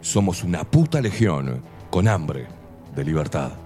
somos una puta legión con hambre de libertad.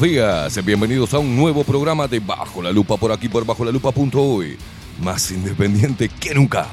Buenos días. Bienvenidos a un nuevo programa de Bajo la Lupa por aquí por bajo la lupa.uy. Más independiente que nunca.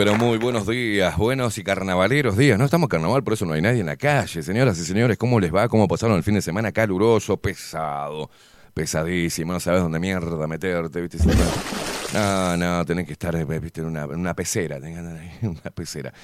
Pero muy buenos días, buenos y carnavaleros días. No estamos carnaval, por eso no hay nadie en la calle. Señoras y señores, ¿cómo les va? ¿Cómo pasaron el fin de semana? Caluroso, pesado, pesadísimo. No sabes dónde mierda meterte, ¿viste? No, no, tenés que estar, eh, viste, en una, en una pecera. una pecera.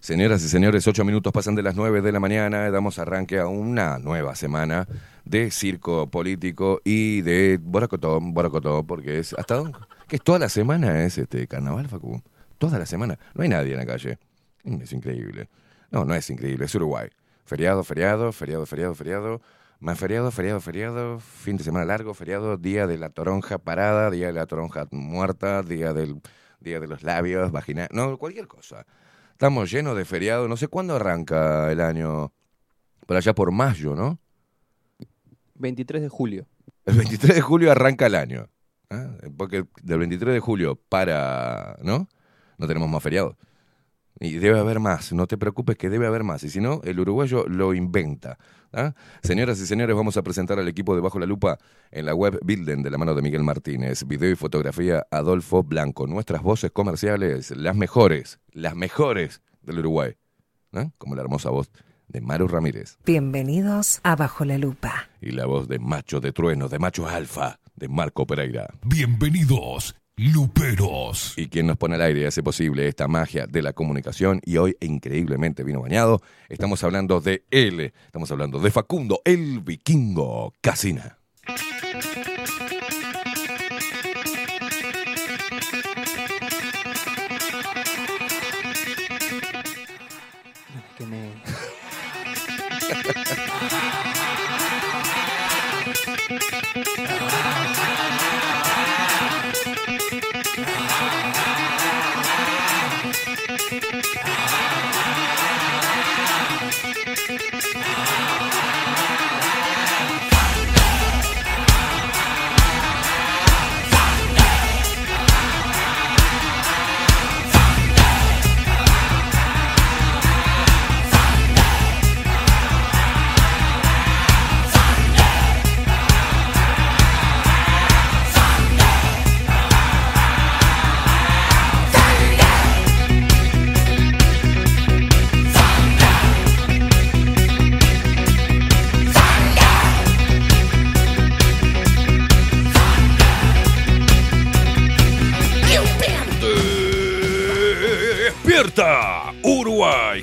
Señoras y señores, ocho minutos pasan de las nueve de la mañana. Damos arranque a una nueva semana de circo político y de boracotón, boracotón, porque es hasta dónde? que es toda la semana es este carnaval, Facu. Toda la semana. No hay nadie en la calle. Es increíble. No, no es increíble, es Uruguay. Feriado, feriado, feriado, feriado, feriado. Más feriado, feriado, feriado. Fin de semana largo, feriado. Día de la toronja parada, día de la toronja muerta, día del día de los labios, vaginal. No, cualquier cosa. Estamos llenos de feriado. No sé cuándo arranca el año. Por allá por mayo, ¿no? 23 de julio. El 23 de julio arranca el año. ¿ah? Porque del 23 de julio para. ¿No? No tenemos más feriados. Y debe haber más, no te preocupes que debe haber más. Y si no, el uruguayo lo inventa. ¿ah? Señoras y señores, vamos a presentar al equipo de Bajo la Lupa en la web Bilden de la mano de Miguel Martínez. Video y fotografía Adolfo Blanco. Nuestras voces comerciales, las mejores, las mejores del Uruguay. ¿ah? Como la hermosa voz de Maru Ramírez. Bienvenidos a Bajo la Lupa. Y la voz de Macho de Trueno, de Macho Alfa, de Marco Pereira. Bienvenidos, Luperos. y quien nos pone al aire y hace posible esta magia de la comunicación y hoy increíblemente vino bañado. Estamos hablando de él, estamos hablando de Facundo, el vikingo Casina.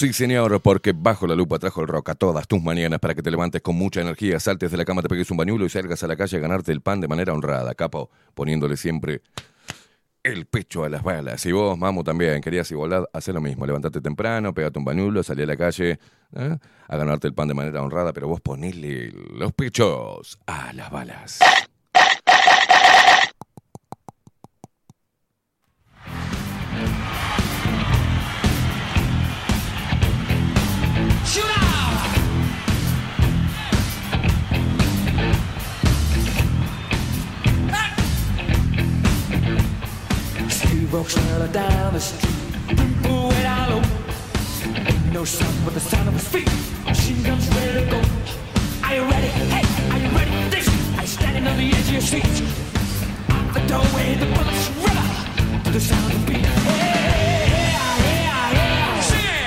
Sí señor, porque Bajo la Lupa trajo el rock a todas tus mañanas para que te levantes con mucha energía, saltes de la cama, te pegues un bañuelo y salgas a la calle a ganarte el pan de manera honrada, capo, poniéndole siempre el pecho a las balas. Y vos, mamo, también querías igualdad, hacer lo mismo. Levantate temprano, pegate un bañuelo, salí a la calle ¿eh? a ganarte el pan de manera honrada, pero vos ponele los pechos a las balas. Down the the sound feet. Machine the edge the doorway, the bullets to the sound of beat.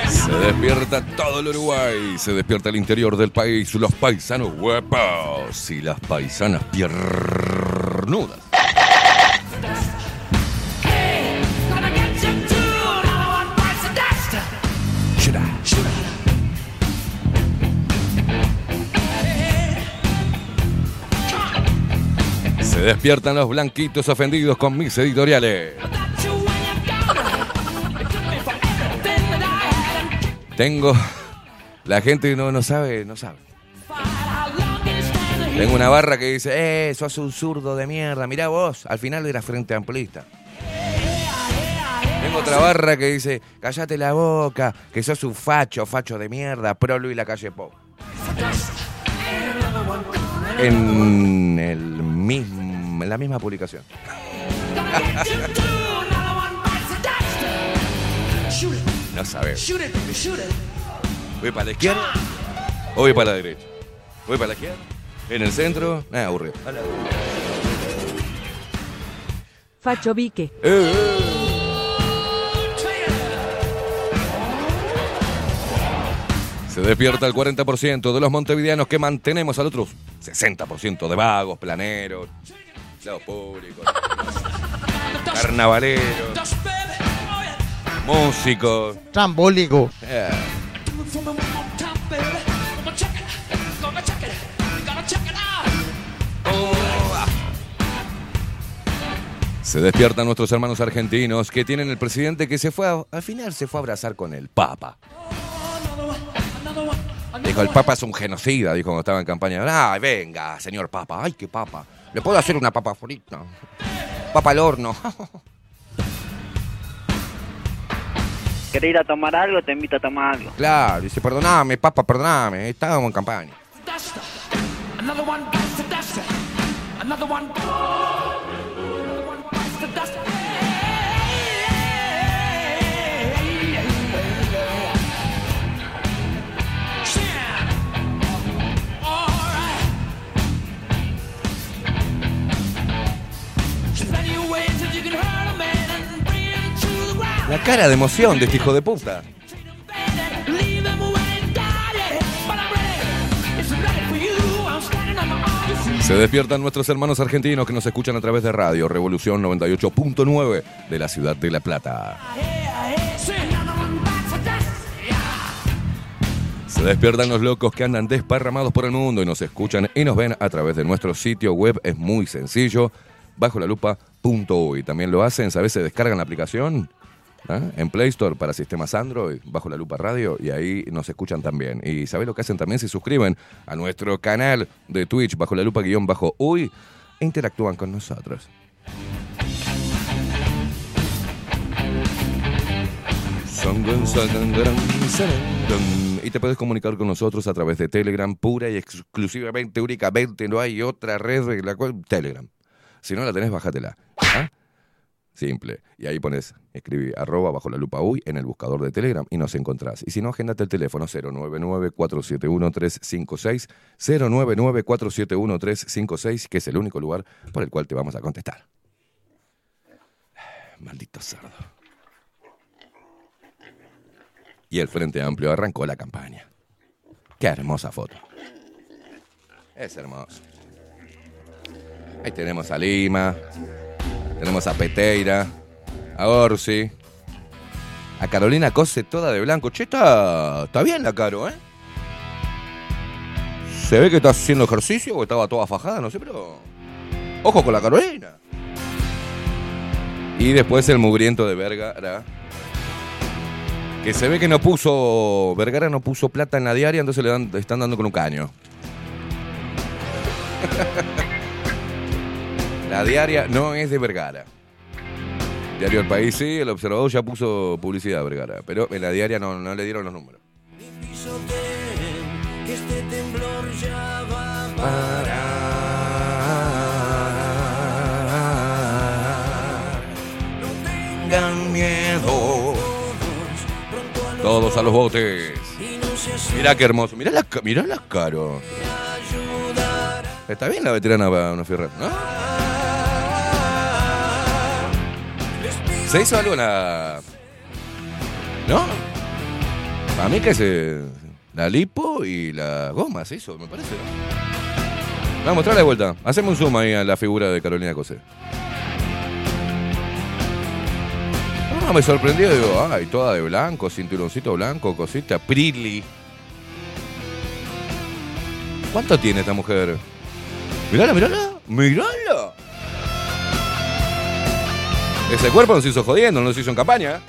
Se despierta todo el Uruguay, se despierta el interior del país, los paisanos huepos y las paisanas piernudas. Despiertan los blanquitos ofendidos con mis editoriales. Tengo. La gente no, no sabe, no sabe. Tengo una barra que dice, eh, sos un zurdo de mierda. Mirá vos, al final era frente amplista. Tengo otra barra que dice, callate la boca, que sos un facho, facho de mierda, prolo y la calle pop. En el mismo, en la misma publicación. No sabes. ¿Voy para la izquierda o voy para la derecha? ¿Voy para la izquierda? ¿En el centro? Nada, aburrido. Facho Vique. Eh, eh. Se despierta el 40% de los montevideanos que mantenemos al otro 60% de vagos, planeros, lados públicos, carnavaleros, músicos. Trambólico. Eh. Se despiertan nuestros hermanos argentinos que tienen el presidente que se fue, a- al final se fue a abrazar con el Papa. Dijo, el. Papa es un genocida, dijo cuando estaba en campaña. Ay, venga, señor Papa. Ay, qué Papa. ¿Le puedo hacer una papa frita? Papa al horno. ¿Querés ir a tomar algo? Te invito a tomar algo. claro, dice, perdoname, Papa, perdoname. Estábamos en campaña. La cara de emoción de este hijo de puta. Se despiertan nuestros hermanos argentinos que nos escuchan a través de radio Revolución 98.9 de la ciudad de La Plata. Se despiertan los locos que andan desparramados por el mundo y nos escuchan y nos ven a través de nuestro sitio web. Es muy sencillo, bajo la lupa.uy. También lo hacen, ¿sabes? Se descargan la aplicación ¿ah? en Play Store para sistemas Android, bajo la lupa radio, y ahí nos escuchan también. Y ¿sabes lo que hacen también? Se suscriben a nuestro canal de Twitch, bajo la lupa guion bajo uy, e interactúan con nosotros. Y te puedes comunicar con nosotros a través de Telegram, pura y exclusivamente, únicamente, no hay otra red de la cual. Telegram. Si no la tenés, bájatela. ¿ah? Simple. Y ahí pones, escribí arroba bajo la lupa uy en el buscador de Telegram y nos encontrás. Y si no, agéndate el teléfono 099-471-356, 099-471-356, que es el único lugar por el cual te vamos a contestar. Maldito cerdo. Y el Frente Amplio arrancó la campaña. Qué hermosa foto. Es hermoso. Ahí tenemos a Lima, tenemos a Peteira, a Orsi, a Carolina Cose toda de blanco. Che, está, está bien la Caro, ¿eh? Se ve que está haciendo ejercicio o estaba toda fajada, no sé, pero. Ojo con la Carolina. Y después el mugriento de Vergara. Que se ve que no puso. Vergara no puso plata en la diaria, entonces le, están dando con un caño. La diaria no es de Vergara. Diario El País sí, el observador ya puso publicidad a Vergara, pero en la diaria no, no le dieron los números. A Tengan miedo. Todos a los botes. Mira qué hermoso. Mira la, ca- mirá la caro. Está bien la veterana para una fierra, ¿no? ¿Se hizo algo la. ¿No? A mí que se. La lipo y la goma se hizo, me parece. Vamos a mostrarla de vuelta. Hacemos un zoom ahí a la figura de Carolina Cosé. No, me sorprendió, digo, ay, toda de blanco, cinturoncito blanco, cosita, Prilly. ¿Cuánto tiene esta mujer? Mirala, mirala, mirala. Ese cuerpo nos hizo jodiendo, nos hizo en campaña.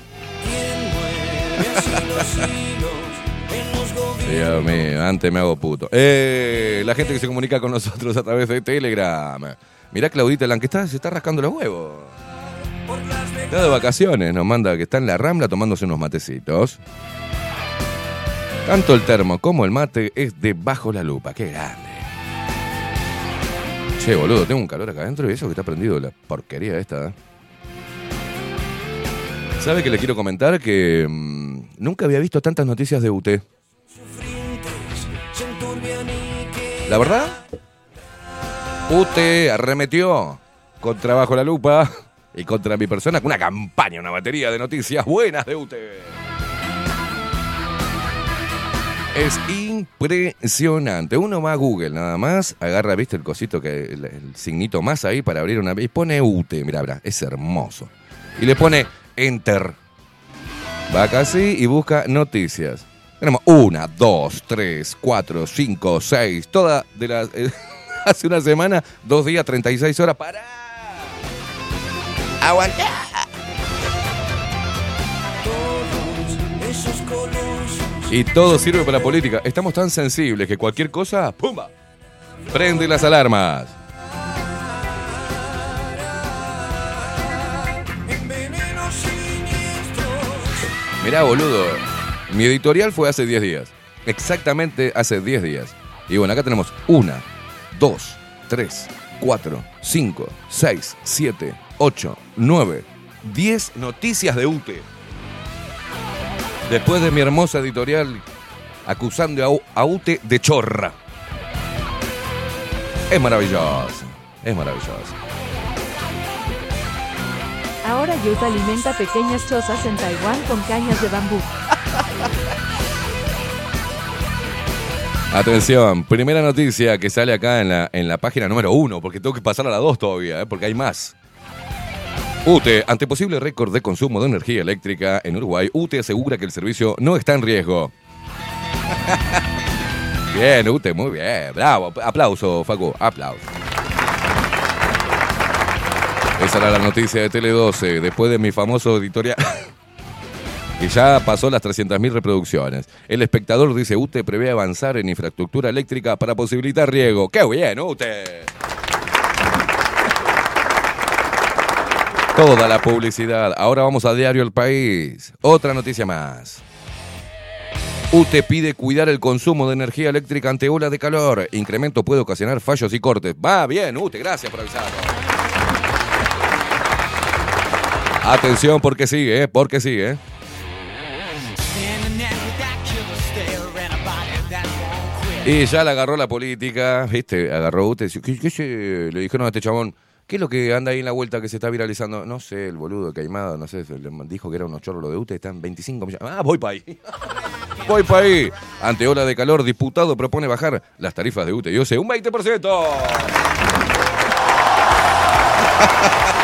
Dios mío, antes me hago puto. Eh, la gente que se comunica con nosotros a través de Telegram. Mirá Claudita Lan, que está, se está rascando los huevos. Está de vacaciones, nos manda que está en la rambla tomándose unos matecitos. Tanto el termo como el mate es de bajo la lupa. Qué grande. Che, boludo, tengo un calor acá adentro y eso que está prendido la porquería esta. ¿eh? ¿Sabe que le quiero comentar? Que mm, nunca había visto tantas noticias de UT. La verdad, UT arremetió contra Bajo la Lupa y contra mi persona con una campaña, una batería de noticias buenas de UT. Es impresionante. Uno va a Google nada más, agarra, viste, el cosito, que el, signito más ahí para abrir una... Y pone UT, mira, mira, es hermoso. Y le pone Enter. Va acá así y busca noticias. Tenemos una, dos, tres, cuatro, cinco, seis, toda de las... eh, hace una semana, dos días, 36 horas. ¡Para! ¡Aguantá! Y todo sirve para la política. Estamos tan sensibles que cualquier cosa, ¡pumba! Prende las alarmas. Mirá, boludo. Mi editorial fue hace 10 días. Exactamente hace 10 días. Y bueno, acá tenemos una, dos, tres, cuatro, cinco, seis, siete, ocho, nueve, diez noticias de UTE. Después de mi hermosa editorial acusando a UTE de chorra. Es maravilloso. Es maravilloso. Ahora Youth alimenta pequeñas chozas en Taiwán con cañas de bambú. Atención, primera noticia que sale acá en la, en la página número uno, porque tengo que pasar a la dos todavía, ¿eh? porque hay más. UTE, ante posible récord de consumo de energía eléctrica en Uruguay, UTE asegura que el servicio no está en riesgo. Bien, UTE, muy bien. Bravo. Aplauso, Facu. Aplauso. Esa era la noticia de Tele 12, después de mi famoso editorial. que ya pasó las 300.000 reproducciones. El espectador dice, UTE prevé avanzar en infraestructura eléctrica para posibilitar riego. ¡Qué bien, UTE! Toda la publicidad. Ahora vamos a Diario El País. Otra noticia más. UTE pide cuidar el consumo de energía eléctrica ante ola de calor. Incremento puede ocasionar fallos y cortes. Va bien, UTE, gracias por avisarnos. Atención porque sigue, ¿eh? porque sigue. ¿eh? Y ya le agarró la política, ¿viste? Agarró UTE. ¿Qué, qué se- le dijeron a este chabón? ¿Qué es lo que anda ahí en la vuelta que se está viralizando? No sé, el boludo de Caimada, no sé, le dijo que era unos chorros de UTE, están 25 millones. Ah, voy para ahí. voy para ahí. Ante ola de calor, diputado propone bajar las tarifas de UTE. Yo sé, un 20%.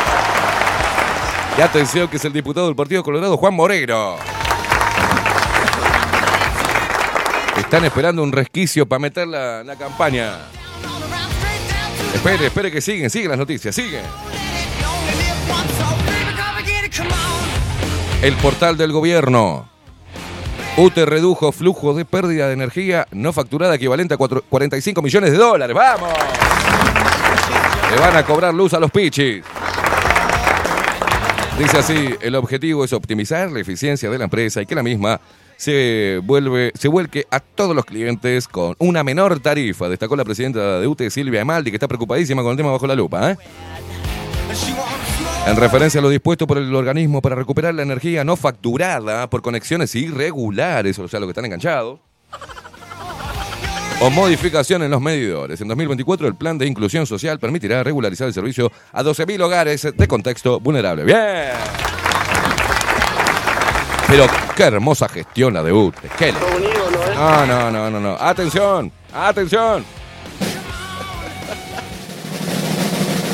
Y atención que es el diputado del Partido Colorado, Juan Moreno. Están esperando un resquicio para meter la, la campaña. Espere, espere que siguen, siguen las noticias, siguen. El portal del gobierno. UTE redujo flujo de pérdida de energía no facturada equivalente a cuatro- 45 millones de dólares. ¡Vamos! Le van a cobrar luz a los pichis. Dice así, el objetivo es optimizar la eficiencia de la empresa y que la misma se vuelve, se vuelque a todos los clientes con una menor tarifa, destacó la presidenta de UTE, Silvia Emaldi, que está preocupadísima con el tema bajo la lupa. ¿eh? En referencia a lo dispuesto por el organismo para recuperar la energía no facturada por conexiones irregulares, o sea, los que están enganchados, o modificación en los medidores. En 2024 el plan de inclusión social permitirá regularizar el servicio a 12.000 hogares de contexto vulnerable. ¡Bien! Pero qué hermosa gestión la de UTE. Qué no, no, no, no, no. Atención, atención.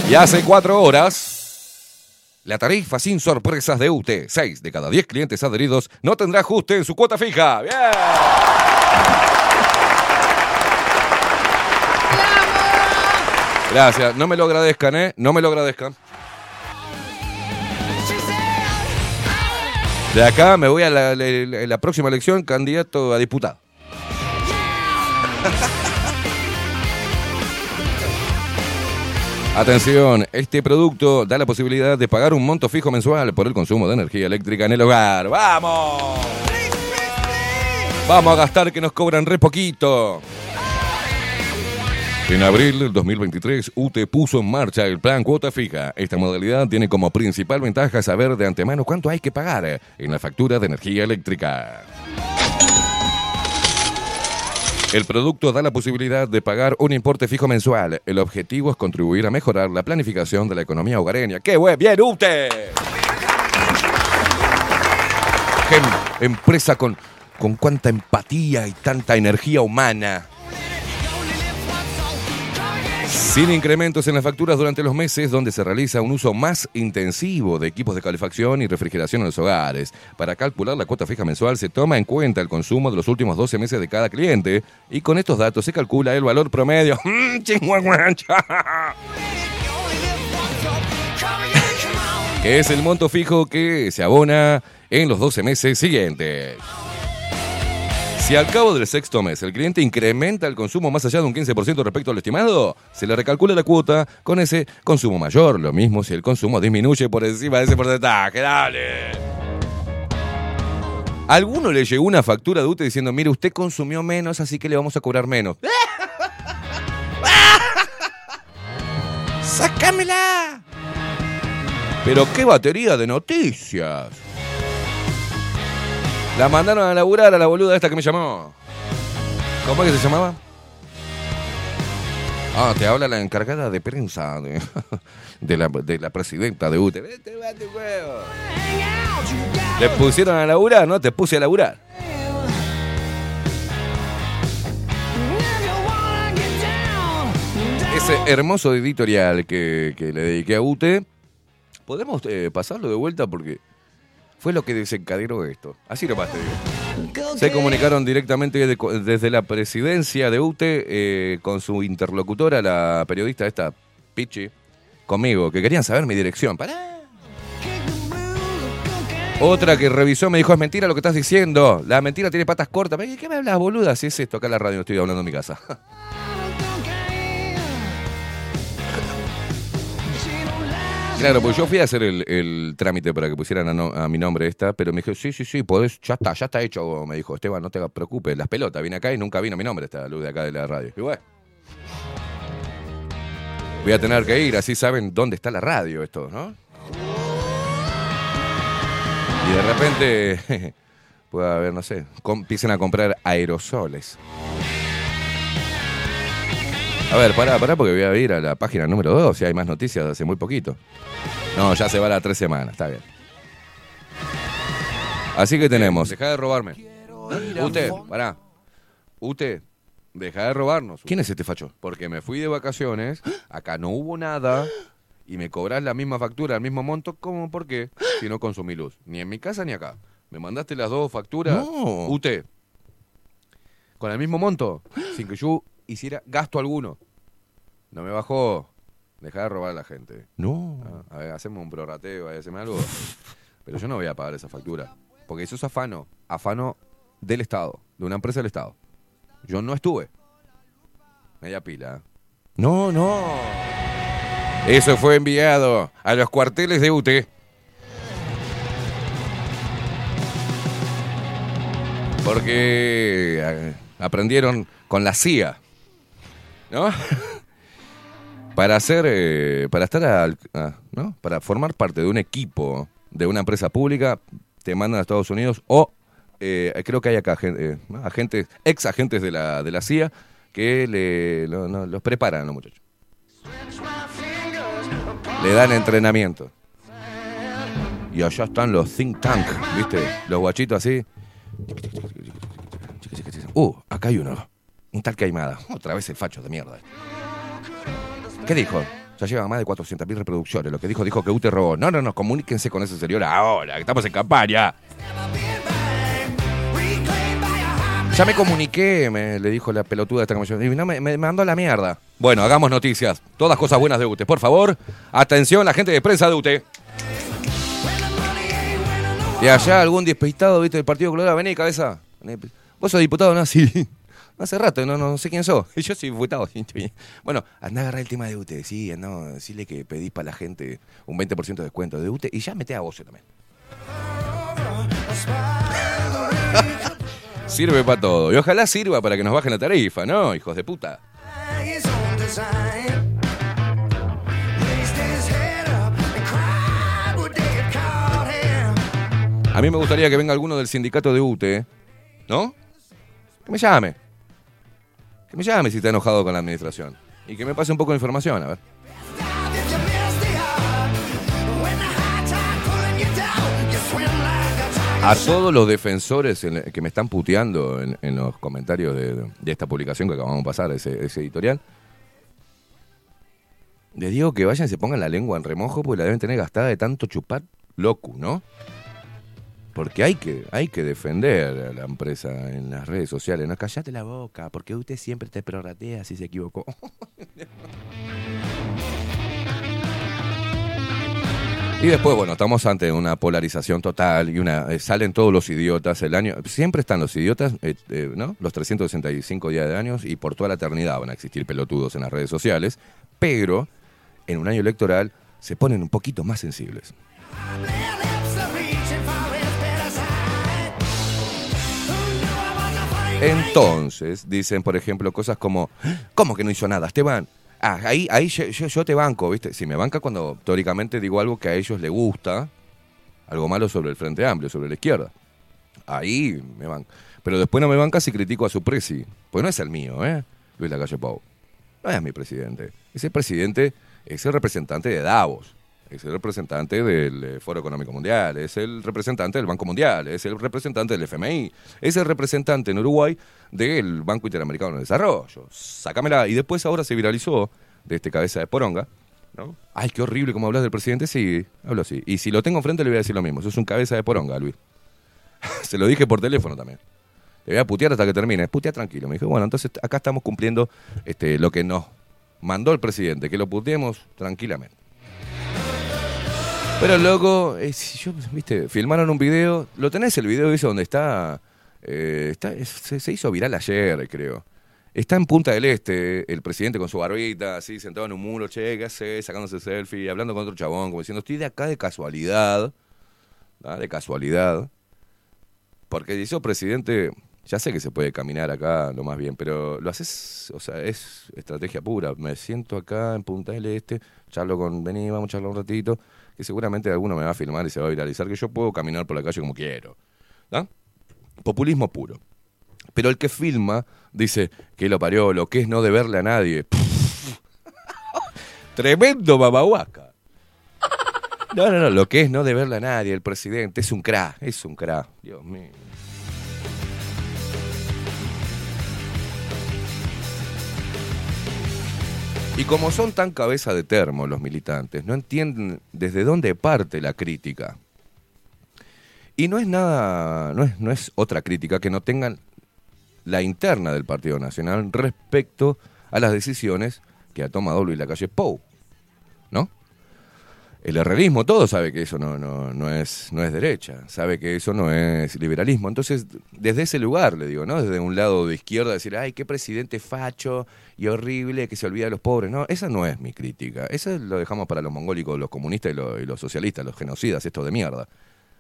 Y hace cuatro horas, la tarifa sin sorpresas de UTE, 6 de cada 10 clientes adheridos, no tendrá ajuste en su cuota fija. ¡Bien! Gracias, no me lo agradezcan, ¿eh? No me lo agradezcan. De acá me voy a la, próxima elección candidato a diputado. Atención, este producto da la posibilidad de pagar un monto fijo mensual por el consumo de energía eléctrica en el hogar. ¡Vamos! Vamos a gastar que nos cobran re poquito. En abril del 2023, UTE puso en marcha el plan cuota fija. Esta modalidad tiene como principal ventaja saber de antemano cuánto hay que pagar en la factura de energía eléctrica. El producto da la posibilidad de pagar un importe fijo mensual. El objetivo es contribuir a mejorar la planificación de la economía hogareña. ¡Qué buen! ¡Bien, UTE! ¡Qué em- empresa con, con cuánta empatía y tanta energía humana! Sin incrementos en las facturas durante los meses donde se realiza un uso más intensivo de equipos de calefacción y refrigeración en los hogares. Para calcular la cuota fija mensual se toma en cuenta el consumo de los últimos 12 meses de cada cliente y con estos datos se calcula el valor promedio. Mm, que es el monto fijo que se abona en los 12 meses siguientes. Si al cabo del sexto mes el cliente incrementa el consumo más allá de un 15% respecto al estimado, se le recalcula la cuota con ese consumo mayor. Lo mismo si el consumo disminuye por encima de ese porcentaje. ¡Dale! ¿A ¿Alguno le llegó una factura de UTE diciendo, mire, usted consumió menos, así que le vamos a cobrar menos? ¡Sácamela! Pero qué batería de noticias. La mandaron a laburar a la boluda esta que me llamó. ¿Cómo es que se llamaba? Ah, te habla la encargada de prensa de, de la, de la presidenta de UTE. Huevo. Le pusieron a laburar, ¿no? Te puse a laburar. Ese hermoso editorial que, que le dediqué a UTE, ¿podemos eh, pasarlo de vuelta? Porque fue lo que desencadenó esto. Así nomás te digo. Se comunicaron directamente de- desde la presidencia de UTE eh, con su interlocutora, la periodista esta, Pichi, conmigo, que querían saber mi dirección. Pará. Otra que revisó me dijo, es mentira lo que estás diciendo. La mentira tiene patas cortas. ¿Qué qué me hablas, boluda? Si es esto, acá en la radio, no estoy hablando en mi casa. Claro, pues yo fui a hacer el, el trámite para que pusieran a, mi nombre esta, pero me dijo, sí, sí, sí, podés, ya está, ya está hecho, me dijo, Esteban, no te preocupes, las pelotas, vine acá y nunca vino mi nombre esta luz de acá de la radio. Y bueno, voy a tener que ir, así saben dónde está la radio esto, ¿no? Y de repente, puede haber, no sé, empiecen a comprar aerosoles. A ver, pará, pará, porque voy a ir a la página número 2, si hay más noticias de hace muy poquito. No, ya se va a las tres semanas, está bien. Así que tenemos, deja de robarme. Usted, pará. Usted, deja de robarnos. ¿Quién es este facho? Porque me fui de vacaciones, acá no hubo nada, y me cobras la misma factura, el mismo monto, ¿cómo? ¿Por qué? Si no consumí luz. Ni en mi casa ni acá. Me mandaste las dos facturas. No. Usted, con el mismo monto, sin que yo hiciera gasto alguno. No me bajó. Deja de robar a la gente. No. Ah, A ver, hacemos un prorrateo, hacemos algo. Pero yo no voy a pagar esa factura. Porque eso es afano. Afano del Estado, de una empresa del Estado. Yo no estuve. Media pila. ¿eh? No, no. Eso fue enviado a los cuarteles de UTE. Porque eh, aprendieron con la CIA, ¿no? para hacer, eh, para estar, al- ah, ¿no? Para formar parte de un equipo de una empresa pública, te mandan a Estados Unidos o eh, creo que hay acá eh, agentes, ex agentes de la, de la CIA que le, los preparan los muchachos. Le dan entrenamiento. Y allá están los think tank, ¿viste? Los guachitos así. Uh, acá hay uno. Un tal Caimada. Otra vez el facho de mierda. ¿Qué dijo? Ya lleva más de 400.000 reproducciones. Lo que dijo, dijo que U te robó. No, no, no, comuníquense con ese señor ahora, que estamos en campaña. Ya me comuniqué, me, le dijo la pelotuda esta comisión. Y no, me, me mandó la mierda. Bueno, hagamos noticias. Todas cosas buenas de UTE. Por favor, atención, la gente de prensa de UTE. Y allá algún despistado, viste, del Partido Colorado. Vení, cabeza. ¿Vos sos diputado? No, sí. Hace rato, no, no sé quién sos. Yo soy diputado. sí, bien. Bueno, andá a agarrar el tema de UTE. Sí, andá a decirle que pedís para la gente un 20% de descuento de UTE. Y ya meté a vos también. Sirve para todo. Y ojalá sirva para que nos bajen la tarifa, ¿no? Hijos de puta. A mí me gustaría que venga alguno del sindicato de UTE, ¿no? Que me llame. Que me llame si está enojado con la administración. Y que me pase un poco de información, a ver. A todos los defensores en- que me están puteando en, en los comentarios de, de esta publicación que acabamos de pasar, ese, ese editorial, les digo que vayan y se pongan la lengua en remojo porque la deben tener gastada de tanto chupar locu, ¿no? Porque hay que, hay que defender a la empresa en las redes sociales. No, callate la boca, porque usted siempre te prorratea si se equivocó. Y después, bueno, estamos ante una polarización total y eh, salen todos los idiotas el año. Siempre están los idiotas, eh, eh, ¿no? Los 365 días de años y por toda la eternidad van a existir pelotudos en las redes sociales, pero en un año electoral se ponen un poquito más sensibles. Entonces, dicen, por ejemplo, cosas como, ¿cómo que no hizo nada, Esteban? Ah, ahí, ahí yo, te banco, ¿viste? Si me banca cuando teóricamente digo algo que a ellos les gusta, algo malo sobre el Frente Amplio, sobre la izquierda. Ahí me banca. Pero después no me banca si critico a su presi. Pues no es el mío, ¿eh? Luis Lacalle Pou. No es mi presidente. Ese presidente es el representante de Davos. Es el representante del eh, Foro Económico Mundial, es el representante del Banco Mundial, es el representante del FMI, es el representante en Uruguay del Banco Interamericano de Desarrollo. Sácamela. Y después ahora se viralizó de este cabeza de poronga ¿no? Ay, qué horrible como hablas del presidente. Sí, hablo así. Y si lo tengo enfrente le voy a decir lo mismo. Es un cabeza de poronga, Luis. Se lo dije por teléfono también. Le voy a putear hasta que termine. Putea tranquilo. Me dijo, bueno, entonces acá estamos cumpliendo este, lo que nos mandó el presidente, que lo puteemos tranquilamente. Pero loco, eh, si yo, viste, filmaron un video, lo tenés el video ese donde está, eh, está es- se, hizo viral ayer, creo. Está en Punta del Este, el presidente con su barbita, así, sentado en un muro, che, ¿qué hace? Sacándose selfie, hablando con otro chabón, como diciendo, estoy de acá de casualidad, ¿ah? de casualidad. Porque si sos presidente, ya sé que se puede caminar acá lo más bien, pero lo haces, o sea, es estrategia pura. Me siento acá en Punta del Este, charlo con, vení, vamos a charlar un ratito, que seguramente alguno me va a filmar y se va a viralizar, que yo puedo caminar por la calle como quiero. ¿ah? Populismo puro. Pero el que filma dice que lo parió, lo que es no deberle a nadie. Tremendo babahuaca. No, no, no, lo que es no deberle a nadie, el presidente, es un crack, es un crack, Dios mío. Y como son tan cabeza de termo los militantes, no entienden desde dónde parte la crítica. Y no es nada, no es, no es otra crítica que no tengan la interna del Partido Nacional respecto a las decisiones que ha tomado Luis Lacalle Pou. ¿No? El herrerismo todo sabe que eso no, no, no, es, no es derecha, sabe que eso no es liberalismo. Entonces, desde ese lugar, le digo, ¿no? Desde un lado de izquierda, decir, ay, qué presidente facho y horrible que se olvida de los pobres. No, esa no es mi crítica. Esa lo dejamos para los mongólicos, los comunistas y los, y los socialistas, los genocidas, estos de mierda.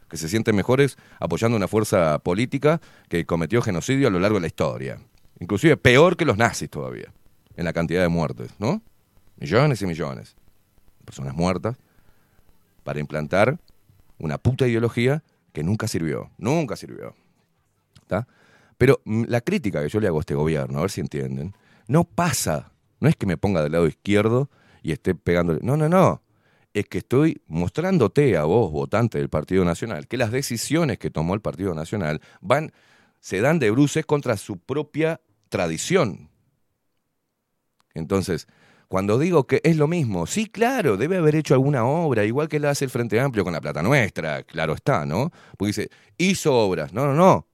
Que se sienten mejores apoyando una fuerza política que cometió genocidio a lo largo de la historia. Inclusive peor que los nazis todavía, en la cantidad de muertes, ¿no? Millones y millones de personas muertas para implantar una puta ideología que nunca sirvió, nunca sirvió. ¿Está? Pero mm, la crítica que yo le hago a este gobierno, a ver si entienden, no pasa, no es que me ponga del lado izquierdo y esté pegándole, no, no, no, es que estoy mostrándote a vos, votante del Partido Nacional, que las decisiones que tomó el Partido Nacional se dan de bruces contra su propia tradición. Entonces, cuando digo que es lo mismo, sí, claro, debe haber hecho alguna obra, igual que la hace el Frente Amplio con la plata nuestra, claro está, ¿no? Porque dice, hizo obras. No, no, no.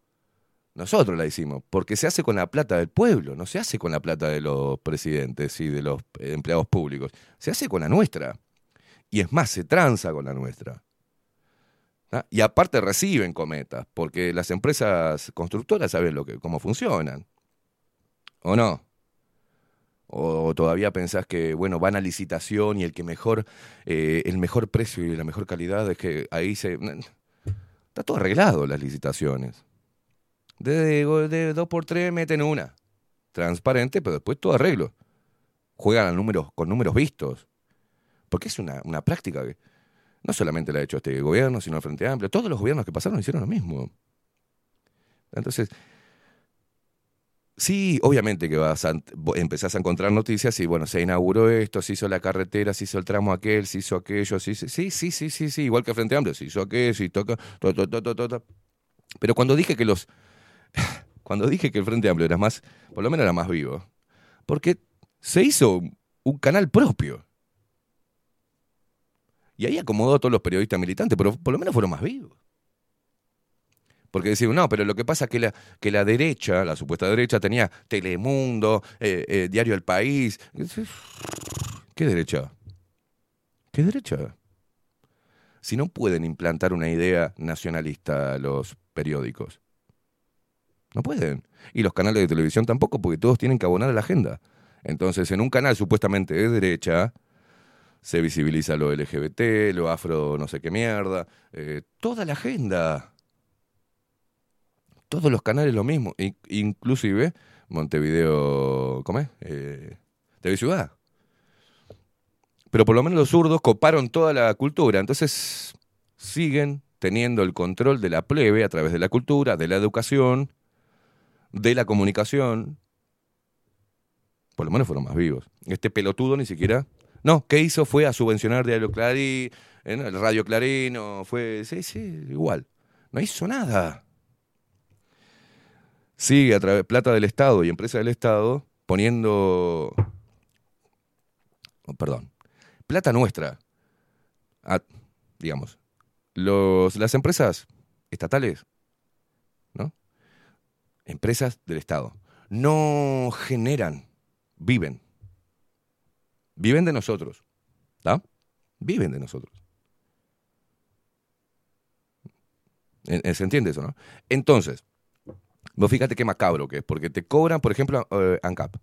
Nosotros la hicimos, porque se hace con la plata del pueblo, no se hace con la plata de los presidentes y de los empleados públicos, se hace con la nuestra. Y es más, se tranza con la nuestra. Y aparte reciben cometas, porque las empresas constructoras saben lo que, cómo funcionan. ¿O no? O todavía pensás que, bueno, van a licitación y el que mejor, eh, el mejor precio y la mejor calidad es que ahí se... Está todo arreglado las licitaciones. De, de 2 por 3 meten una. Transparente, pero después todo arreglo. Juegan a números, con números vistos. Porque es una, una práctica que no solamente la ha hecho este gobierno, sino el Frente Amplio. Todos los gobiernos que pasaron hicieron lo mismo. Entonces, Sí, obviamente que vas empezás a encontrar noticias y bueno, se inauguró esto, se hizo la carretera, se hizo el tramo aquel, se hizo aquello, se hizo- sí, sí, sí, sí, sí, igual que Frente Amplio, se hizo aquello, se toca, to, to, to, to, to, to. Pero cuando dije que los, cuando dije que el Frente Amplio era más, por lo menos era más vivo, porque se hizo un canal propio. Y ahí acomodó a todos los periodistas militantes, pero por lo menos fueron más vivos. Porque decían, no, pero lo que pasa es que la, que la derecha, la supuesta derecha, tenía Telemundo, eh, eh, Diario El País. ¿Qué derecha? ¿Qué derecha? Si no pueden implantar una idea nacionalista los periódicos. No pueden. Y los canales de televisión tampoco, porque todos tienen que abonar a la agenda. Entonces, en un canal supuestamente de derecha, se visibiliza lo LGBT, lo afro no sé qué mierda, eh, toda la agenda todos los canales lo mismo, in- inclusive Montevideo, ¿cómo es? Eh, TV Ciudad. Pero por lo menos los zurdos coparon toda la cultura, entonces siguen teniendo el control de la plebe a través de la cultura, de la educación, de la comunicación. Por lo menos fueron más vivos. Este pelotudo ni siquiera... No, ¿qué hizo? Fue a subvencionar Diario Clarín, el Radio Clarino, fue... Sí, sí, igual. No hizo nada sigue a través plata del Estado y empresa del Estado poniendo, oh, perdón, plata nuestra. Digamos, los, las empresas estatales. Empresas del Estado, no generan, viven. Viven de nosotros. ¿Está? Viven de nosotros. ¿Se entiende eso, no? Entonces, vos fíjate qué macabro que es, porque te cobran, por ejemplo, eh, ANCAP.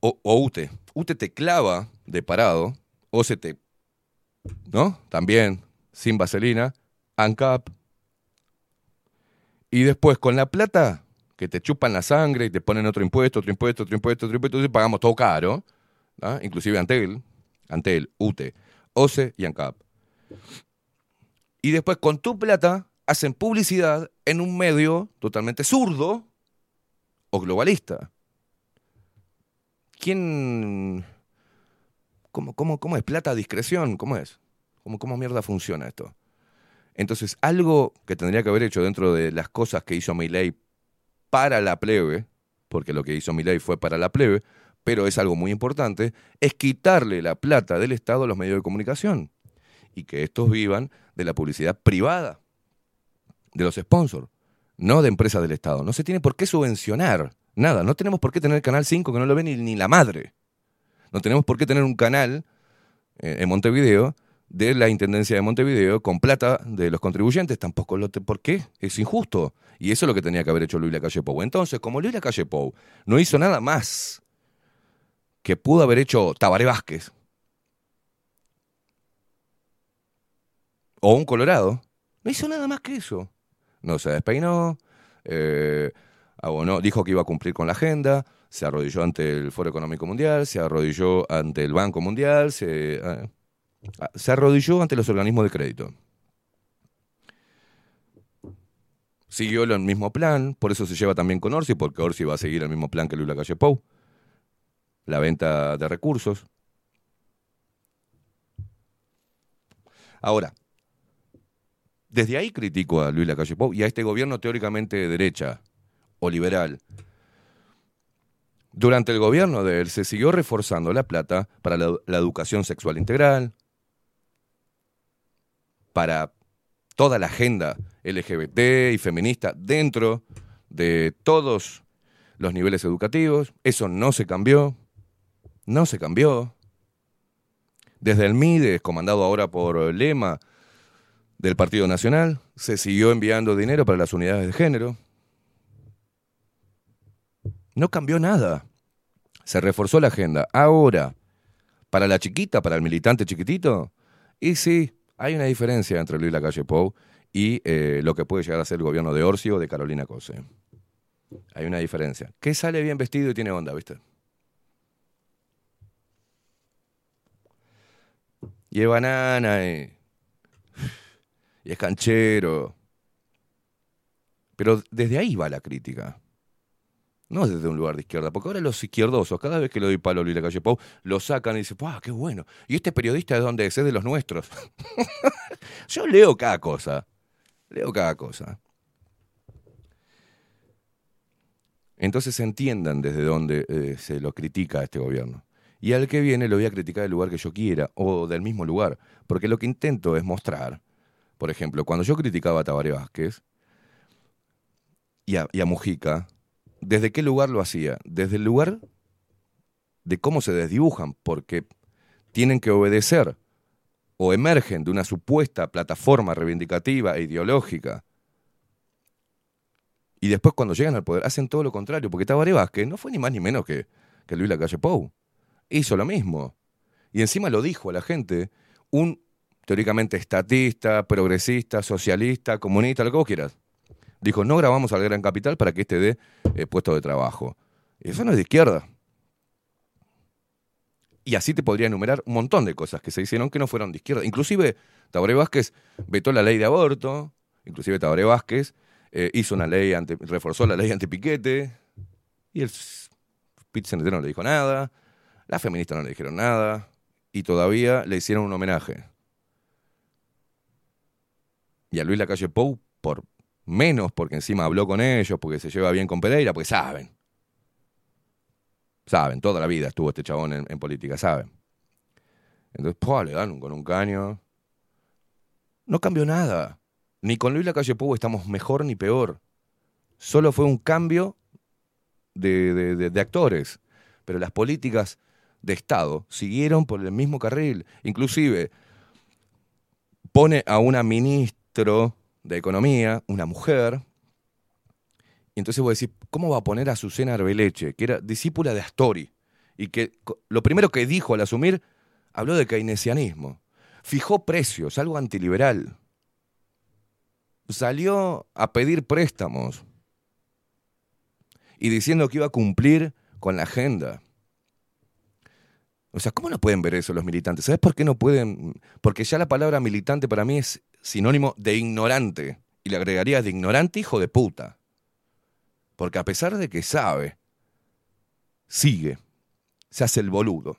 O, o UTE. UTE te clava de parado, o se te. ¿No? También, sin vaselina, ANCAP. Y después, con la plata, que te chupan la sangre y te ponen otro impuesto, otro impuesto, otro impuesto, otro impuesto, y pagamos todo caro, ¿ah? inclusive Antel, Antel, UTE, OCE y ANCAP. Y después, con tu plata, hacen publicidad en un medio totalmente zurdo o globalista. ¿Quién... ¿Cómo, cómo, cómo es? ¿Plata discreción? ¿Cómo es? ¿Cómo, ¿Cómo mierda funciona esto? Entonces, algo que tendría que haber hecho dentro de las cosas que hizo Milei para la plebe, porque lo que hizo Milei fue para la plebe, pero es algo muy importante, es quitarle la plata del Estado a los medios de comunicación y que estos vivan de la publicidad privada, de los sponsors, no de empresas del Estado. No se tiene por qué subvencionar nada. No tenemos por qué tener Canal 5 que no lo ve ni, ni la madre. No tenemos por qué tener un canal eh, en Montevideo de la Intendencia de Montevideo con plata de los contribuyentes. Tampoco lo... Te, ¿Por qué? Es injusto. Y eso es lo que tenía que haber hecho Luis Lacalle Pou. Entonces, como Luis Lacalle Pou no hizo nada más que pudo haber hecho Tabaré Vázquez o un Colorado, no hizo nada más que eso. No se despeinó, eh, abonó, dijo que iba a cumplir con la agenda, se arrodilló ante el Foro Económico Mundial, se arrodilló ante el Banco Mundial, se, eh, se arrodilló ante los organismos de crédito. Siguió el mismo plan, por eso se lleva también con Orsi, porque Orsi va a seguir el mismo plan que Luis Lacalle Pou. La venta de recursos. Ahora, desde ahí critico a Luis Lacalle Pou y a este gobierno teóricamente de derecha o liberal. Durante el gobierno de él se siguió reforzando la plata para la educación sexual integral, para toda la agenda LGBT y feminista dentro de todos los niveles educativos. Eso no se cambió, no se cambió. Desde el MIDE, comandado ahora por Lema, del Partido Nacional, se siguió enviando dinero para las unidades de género. No cambió nada. Se reforzó la agenda. Ahora, para la chiquita, para el militante chiquitito, y sí, hay una diferencia entre Luis Lacalle Pou y eh, lo que puede llegar a ser el gobierno de Orsi o de Carolina Cose. Hay una diferencia. Que sale bien vestido y tiene onda, ¿viste? Y es banana y, y es canchero. Pero desde ahí va la crítica. No desde un lugar de izquierda, porque ahora los izquierdosos, cada vez que le doy palo a Luis Lacalle Pou, lo sacan y dicen, ¡ah, qué bueno! ¿Y este periodista de dónde es? Es de los nuestros. Yo leo cada cosa. Leo cada cosa. Entonces entiendan desde dónde eh, se lo critica a este gobierno. Y al que viene lo voy a criticar del lugar que yo quiera, o del mismo lugar. Porque lo que intento es mostrar, por ejemplo, cuando yo criticaba a Tabaré Vázquez y a Mujica, ¿desde qué lugar lo hacía? Desde el lugar de cómo se desdibujan, porque tienen que obedecer o emergen de una supuesta plataforma reivindicativa e ideológica. Y después cuando llegan al poder hacen todo lo contrario, porque Tabaré Vázquez no fue ni más ni menos que, Luis Lacalle Pou. Hizo lo mismo. Y encima lo dijo a la gente, un teóricamente estatista, progresista, socialista, comunista, lo que vos quieras. Dijo, no grabamos al Gran Capital para que este dé eh, puesto de trabajo. Eso no es de izquierda. Y así te podría enumerar un montón de cosas que se hicieron que no fueron de izquierda. Inclusive Tabaré Vázquez vetó la ley de aborto, inclusive Tabaré Vázquez eh, hizo una ley, ante, reforzó la ley antipiquete, y el pit no le dijo nada, las feministas no le dijeron nada, y todavía le hicieron un homenaje. Y a Luis Lacalle Pou, por menos, porque encima habló con ellos, porque se lleva bien con Pereira, pues saben. Saben, toda la vida estuvo este chabón en, en política, saben. Entonces, ¡pua! le dan con un caño. No cambió nada. Ni con Luis Lacalle Pou estamos mejor ni peor. Solo fue un cambio de, de- de- de actores. Pero las políticas de Estado siguieron por el mismo carril. Inclusive pone a una ministro de Economía, una mujer, y entonces vos decís, ¿cómo va a poner a Susana Arbeleche, que era discípula de Astori? Y que lo primero que dijo al asumir, habló de keynesianismo. Fijó precios, algo antiliberal. Salió a pedir préstamos. Y diciendo que iba a cumplir con la agenda. O sea, ¿cómo no pueden ver eso los militantes? ¿Sabes por qué no pueden? Porque ya la palabra militante para mí es sinónimo de ignorante. Y le agregaría de ignorante hijo de puta. Porque a pesar de que sabe, sigue, se hace el boludo.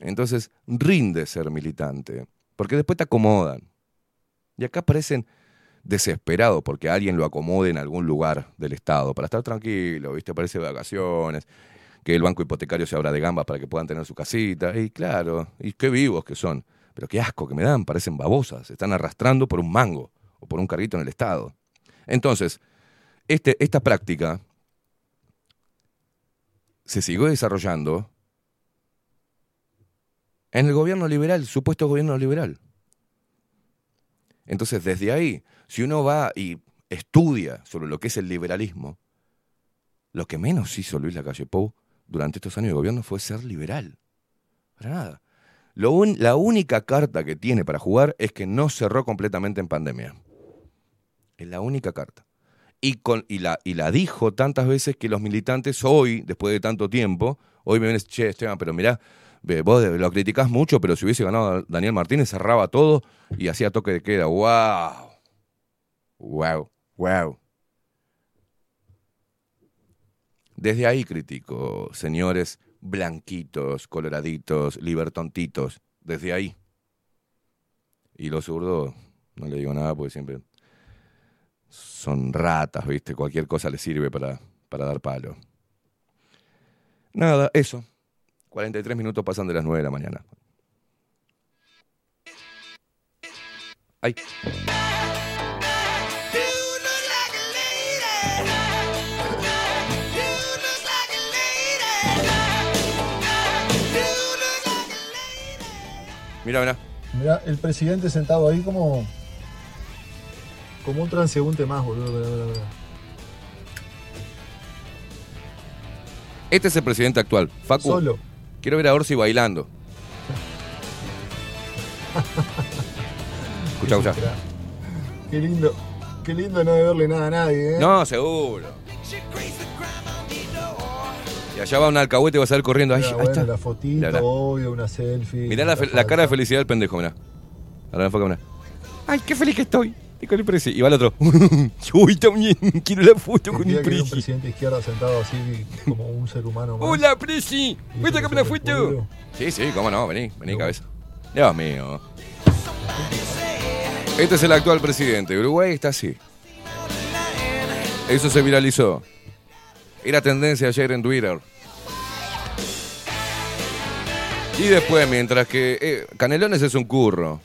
Entonces, rinde ser militante, porque después te acomodan. Y acá parecen desesperados porque alguien lo acomode en algún lugar del Estado, para estar tranquilo, ¿viste? Parece vacaciones, que el banco hipotecario se abra de gambas para que puedan tener su casita. Y claro, y qué vivos que son. Pero qué asco que me dan, parecen babosas, se están arrastrando por un mango o por un carrito en el Estado. Entonces, este, esta práctica se siguió desarrollando en el gobierno liberal, supuesto gobierno liberal. Entonces, desde ahí, si uno va y estudia sobre lo que es el liberalismo, lo que menos hizo Luis Lacalle Pou durante estos años de gobierno fue ser liberal. Para nada. Lo la única carta que tiene para jugar es que no cerró completamente en pandemia. Es la única carta. Y, con, y, la, y la dijo tantas veces que los militantes hoy, después de tanto tiempo, hoy me ven, che, Esteban, pero mirá, vos lo criticás mucho, pero si hubiese ganado Daniel Martínez, cerraba todo y hacía toque de queda. ¡Wow! ¡Wow! ¡Wow! Desde ahí critico, señores blanquitos, coloraditos, libertontitos. Desde ahí. Y los zurdos, no le digo nada porque siempre son ratas, ¿viste? Cualquier cosa les sirve para, para dar palo. Nada, eso. 43 minutos pasan de las 9 de la mañana. Ay. Mira, mira. Mirá, el presidente sentado ahí como. Como un transeúnte más, boludo. mirá, mirá, mirá. Este es el presidente actual, Facu. Solo. Quiero ver a Orsi bailando. Escucha, escucha. Qué lindo. Qué lindo no deberle nada a nadie, ¿eh? No, seguro. Y allá va un alcahuete y va a salir corriendo. Ahí, Mirá, ahí bueno, está. la fotito, Mirá, obvio, una selfie. Mirá la, la cara de felicidad del pendejo, mirá. Ahora enfoca, mirá. Ay, qué feliz que estoy. Y presi. Va el otro. Uy, también quiero la foto con el era un presi. presidente de izquierda sentado así como un ser humano más. Hola, presi. Y ¿Puedes se sacarme el foto? Sí, sí, cómo no. Vení, vení, cabeza. Dios mío. Este es el actual presidente. Uruguay está así. Eso se viralizó. Era tendencia ayer en Twitter. Y después, mientras que eh, Canelones es un curro,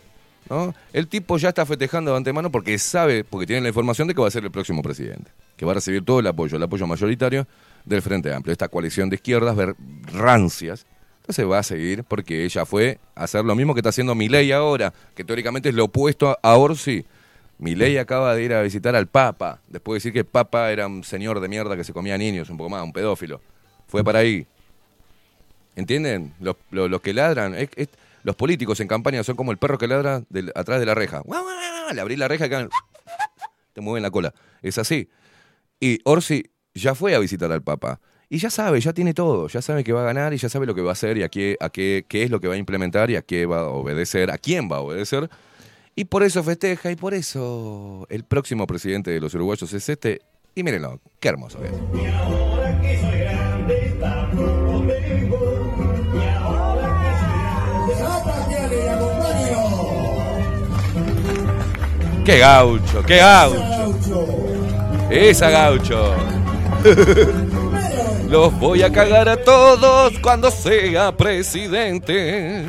¿no? El tipo ya está festejando de antemano porque sabe, porque tiene la información de que va a ser el próximo presidente, que va a recibir todo el apoyo, el apoyo mayoritario del Frente Amplio, esta coalición de izquierdas ver- rancias. Entonces va a seguir porque ella fue a hacer lo mismo que está haciendo Milei ahora, que teóricamente es lo opuesto a, Orsi. Milei acaba de ir a visitar al Papa, después de decir que el Papa era un señor de mierda que se comía niños, un poco más, un pedófilo. Fue para ahí. ¿Entienden? Los, que ladran, los políticos en campaña son como el perro que ladra del- atrás de la reja. Le abrí la reja y quedan- te mueven la cola. Es así. Y Orsi ya fue a visitar al Papa. Y ya sabe, ya tiene todo, ya sabe que va a ganar y ya sabe lo que va a hacer y a a qué, qué es lo que va a implementar y a qué va a obedecer, a quién va a obedecer. Y por eso festeja y por eso el próximo presidente de los uruguayos es este. Y mírenlo, qué hermoso que es. ¡Qué gaucho! ¡Qué gaucho! ¡Esa gaucho! Los voy a cagar a todos cuando sea presidente.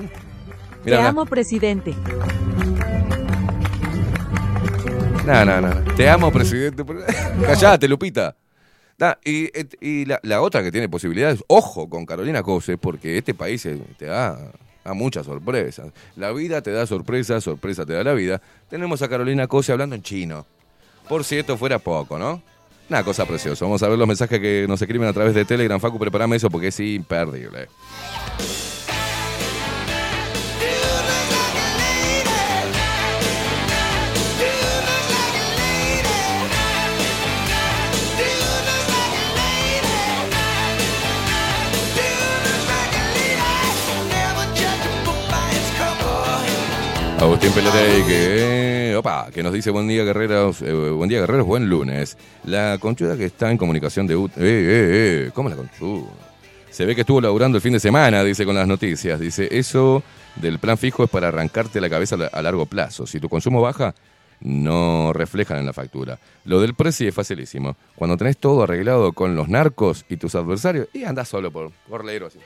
Te Mira, amo, presidente. No, no, no. Te amo, presidente. Callate, Lupita. Da, y y la, la otra que tiene posibilidades, ojo con Carolina Cose, porque este país eh, te da muchas sorpresas. La vida te da sorpresas, sorpresa te da la vida. Tenemos a Carolina Cose hablando en chino. Por si esto fuera poco, ¿no? Una cosa preciosa. Vamos a ver los mensajes que nos escriben a través de Telegram. Facu, prepárame eso porque es imperdible. Agustín Pelerey que, que nos dice buen día guerreros, eh, buen día guerreros, buen lunes. La conchuda que está en comunicación de... UT- Eh, eh, eh, ¿cómo la conchuda? Se ve que estuvo laburando el fin de semana, dice con las noticias. Dice, eso del plan fijo es para arrancarte la cabeza a la- a largo plazo. Si tu consumo baja, no reflejan en la factura. Lo del precio es facilísimo. Cuando tenés todo arreglado con los narcos y tus adversarios, y andás solo por, por así.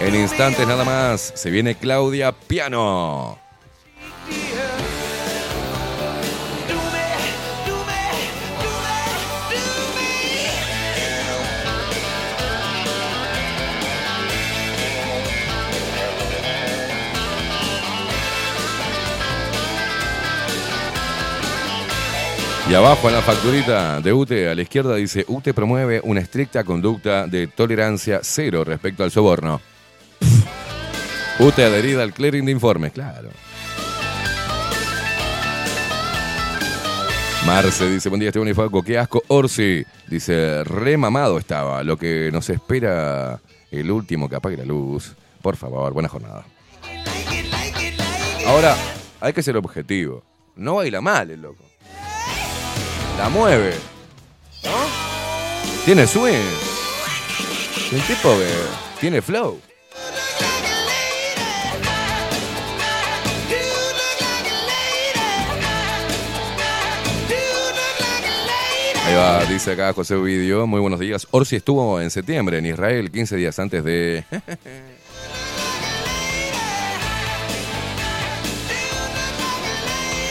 En instantes nada más, se viene Claudia Piano. Y abajo en la facturita de UTE, a la izquierda dice, UTE promueve una estricta conducta de tolerancia cero respecto al soborno. UTE adherida al clearing de informes, claro. Marce dice, buen día Esteban y Faco, qué asco. Orsi dice, re mamado estaba, lo que nos espera el último que apague la luz. Por favor, buena jornada. Ahora, hay que ser objetivo. No baila mal el loco. La mueve. ¿No? Tiene swing. El tipo que tiene flow. Dice acá José Ovidio. Muy buenos días. Orsi estuvo en septiembre en Israel, 15 días antes de.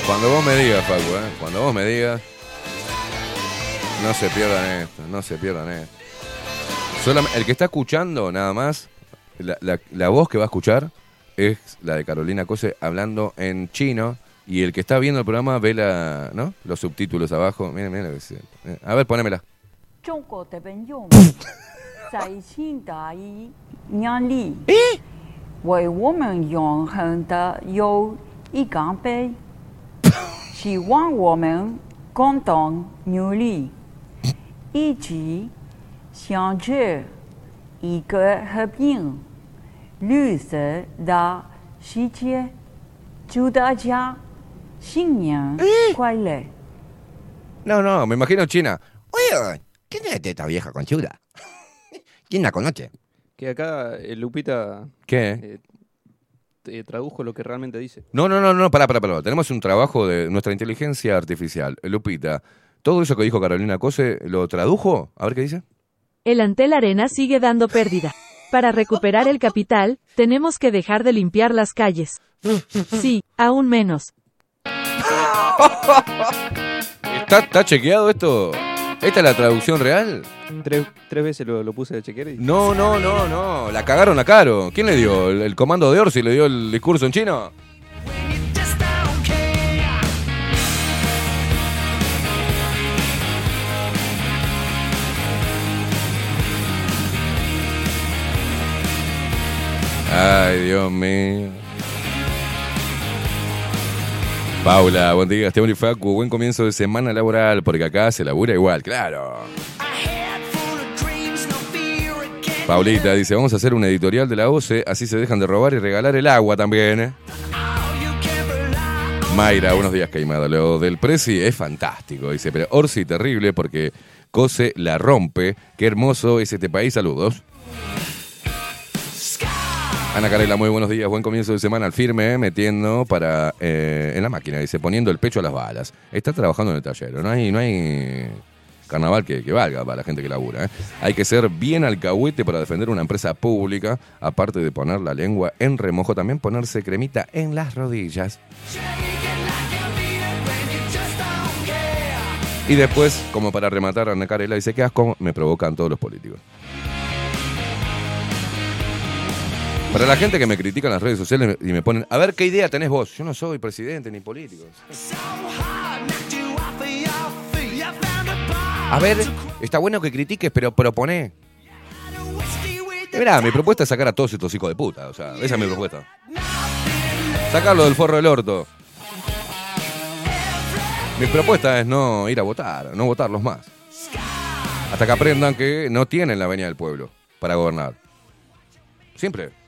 Cuando vos me digas, Facu, ¿eh? Cuando vos me digas. No se pierdan esto, no se pierdan esto. El que está escuchando, nada más, la voz que va a escuchar es la de Carolina Cose hablando en chino. Y el que está viendo el programa ve la, ¿no? los subtítulos abajo. Miren, miren lo que dice. Eh, A ver, ponémela. 中国的本用在新大一年里，为我们永恒的有一杆杯，希望我们共同努力，一起向着一个和平、绿色的世界。祝大家 China. ¿Eh? ¿Cuál es? No, no, me imagino China. Oye, ¿quién es esta vieja conchuda? ¿Quién la conoce? Que acá eh, Lupita. ¿Qué? Eh, tradujo lo que realmente dice. No, no, no, no, pará, pará, pará. Tenemos un trabajo de nuestra inteligencia artificial. Lupita, todo eso que dijo Carolina Cose, ¿lo tradujo? A ver qué dice. El Antel Arena sigue dando pérdida. Para recuperar el capital, tenemos que dejar de limpiar las calles. Sí, aún menos, ¿Está, está chequeado esto? ¿Esta es la traducción real? Tres, tres veces lo, lo puse a chequear y... No, no, no, no. La cagaron a Caro. ¿Quién le dio? ¿El, el comando de Orsi le dio el discurso en chino? Ay, Dios mío. Paula, buen día, Esteban y. Buen comienzo de semana laboral, porque acá se labura igual, claro. Paulita dice, vamos a hacer un editorial de la OCE, así se dejan de robar y regalar el agua también. ¿eh? Mayra, buenos días, Caimada. Lo del Prezi es fantástico, dice, pero Orsi terrible porque Cose la rompe. Qué hermoso es este país, saludos. Ana Carela, muy buenos días, buen comienzo de semana al firme, eh, metiendo para eh, en la máquina, dice, poniendo el pecho a las balas. Está trabajando en el taller, no hay, no hay carnaval que, que valga para la gente que labura. eh. Hay que ser bien alcahuete para defender una empresa pública, aparte de poner la lengua en remojo, también ponerse cremita en las rodillas. Y después, como para rematar, Ana Carela dice, qué asco me provocan todos los políticos. Para la gente que me critica en las redes sociales y me ponen, a ver qué idea tenés vos. Yo no soy presidente ni político. A ver, está bueno que critiques, pero proponé. Mirá, mi propuesta es sacar a todos estos hijos de puta. O sea, esa es mi propuesta. Sacarlo del forro del orto. Mi propuesta es no ir a votar, no votarlos más. Hasta que aprendan que no tienen la venia del pueblo para gobernar. Siempre.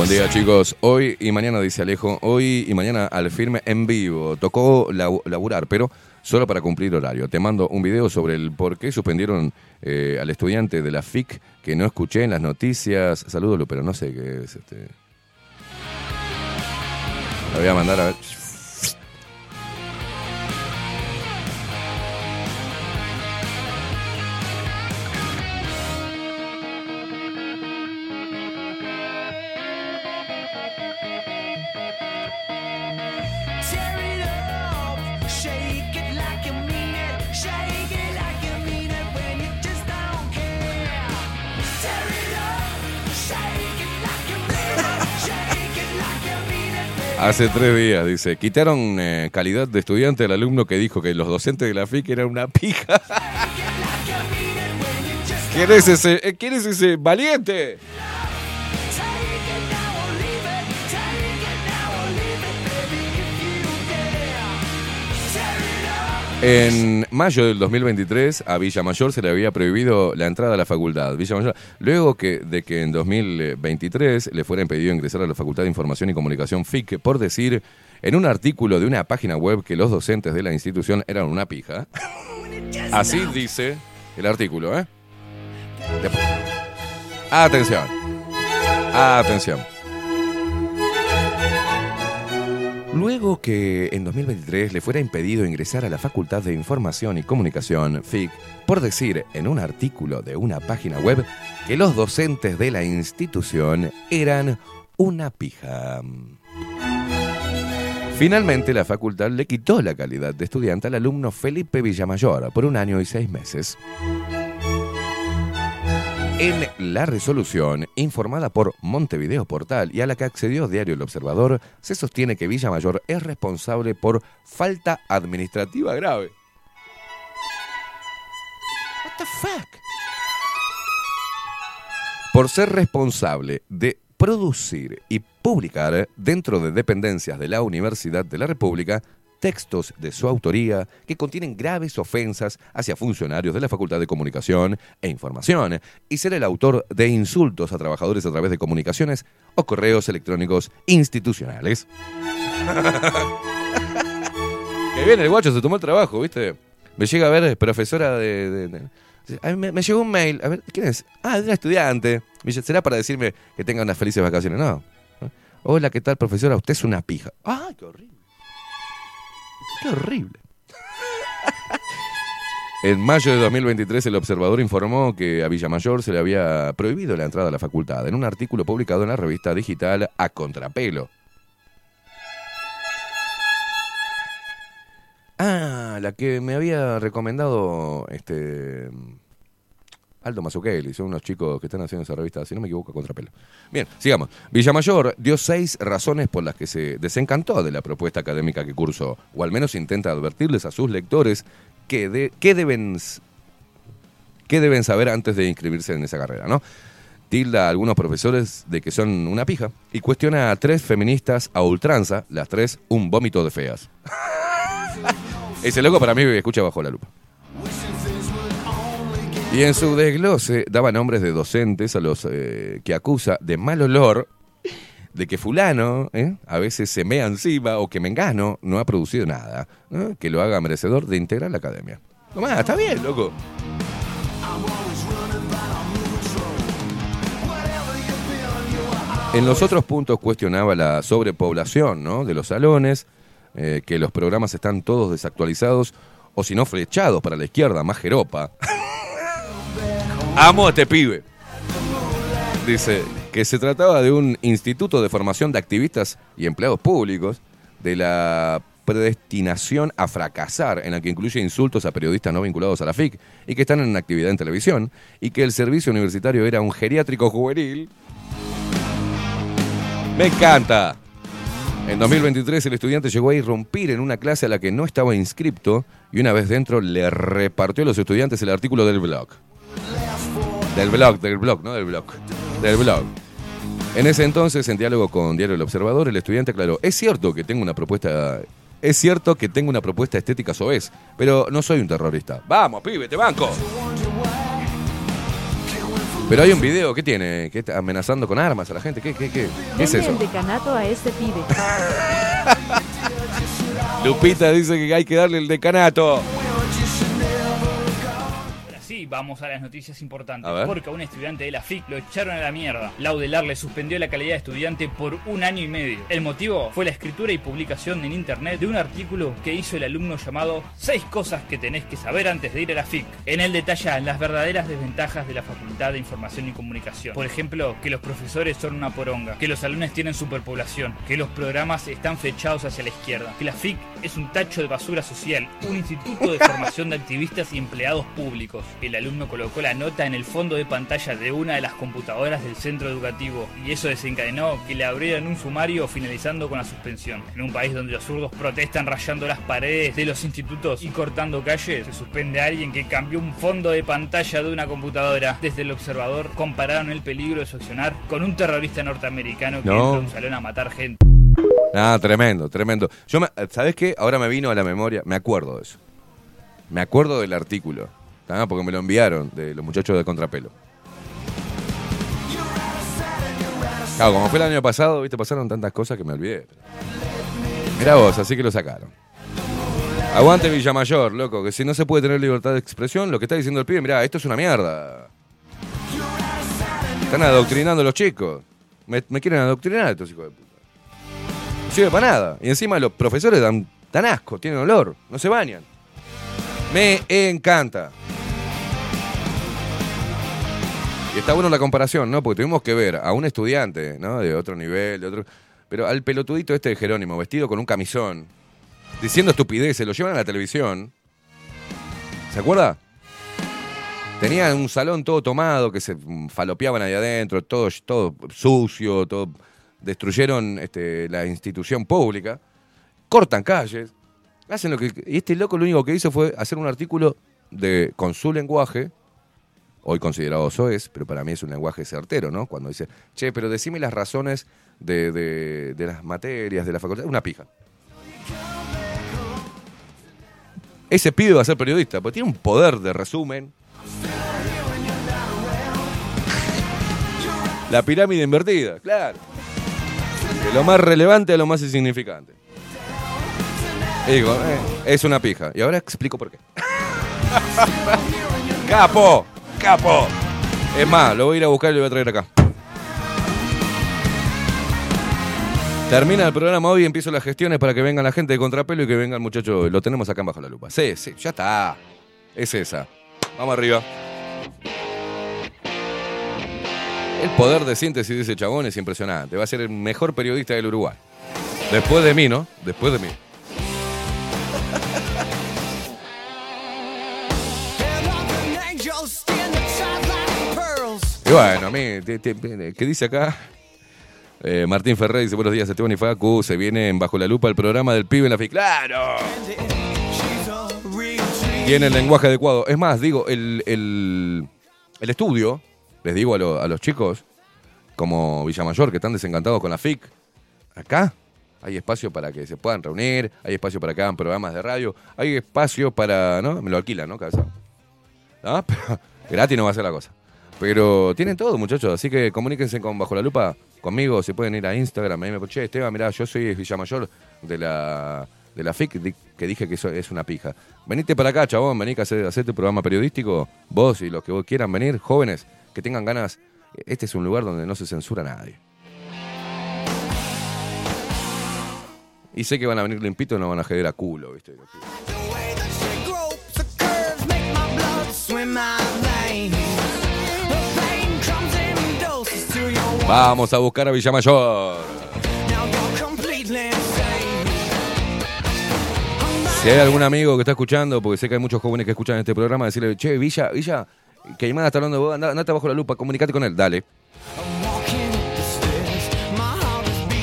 Buen día chicos, hoy y mañana dice Alejo, hoy y mañana al firme en vivo, tocó laburar, pero solo para cumplir horario. Te mando un video sobre el por qué suspendieron eh, al estudiante de la FIC que no escuché en las noticias. Saludos, pero no sé qué es este. La voy a mandar a ver. Hace tres días, dice, quitaron eh, calidad de estudiante al alumno que dijo que los docentes de la FIC eran una pija. ¿Quién es ese? eh, ¿Quién es ese valiente? En mayo del 2023 a Villa Mayor se le había prohibido la entrada a la facultad. Villa Mayor, luego que, de que en 2023 le fuera impedido ingresar a la Facultad de Información y Comunicación FIC por decir en un artículo de una página web que los docentes de la institución eran una pija. Así dice el artículo, ¿eh? Atención. Atención. Luego que en 2023 le fuera impedido ingresar a la Facultad de Información y Comunicación, FIC, por decir en un artículo de una página web que los docentes de la institución eran una pija. Finalmente, la facultad le quitó la calidad de estudiante al alumno Felipe Villamayor por un año y seis meses. En la resolución, informada por Montevideo Portal y a la que accedió Diario El Observador, se sostiene que Villamayor es responsable por falta administrativa grave. What the fuck? Por ser responsable de producir y publicar dentro de dependencias de la Universidad de la República textos de su autoría que contienen graves ofensas hacia funcionarios de la Facultad de Comunicación e Información y ser el autor de insultos a trabajadores a través de comunicaciones o correos electrónicos institucionales. que bien, el guacho se tomó el trabajo, ¿viste? Me llega a ver, profesora de... me, me llegó un mail, a ver, ¿quién es? Ah, de una estudiante. ¿será para decirme que tenga unas felices vacaciones? No. Hola, ¿qué tal, profesora? Usted es una pija. ¡Ay, qué horrible! ¡Qué horrible! En mayo de 2023, el observador informó que a Villamayor se le había prohibido la entrada a la facultad en un artículo publicado en la revista digital A Contrapelo. Ah, la que me había recomendado este Aldo Mazzucchelli, son unos chicos que están haciendo esa revista, si no me equivoco, contrapelo. Bien, sigamos. Villamayor dio seis razones por las que se desencantó de la propuesta académica que cursó, o al menos intenta advertirles a sus lectores que, de, que deben qué deben saber antes de inscribirse en esa carrera, ¿no? Tilda a algunos profesores de que son una pija y cuestiona a tres feministas a ultranza, las tres un vómito de feas. Ese loco para mí escucha bajo la lupa. Y en su desglose daba nombres de docentes a los eh, que acusa de mal olor, de que fulano ¿eh? a veces se mea encima o que Mengano no ha producido nada que lo haga merecedor de integrar la academia. Tomá, está bien, loco. En los otros puntos cuestionaba la sobrepoblación ¿no? de los salones, eh, que los programas están todos desactualizados o si no flechados para la izquierda, más jeropa. Amo a este pibe. Dice que se trataba de un instituto de formación de activistas y empleados públicos, de la predestinación a fracasar, en la que incluye insultos a periodistas no vinculados a la FIC y que están en actividad en televisión, y que el servicio universitario era un geriátrico juvenil. Me encanta. En 2023 el estudiante llegó a irrumpir en una clase a la que no estaba inscripto y una vez dentro le repartió a los estudiantes el artículo del blog. Del blog, del blog, no del blog. Del blog. En ese entonces, en diálogo con Diario El Observador, el estudiante aclaró, es cierto que tengo una propuesta... Es cierto que tengo una propuesta estética soez, pero no soy un terrorista. Vamos, pibe, te banco. Pero hay un video, ¿qué tiene? ¿Qué está amenazando con armas a la gente? ¿Qué, qué, qué? ¿Qué es eso? el decanato a este pibe. Lupita dice que hay que darle el decanato. Vamos a las noticias importantes. Porque a un estudiante de la FIC lo echaron a la mierda. Laudelar le suspendió la calidad de estudiante por un año y medio. El motivo fue la escritura y publicación en internet de un artículo que hizo el alumno llamado Seis cosas que tenés que saber antes de ir a la FIC. En él detalla las verdaderas desventajas de la Facultad de Información y Comunicación. Por ejemplo, que los profesores son una poronga, que los alumnos tienen superpoblación, que los programas están flechados hacia la izquierda, que la FIC es un tacho de basura social, un instituto de formación de activistas y empleados públicos. El alumno colocó la nota en el fondo de pantalla de una de las computadoras del centro educativo y eso desencadenó que le abrieran un sumario finalizando con la suspensión. En un país donde los zurdos protestan rayando las paredes de los institutos y cortando calles, se suspende a alguien que cambió un fondo de pantalla de una computadora. Desde el observador compararon el peligro de su accionar con un terrorista norteamericano que No. entra a un salón a matar gente. Ah, tremendo, tremendo. Yo, me- ¿sabes qué? Ahora me vino a la memoria, me acuerdo de eso. Me acuerdo del artículo, ¿tá? porque me lo enviaron de los muchachos de Contrapelo. Claro, como fue el año pasado, viste, pasaron tantas cosas que me olvidé. Mira vos, así que lo sacaron. Aguante Villamayor, loco, que si no se puede tener libertad de expresión, lo que está diciendo el pibe, mirá, esto es una mierda. Están adoctrinando a los chicos. Me, me quieren adoctrinar estos hijos de puta. No sirve para nada. Y encima los profesores dan, dan asco, tienen olor, no se bañan. Me encanta. Y está bueno la comparación, ¿no? Porque tuvimos que ver a un estudiante, ¿no? De otro nivel, de otro. Pero al pelotudito este de Jerónimo, vestido con un camisón, diciendo estupideces, lo llevan a la televisión. ¿Se acuerda? Tenían un salón todo tomado, que se falopeaban ahí adentro, todo, todo sucio, todo. Destruyeron este, la institución pública, cortan calles, hacen lo que. Y este loco lo único que hizo fue hacer un artículo de, con su lenguaje, hoy considerado soez, pero para mí es un lenguaje certero, ¿no? Cuando dice, che, pero decime las razones de, las materias, de la facultad. Una pija. Ese pibe va a ser periodista, porque tiene un poder de resumen. La pirámide invertida, claro. De lo más relevante a lo más insignificante. Digo, eh, es una pija. Y ahora explico por qué. ¡Capo! ¡Capo! Es más, lo voy a ir a buscar y lo voy a traer acá. Termina el programa hoy empiezo las gestiones para que venga la gente de Contrapelo y que venga el muchacho. Lo tenemos acá en bajo la lupa. Sí, sí, ya está. Es esa. Vamos arriba. El poder de síntesis de ese chabón es impresionante. Va a ser el mejor periodista del Uruguay. Después de mí, ¿no? Después de mí. Bueno, a mí, te- te- ¿qué dice acá? Eh, Martín Ferrer dice, buenos días, Esteban y Facu, se viene en Bajo la Lupa el programa del pibe en la FI. ¡Claro! Tiene el lenguaje adecuado. Es más, digo, el, el- el estudio, les digo a, lo- a los chicos, como Villamayor, que están desencantados con la FIC, acá hay espacio para que se puedan reunir, hay espacio para que hagan programas de radio, hay espacio para, ¿no? Me lo alquilan, ¿no? Cabeza. ¿Ah? Pero gratis no va a ser la cosa. Pero tienen todo, muchachos, así que comuníquense con Bajo la Lupa conmigo, se pueden ir a Instagram. Ahí me che, Esteban, mirá, yo soy Villamayor de la, de la FIC, que dije que es una pija. Venite para acá, chabón, vení que hacer, hacer tu programa periodístico. Vos y los que vos quieran venir, jóvenes, que tengan ganas. Este es un lugar donde no se censura a nadie. Y sé que van a venir limpitos y no van a joder a culo, ¿viste? Vamos a buscar a Villamayor. Si hay algún amigo que está escuchando, porque sé que hay muchos jóvenes que escuchan este programa, decirle, che, Villa, Villa, Aymara está hablando de vos, andate bajo la lupa, comunicate con él, dale.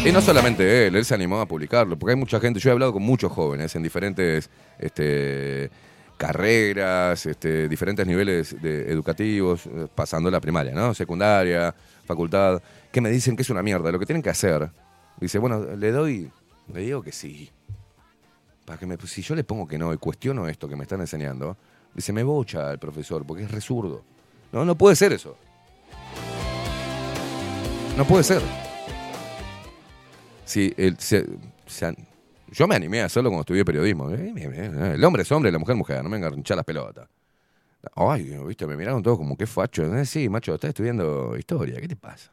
Y no solamente él, él se animó a publicarlo, porque hay mucha gente, yo he hablado con muchos jóvenes en diferentes este, carreras, este, diferentes niveles de- educativos, eh, pasando la primaria, ¿no? Secundaria, facultad, que me dicen que es una mierda. Lo que tienen que hacer, dice, bueno, le doy, le digo que sí. Para que me, si yo le pongo que no y cuestiono esto que me están enseñando, dice, me bocha el profesor, porque es resurdo. No, no puede ser eso. No puede ser. Sí, el, se- yo me animé a hacerlo cuando estudié periodismo. Eh, El hombre es hombre, la mujer es mujer, no me enganchar las pelotas. Ay, viste, me miraron todos como que facho. Eh, sí, macho, estás estudiando historia, ¿qué te pasa?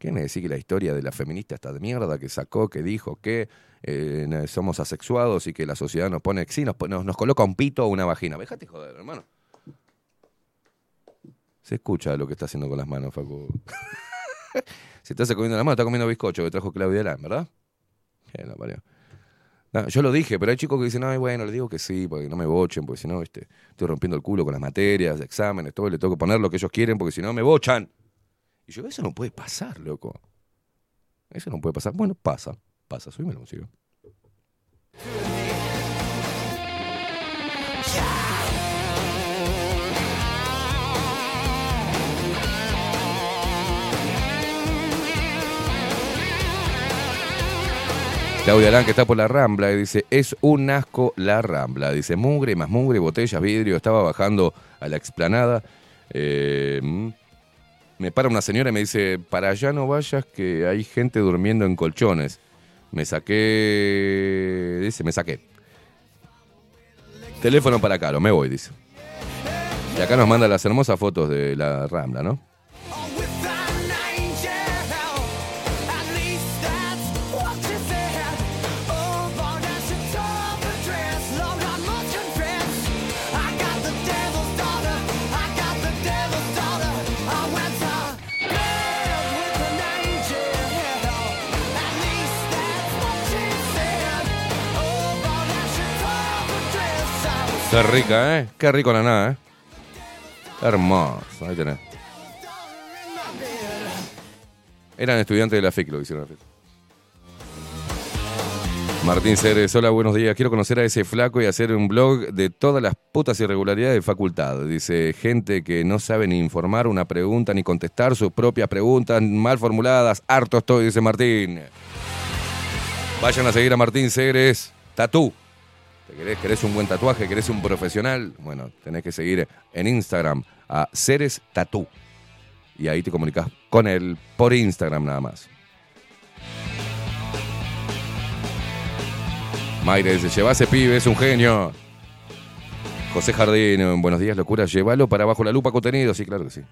¿Qué me decís que la historia de la feminista está de mierda, que sacó, que dijo que eh, no- somos asexuados y que la sociedad nos pone, sí, nos, nos, coloca un pito o una vagina? Déjate joder, hermano. Se escucha lo que está haciendo con las manos, Facu. Si estás comiendo la mano, está comiendo bizcocho que trajo Claudia Arán, ¿verdad? La parió. No, yo lo dije, pero hay chicos que dicen, ay, bueno, le digo que sí, porque no me bochen, porque si no, estoy rompiendo el culo con las materias, exámenes, todo, y le tengo que poner lo que ellos quieren, porque si no, me bochan. Y yo, eso no puede pasar, loco. Eso no puede pasar. Bueno, pasa, pasa, soy la música. Claudia Arán, que está por la Rambla, y dice, es un asco la Rambla. Dice, mugre, más mugre, botellas, vidrio. Estaba bajando a la explanada. eh, mm, me para una señora y me dice, para allá no vayas que hay gente durmiendo en colchones. Me saqué, dice, me saqué. Teléfono para Caro, me voy, dice. Y acá nos manda las hermosas fotos de la Rambla, ¿no? Qué rica, ¿eh? Qué rico la nada, ¿eh? Hermoso, ahí tenés. Eran estudiantes de la FIC lo hicieron. Martín Ceres, hola, buenos días. Quiero conocer a ese flaco y hacer un blog de todas las putas irregularidades de facultad. Dice, gente que no sabe ni informar una pregunta ni contestar sus propias preguntas mal formuladas. Harto estoy, dice Martín. Vayan a seguir a Martín Ceres, Tatú. ¿Te querés, querés un buen tatuaje? ¿Querés un profesional? Bueno, tenés que seguir en Instagram a Ceres Tatú. Y ahí te comunicas con él por Instagram nada más. Mayre dice, lleva ese pibe, es un genio. José Jardín, buenos días, locura, llévalo para bajo la lupa contenido. Sí, claro que sí.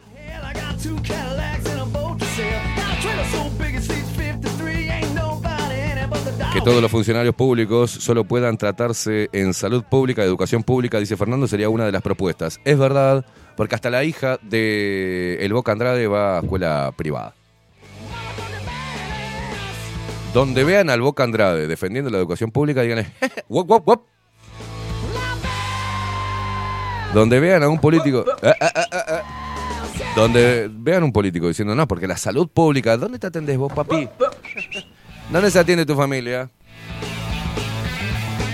Que todos los funcionarios públicos solo puedan tratarse en salud pública, educación pública, dice Fernando, sería una de las propuestas. Es verdad, porque hasta la hija de El Boca Andrade va a escuela privada. Donde vean al Boca Andrade defendiendo la educación pública, díganle, wop, wop, wop. Donde vean a un político... ah, ah, ah. Donde vean un político diciendo, no, porque la salud pública, ¿dónde te atendés vos, papi? ¿Dónde se atiende tu familia?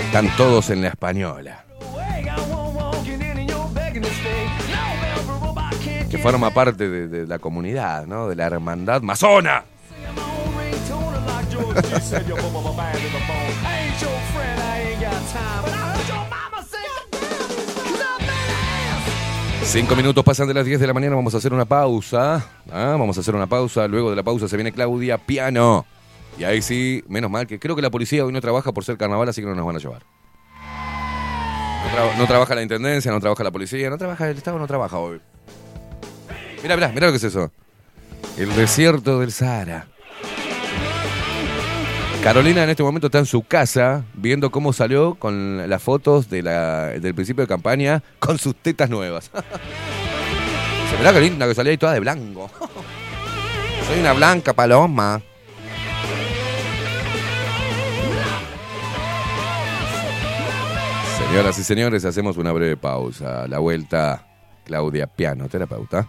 Están todos en la española. Que forma parte de, la comunidad, ¿no? De la hermandad masona. Cinco minutos pasan de las 10 de la mañana, vamos a hacer una pausa. Ah, Vamos a hacer una pausa. Luego de la pausa se viene Claudia Piano. Y ahí sí, menos mal que creo que la policía hoy no trabaja por ser carnaval, así que no nos van a llevar. No, tra- no trabaja la intendencia, no trabaja la policía, no trabaja el Estado, no trabaja hoy. Mira, mira, mira lo que es eso. El desierto del Sahara. Carolina en este momento está en su casa viendo cómo salió con las fotos de la- del principio de campaña con sus tetas nuevas. Se verá que linda que salía ahí toda de blanco. Soy una blanca paloma. Señoras y señores, hacemos una breve pausa. La vuelta, Claudia Piano, terapeuta.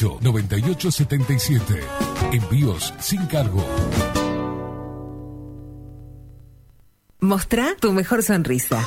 2-208-9877. Envíos sin cargo. Mostrá tu mejor sonrisa.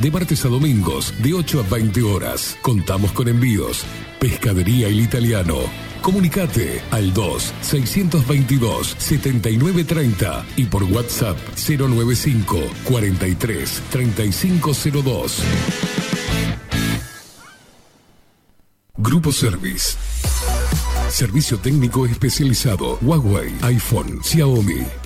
de martes a domingos, de 8 a 20 horas. Contamos con envíos. Pescadería El Italiano. Comunicate al 2-622-7930 y por WhatsApp 095 43 3502. Grupo Service. Servicio técnico especializado. Huawei, iPhone, Xiaomi.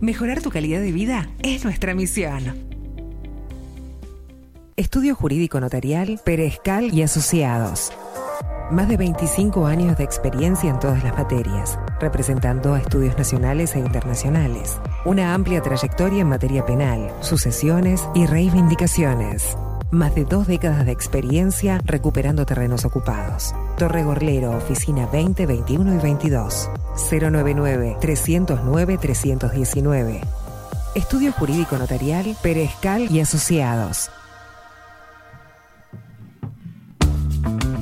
Mejorar tu calidad de vida es nuestra misión. Estudio Jurídico Notarial, Perezcal y Asociados. Más de 25 años de experiencia en todas las materias, representando a estudios nacionales e internacionales. Una amplia trayectoria en materia penal, sucesiones y reivindicaciones más de dos décadas de experiencia recuperando terrenos ocupados. Torre Gorlero, Oficina 20, 21 y 22. 099-309-319. Estudio Jurídico Notarial, Perezcal y Asociados.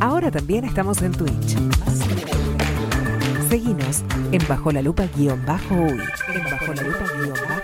Ahora también estamos en Twitch. Seguinos en Bajo la Lupa-Uy. En Bajo la Lupa-Uy.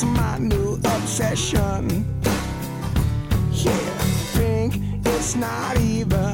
It's my new obsession. Yeah, pink. it's not even.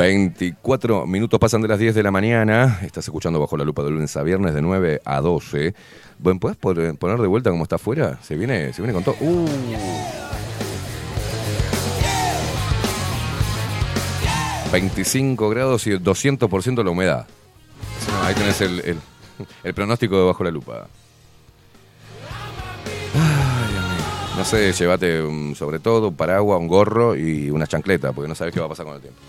24 minutos pasan de las 10 de la mañana. Estás escuchando Bajo la Lupa de lunes a viernes de 9 a 12. Bueno, ¿puedes por- poner de vuelta cómo está afuera? Se viene, se viene con todo. Uh. ...25 grados y 200% la humedad. Ahí tenés el, pronóstico de Bajo la Lupa. No sé, llévate sobre todo un paraguas, un gorro y una chancleta, porque no sabes qué va a pasar con el tiempo.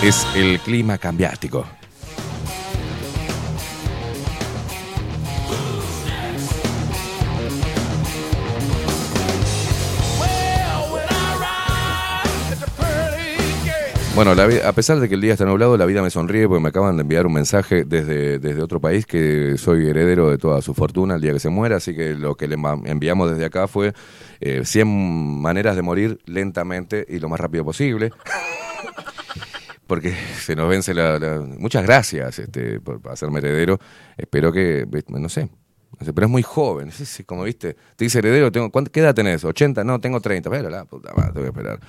Es el clima cambiástico. Bueno, la a pesar de que el día está nublado, la vida me sonríe porque me acaban de enviar un mensaje desde, desde otro país que soy heredero de toda su fortuna el día que se muera, así que lo que le enviamos desde acá fue eh, 100 maneras de morir lentamente y lo más rápido posible. Porque se nos vence la... la- Muchas gracias este, por hacerme heredero. Espero que, no sé, no sé, pero es muy joven. Sí, sí, como viste, te dice heredero, tengo, ¿cuánto, ¿qué edad tenés? ¿80? No, tengo 30. Pero la puta madre, te voy a esperar.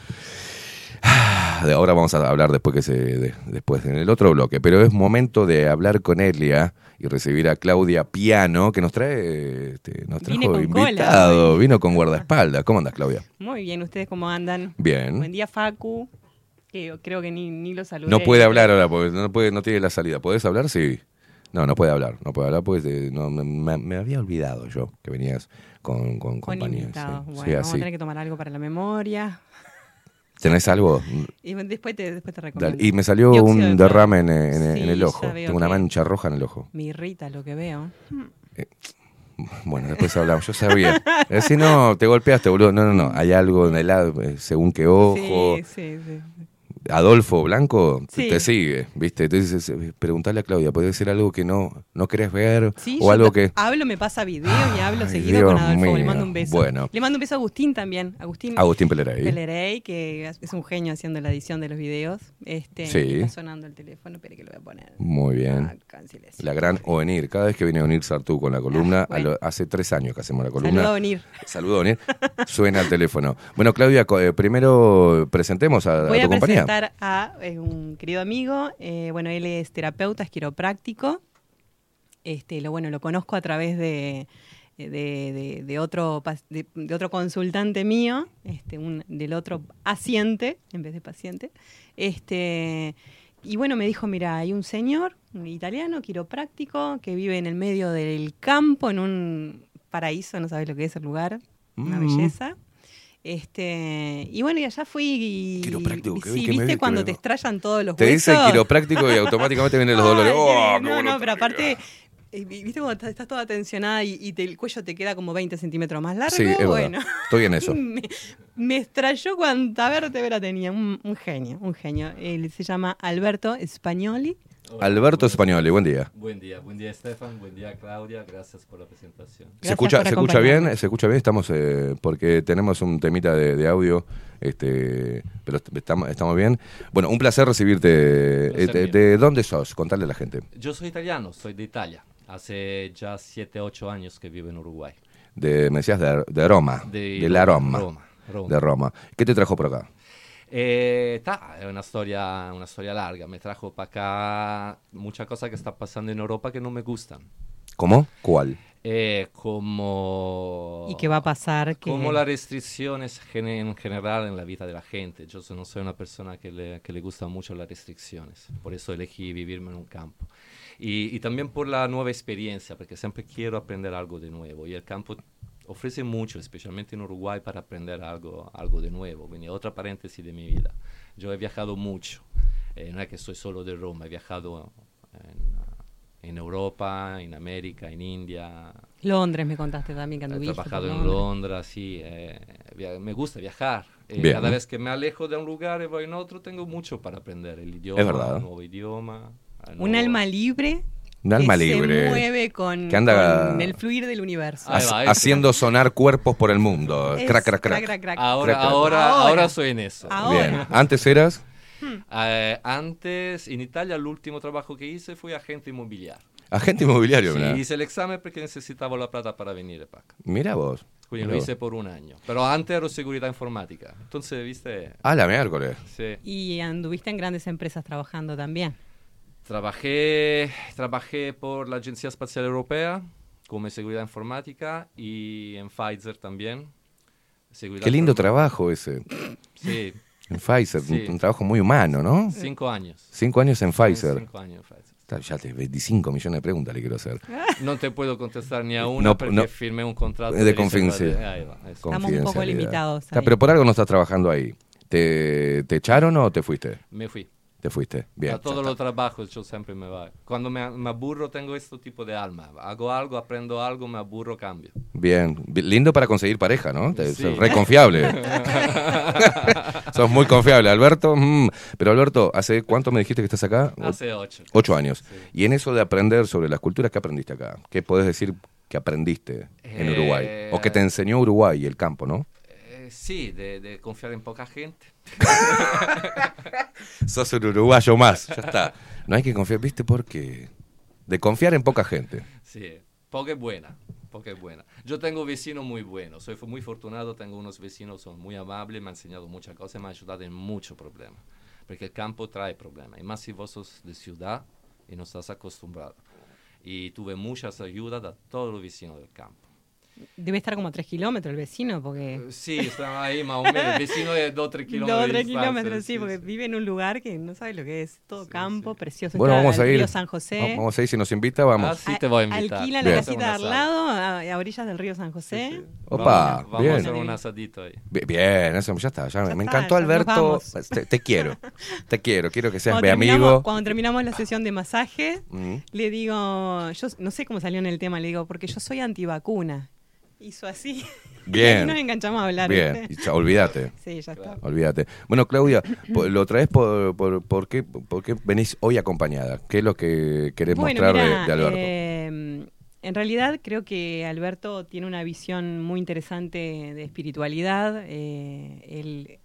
Ah, De ahora vamos a hablar después que se de- después en el otro bloque, pero es momento de hablar con Elia y recibir a Claudia Piano que nos trae este, nos Vine trajo cola invitado, vino con guardaespaldas. ¿Cómo andas, Claudia? Muy bien, ¿ustedes cómo andan? Bien. Buen día, Facu. Que creo que ni, ni lo saludé. No puede hablar ahora porque no puede no tiene la salida. ¿Podés hablar? Sí. No, no puede hablar, no puede hablar porque eh, no, me, había olvidado yo que venías con, con, Con compañía. invitados. sí. Bueno, Sí, vamos a tener que tomar algo para la memoria. ¿Tenés algo? Y después te, después te recomiendo. Dale. Y me salió un derrame en, en- Sí, en el ojo. Tengo una mancha roja en el ojo. Me irrita lo que veo. Bueno, después hablamos. Yo sabía. Eh, Si no, te golpeaste, boludo. No, no, no. Hay algo en el lado, eh, según qué ojo. Sí, sí, sí. Adolfo Blanco te- Sí. te sigue, ¿viste? Entonces, preguntarle a Claudia, ¿puede ser algo que no, no querés ver? Sí, o yo algo que... hablo, me pasa video y hablo Ay, seguido Dios con Adolfo. Le mando un beso. Bueno. Le mando un beso a Agustín también. Agustín, Agustín Pelerey. Pelerey, que es un genio haciendo la edición de los videos. Este, Sí. Está sonando el teléfono, espere que lo voy a poner. Muy bien. Acá. La gran Ovenir. Cada vez que viene Onir Sartú con la columna, a lo- hace tres años que hacemos la columna. Saludo a Onir. Saludo a Onir. Suena el teléfono. Bueno, Claudia, eh, primero presentemos a, a tu a compañía. Presentar a eh, un querido amigo. eh, bueno, él es terapeuta, es quiropráctico. Este, lo bueno, lo conozco a través de, de, de- de otro de, otro consultante mío, este, un, del otro asiente en vez de paciente. Este, y bueno, me dijo, mira, hay un señor, un italiano, quiropráctico, que vive en el medio del campo, en un paraíso, no sabes lo que es el lugar, una Mm. belleza. Este, y bueno, y allá fui y. Quiropráctico, y sí, que me viste vi, que cuando me- te estrellan todos los Te dice huesos. quiropráctico y automáticamente vienen los dolores. ¡Oh, no, no, pero aparte, eh, viste cuando estás, estás toda tensionada y, y te- el cuello te queda como 20 centímetros más largo. Sí, es verdad. bueno. Estoy en eso. me, me estrelló cuanta vértebra tenía. Un, un genio, un genio. Él se llama Alberto Spagnoli. Alberto Españoli, buen día. Buen día, buen día Estefan, buen día Claudia, gracias por la presentación. ¿Se escucha, ¿Se escucha bien? ¿Se escucha bien? Estamos, eh, porque tenemos un temita de, de audio, este, pero est- estamos, estamos bien. Bueno, un placer recibirte. Placer Eh, de, dónde sos? Contarle a la gente. Yo soy italiano, soy de Italia. Hace ya 7, 8 años que vivo en Uruguay. De, me decías de, de Roma. De De, la Roma. Roma, Roma. De Roma. ¿Qué te trajo por acá? Eh, ta, es una historia, una historia larga. Me trajo para acá muchas cosas que están pasando en Europa que no me gustan. ¿Cómo? ¿Cuál? Eh, como... ¿Y qué va a pasar? Que... Como las restricciones en general en la vida de la gente. Yo no soy una persona que le, que le gustan mucho las restricciones. Por eso elegí vivirme en un campo. Y, y también por la nueva experiencia, porque siempre quiero aprender algo de nuevo. Y el campo ofrece mucho, especialmente en Uruguay, para aprender algo, algo de nuevo. Viene otra paréntesis de mi vida. Yo he viajado mucho. Eh, no es que soy solo de Roma, he viajado en, en Europa, en América, en India, Londres me contaste también que He anduviste. trabajado por en Londres, sí. eh, me gusta viajar. Eh, Bien. cada vez que me alejo de un lugar y voy en otro, tengo mucho para aprender. El idioma, un nuevo idioma. el Un alma libre. Un alma que libre. Se mueve con, Que anda- con el fluir del universo. Va, haciendo sonar cuerpos por el mundo. Es- crack, crack, crack. crack, crack, crack. Ahora, Crack, ahora, Ahora. ahora soy en eso. Ahora. Bien. Antes eras Eh, antes, en Italia, el último trabajo que hice fue agente inmobiliario. Agente inmobiliario, mirá. hice el examen perché necesitavo la plata para venire para acá. Mira vos. Quindi lo vos. hice por un año. Pero antes ero seguridad informática. Entonces, viste, Ah, la miércoles. sí. Y anduviste en grandes empresas trabajando también. Trabajé, trabajé por la Agencia Espacial Europea como seguridad informática y en Pfizer también. Seguridad Qué lindo trabajo ese. Sí. En Pfizer, Sí. un, un trabajo muy humano, ¿no? Cinco años. Cinco años en Pfizer. Cinco años en Pfizer. Ya te 25 millones de preguntas le quiero hacer. No te puedo contestar ni a una No, porque no. firmé un contrato Es de reserva confidencialidad. Eso. Estamos un poco Confidencialidad. limitados ahí. pero por algo no estás trabajando ahí. ¿Te, te echaron o te fuiste? Me fui. Te fuiste. Bien. a todos los trabajos yo siempre me va. Cuando me, me aburro tengo este tipo de alma. Hago algo, aprendo algo, me aburro, cambio. Bien. Bi- Lindo para conseguir pareja, ¿no? Sí. Sos re confiable. sos muy confiable, Alberto. mm. Pero Alberto, ¿hace cuánto me dijiste que estás acá? Hace ocho. Ocho años. Y en eso de aprender sobre las culturas, ¿qué aprendiste acá? ¿Qué podés decir que aprendiste en Eh, Uruguay? O que te enseñó Uruguay y el campo, ¿no? Sí, de, de confiar en poca gente. Sos un uruguayo más, ya está. No hay que confiar, ¿viste por qué? De confiar en poca gente. Sí, poca es buena, poca es buena. Yo tengo vecinos muy buenos, soy muy fortunado, tengo unos vecinos, son muy amables, me han enseñado muchas cosas, me han ayudado en muchos problemas. Porque el campo trae problemas, y más si vos sos de ciudad y no estás acostumbrado. Y tuve muchas ayudas de todos los vecinos del campo. Debe estar como a tres kilómetros el vecino, porque... Sí, están ahí más o menos, el vecino de 2 o 3 kilómetros. Dos o de tres distancia, kilómetros, sí, porque vive en un lugar que no sabe lo que es. Todo campo, precioso. Bueno, Está vamos a el ir. río San José. Va- Vamos a ir, si nos invita, vamos. Ah, sí, te voy a invitar. Alquilan Bien. la casita de al lado, a, a orillas del río San José. Opa, Vamos, vamos bien. a hacer un asadito ahí. Bi- Bien, eso ya está. ya me- me está, encantó, Alberto. vamos. Te, te quiero. Te quiero. Quiero que seas Cuando mi amigo. Cuando terminamos la sesión de masaje, Mm. le digo, yo no sé cómo salió en el tema, le digo, porque yo soy antivacuna. Hizo así. Y Bien. ahí nos enganchamos a hablar. Bien, y ya, olvídate. Sí, ya está. Olvídate. Bueno, Claudia, lo traes por, por, por qué, por qué venís hoy acompañada. ¿Qué es lo que querés Bueno, mostrar de- de, Alberto? eh, en realidad creo que Alberto tiene una visión muy interesante de espiritualidad. eh, él-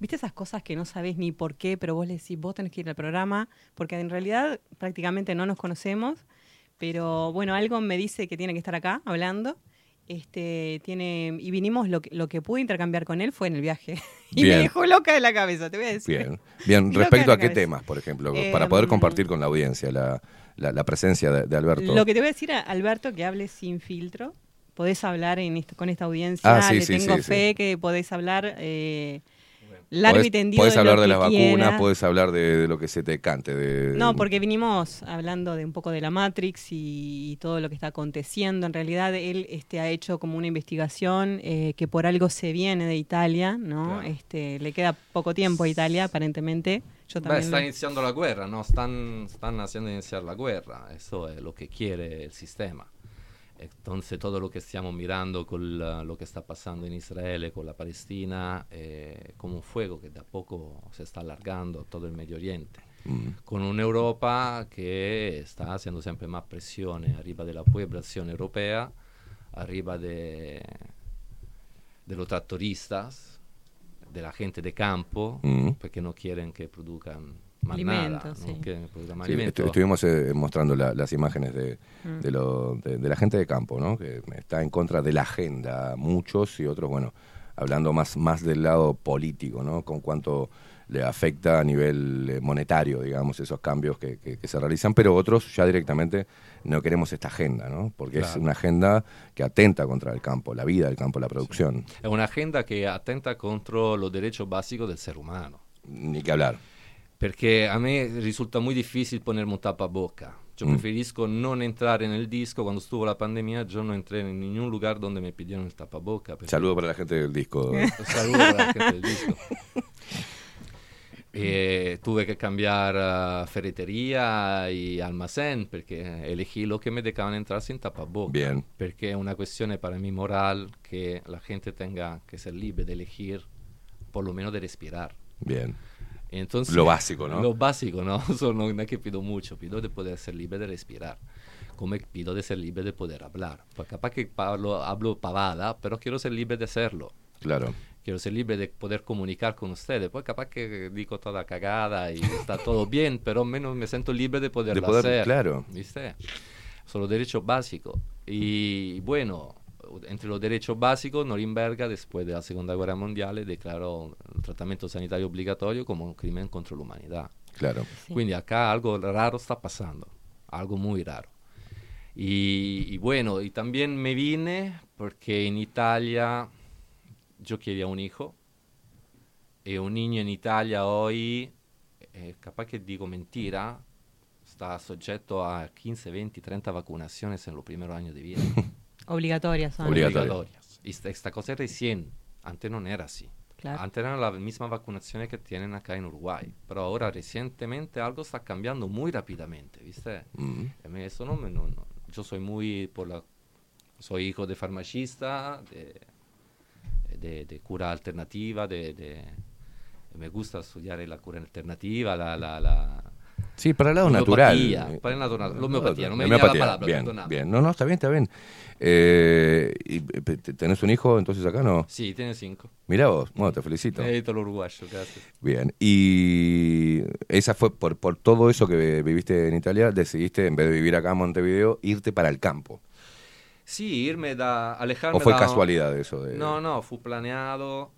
¿Viste esas cosas que no sabes ni por qué, pero vos le decís, vos tenés que ir al programa? Porque en realidad prácticamente no nos conocemos, pero bueno, algo me dice que tiene que estar acá hablando. Este, tiene, y vinimos, lo que, lo que pude intercambiar con él fue en el viaje. Y Bien. me dejó loca de la cabeza, te voy a decir. Bien, bien. Respecto a qué cabeza. temas, por ejemplo, Eh, para poder mm, compartir con la audiencia la, la, la presencia de, de Alberto. Lo que te voy a decir, a Alberto, que hables sin filtro. Podés hablar en con esta audiencia. Ah, sí, Le sí, tengo sí, fe que podés hablar eh, largo y tendido. podés de hablar lo de que las vacunas, podés hablar de, de lo que se te cante. De, No, porque vinimos hablando de un poco de la Matrix y, y todo lo que está aconteciendo. En realidad, él este, ha hecho como una investigación eh, que por algo se viene de Italia, ¿no? Este, le queda poco tiempo a Italia, aparentemente. Yo Beh, también. está iniciando la guerra, ¿no? Están, están haciendo iniciar la guerra. Eso es lo que quiere el sistema. Entonces, todo lo que estamos mirando con la- lo que está pasando en Israel, con la Palestina, eh, como un fuego que de a poco se está alargando a todo el Medio Oriente. Mm. Con una Europa que está haciendo siempre más presione arriba de la población europea, arriba de, de los tractoristas, de la gente de campo, Mm. porque no quieren que produzcan sí. no que Sí, alimento. estu- estuvimos eh, mostrando la- las imágenes de, Mm. de, lo- de- de la gente de campo, ¿no? que está en contra de la agenda, muchos y otros, bueno, hablando más, más del lado político, ¿no? con cuánto le afecta a nivel eh, monetario, digamos, esos cambios que, que- que se realizan, pero otros ya directamente no queremos esta agenda, ¿no? porque es una agenda que atenta contra el campo, la vida del campo, la producción, Es una agenda que atenta contra los derechos básicos del ser humano. ni que hablar. Perché a me risulta muy difícil ponerme un tapabocca. Yo Mm. preferisco non entrare nel disco. Cuando estuvo la pandemia, yo no entré en ningún lugar donde me pidieron el tapaboca. Saludo para la gente del disco. Un saludo para la gente del disco. E tuve che cambiare ferreteria e almacén perché elegí lo che me dejaban entrar sin tapabocca. Bien. Perché è una questione para mí moral que la gente tenga que ser libre de elegir, por lo menos de respirar. Bien. Entonces, Lo básico, ¿no? Lo básico, ¿no? Eso no, no es que pido mucho, pido de poder ser libre de respirar. Como pido de ser libre de poder hablar. Porque capaz que hablo, hablo pavada, pero quiero ser libre de hacerlo. Claro. quiero ser libre de poder comunicar con ustedes. Pues capaz que digo toda cagada y está todo bien, pero menos me siento libre de poderlo De poder- hacer. claro. ¿Viste? Son los derechos básicos. Y bueno, entre los derechos básicos, Norimberga, después de la Segunda Guerra Mundial, declaró el tratamiento sanitario obligatorio como un crimen contra la humanidad. Claro. Quindi acá algo raro está pasando, algo muy raro. Y, y bueno, y también me vine porque en Italia yo quería un hijo y un niño en Italia hoy, eh, capaz que digo mentira, está sujeto a 15, 20, 30 vacunaciones en los primeros años de vida. Obligatorias son. Obligatorias. Y esta, cosa es recién, antes no era así. Claro. Antes eran las mismas vacunaciones que tienen acá en Uruguay, pero ahora recientemente algo está cambiando muy rápidamente, ¿viste? Mm. Eso no me... no- no- yo soy muy por la... Soy hijo de farmacista, de, de, de cura alternativa, de, de- me gusta estudiar la cura alternativa, la... la, la Sí, para el lado natural. Para el lado natural. La homeopatía, no me venía la palabra, bien, bien. No, no, está bien, está bien. Eh, ¿y, eh, te- ¿Tenés un hijo entonces acá no? Sí, tiene cinco. Mirá vos, bueno, te felicito. Mérito al uruguayo, gracias. Bien, y esa fue por, por todo eso que viviste en Italia, decidiste, en vez de vivir acá en Montevideo, irte para el campo. Sí, irme da, alejarme ¿O fue da- casualidad eso? De... No, no, fu planeado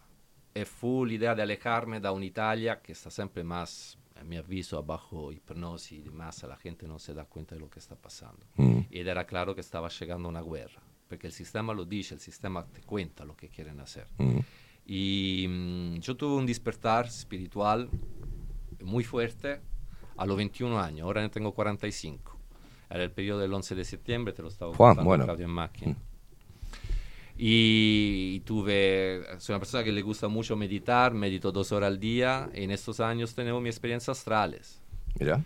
e fu l'idea di alejarme da un'Italia che sta sempre más, mi avviso, a bajo hipnosi di massa, la gente non si dà cuenta di lo che sta passando. Mm. Ed era claro che stava llegando una guerra, perché il sistema lo dice, il sistema te cuenta lo que quieren hacer. Mm. Y mm, yo tuve un despertar espiritual muy fuerte a los 21 años, ahora tengo 45. Era el periodo del 11 de septiembre, te lo estaba Juan, contando bueno. Claudio en máquina. Y, y tuve, soy una persona que le gusta mucho meditar, medito dos horas al día, y en estos años tengo mis experiencias astrales. Mirá.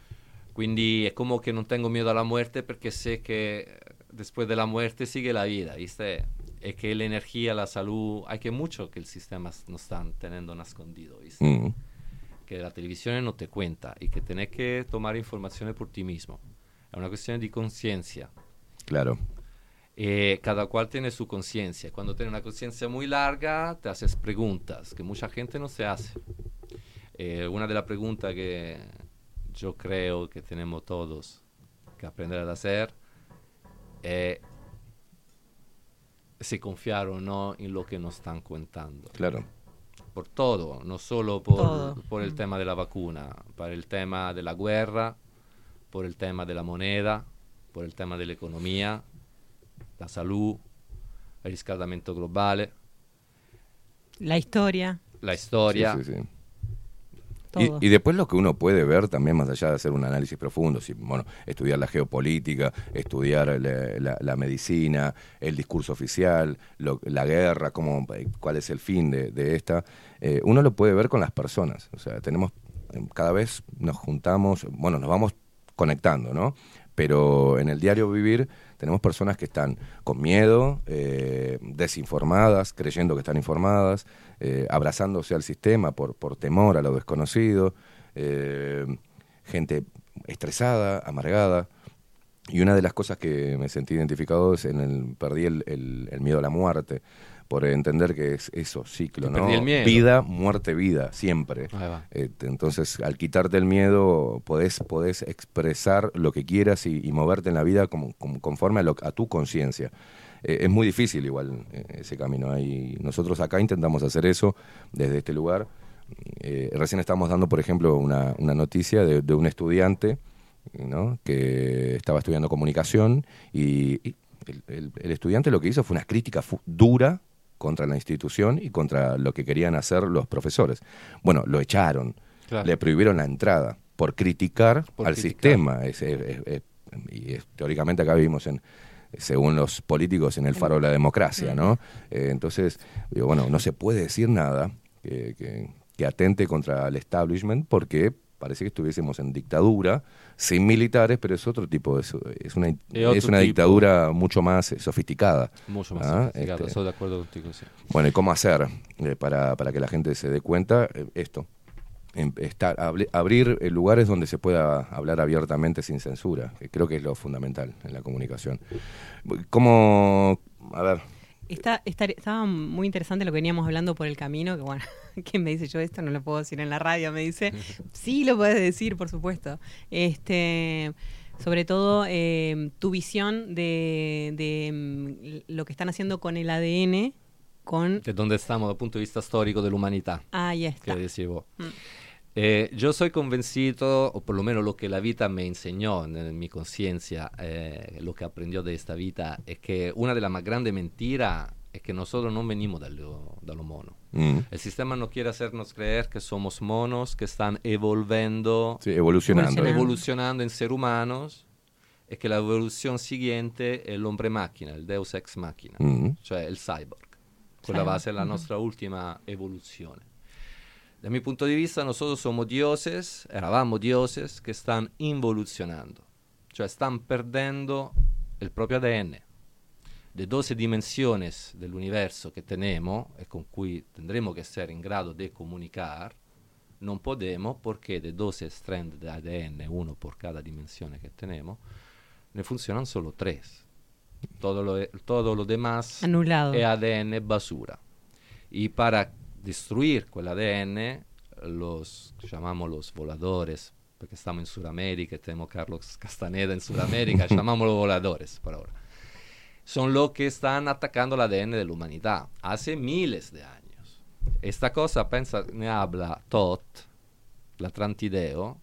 Quindi è come che non tengo miedo alla muerte perché sé che después de la muerte sigue la vida, ¿viste? E che l'energia, la salud, hay que mucho que el sistema nos están teniendo nascondido, ¿viste? Mm. Que la televisione no te cuenta y que tenés que tomar informazione por ti mismo. È una questione di conciencia. Claro. Eh, cada cual tiene su conciencia. Cuando tienes una conciencia muy larga, te haces preguntas que mucha gente no se hace. Eh, una de las preguntas que yo creo que tenemos todos que aprender a hacer es si confiar o no en lo que nos están contando. Claro. Por todo, no solo por, Todo. por el Mm. tema de la vacuna, para el tema de la guerra, por el tema de la moneda, por el tema de la economía, la salud, el riscaldamento globale, La historia. la historia. Sí, sí, sí. Todo. Y, y después lo que uno puede ver también, más allá de hacer un análisis profundo, si, bueno, estudiar la geopolítica, estudiar la, la- la medicina, el discurso oficial, lo- la guerra, cómo, eh, cuál es el fin de, de esta, eh, uno lo puede ver con las personas. O sea, tenemos, cada vez nos juntamos, bueno, nos vamos conectando, ¿no? Pero en el diario vivir tenemos personas que están con miedo, eh, desinformadas, creyendo que están informadas, eh, abrazándose al sistema por, por temor a lo desconocido, eh, gente estresada, amargada. Y una de las cosas que me sentí identificado es en el, perdí el, el- el miedo a la muerte, por entender que es eso, ciclo, ¿no? el miedo. Vida, muerte, vida, siempre. Ahí va. Eh, te- entonces, al quitarte el miedo, podés, podés expresar lo que quieras y, y moverte en la vida como, como- conforme a, lo- a tu conciencia. Eh, es muy difícil igual eh, ese camino. Ahí, nosotros acá intentamos hacer eso desde este lugar. Eh, recién estamos dando, por ejemplo, una, una noticia de, de un estudiante ¿no? que estaba estudiando comunicación y, y el, el- el estudiante lo que hizo fue una crítica dura contra la institución y contra lo que querían hacer los profesores. Bueno, lo echaron, Claro. le prohibieron la entrada por criticar Por al criticar. sistema. Es- es- es- es- y es- teóricamente acá vivimos en según los políticos en el faro de la democracia, ¿no? Eh, entonces, digo, bueno, no se puede decir nada que, que- que atente contra el establishment porque parece que estuviésemos en dictadura, sin militares, pero es otro tipo, de, es una, Es una tipo. dictadura mucho más eh, Mucho sofisticada. más ¿ah? sofisticado, Este, estoy de acuerdo contigo, sí. bueno, ¿y cómo hacer eh, para, para que la gente se dé cuenta? Eh, esto, em- estar- abrir lugares donde se pueda hablar abiertamente sin censura, que creo que es lo fundamental en la comunicación. ¿Cómo, a ver, Está, está- estaba muy interesante lo que veníamos hablando por el camino, que bueno, ¿quién me dice yo esto? No lo puedo decir en la radio, me dice. Sí, lo puedes decir, por supuesto. Este, sobre todo eh, tu visión de, de, mm, lo que están haciendo con el ADN, con... De dónde estamos dal punto de vista storico dell'umanità. Ahí está. que dicevo. Mm. Eh, yo soy convencido, o por lo menos lo que la vida me enseñó en mi conciencia, eh, lo que aprendió de esta vida, es que una de las más grandes mentiras es que nosotros no venimos dallo, dallo mono. Mm. El sistema no quiere hacernos creer que somos monos que están evolvendo, Sí, evolucionando. evolucionando en ser humanos e che la evoluzione seguente è l'ombre macchina, il deus ex machina, Mm. cioè il cyborg. Quella Cyborg, va a ser la nostra ultima evoluzione. Dal mio punto di vista, nosotros somos dioses, eravamo dioses che stanno involuzionando, cioè stanno perdendo il proprio ADN. Le 12 dimensiones dell'universo che tenemos e con cui tendremo che essere in grado di comunicare, non podemos perché de 12 strand de ADN, uno por cada dimensione che tenemos, ne funzionano solo 3. Todo lo, todo lo demás Anulado. è ADN basura. Y para destruir quel ADN, los llamamos los voladores, perché stiamo in Sudamérica tenemos Carlos Castaneda in Sudamérica, llamámoslo voladores por ahora. Son los que están atacando el ADN de la humanidad hace miles de años. Esta cosa, pensa, ne habla Tot, l'Atlantideo,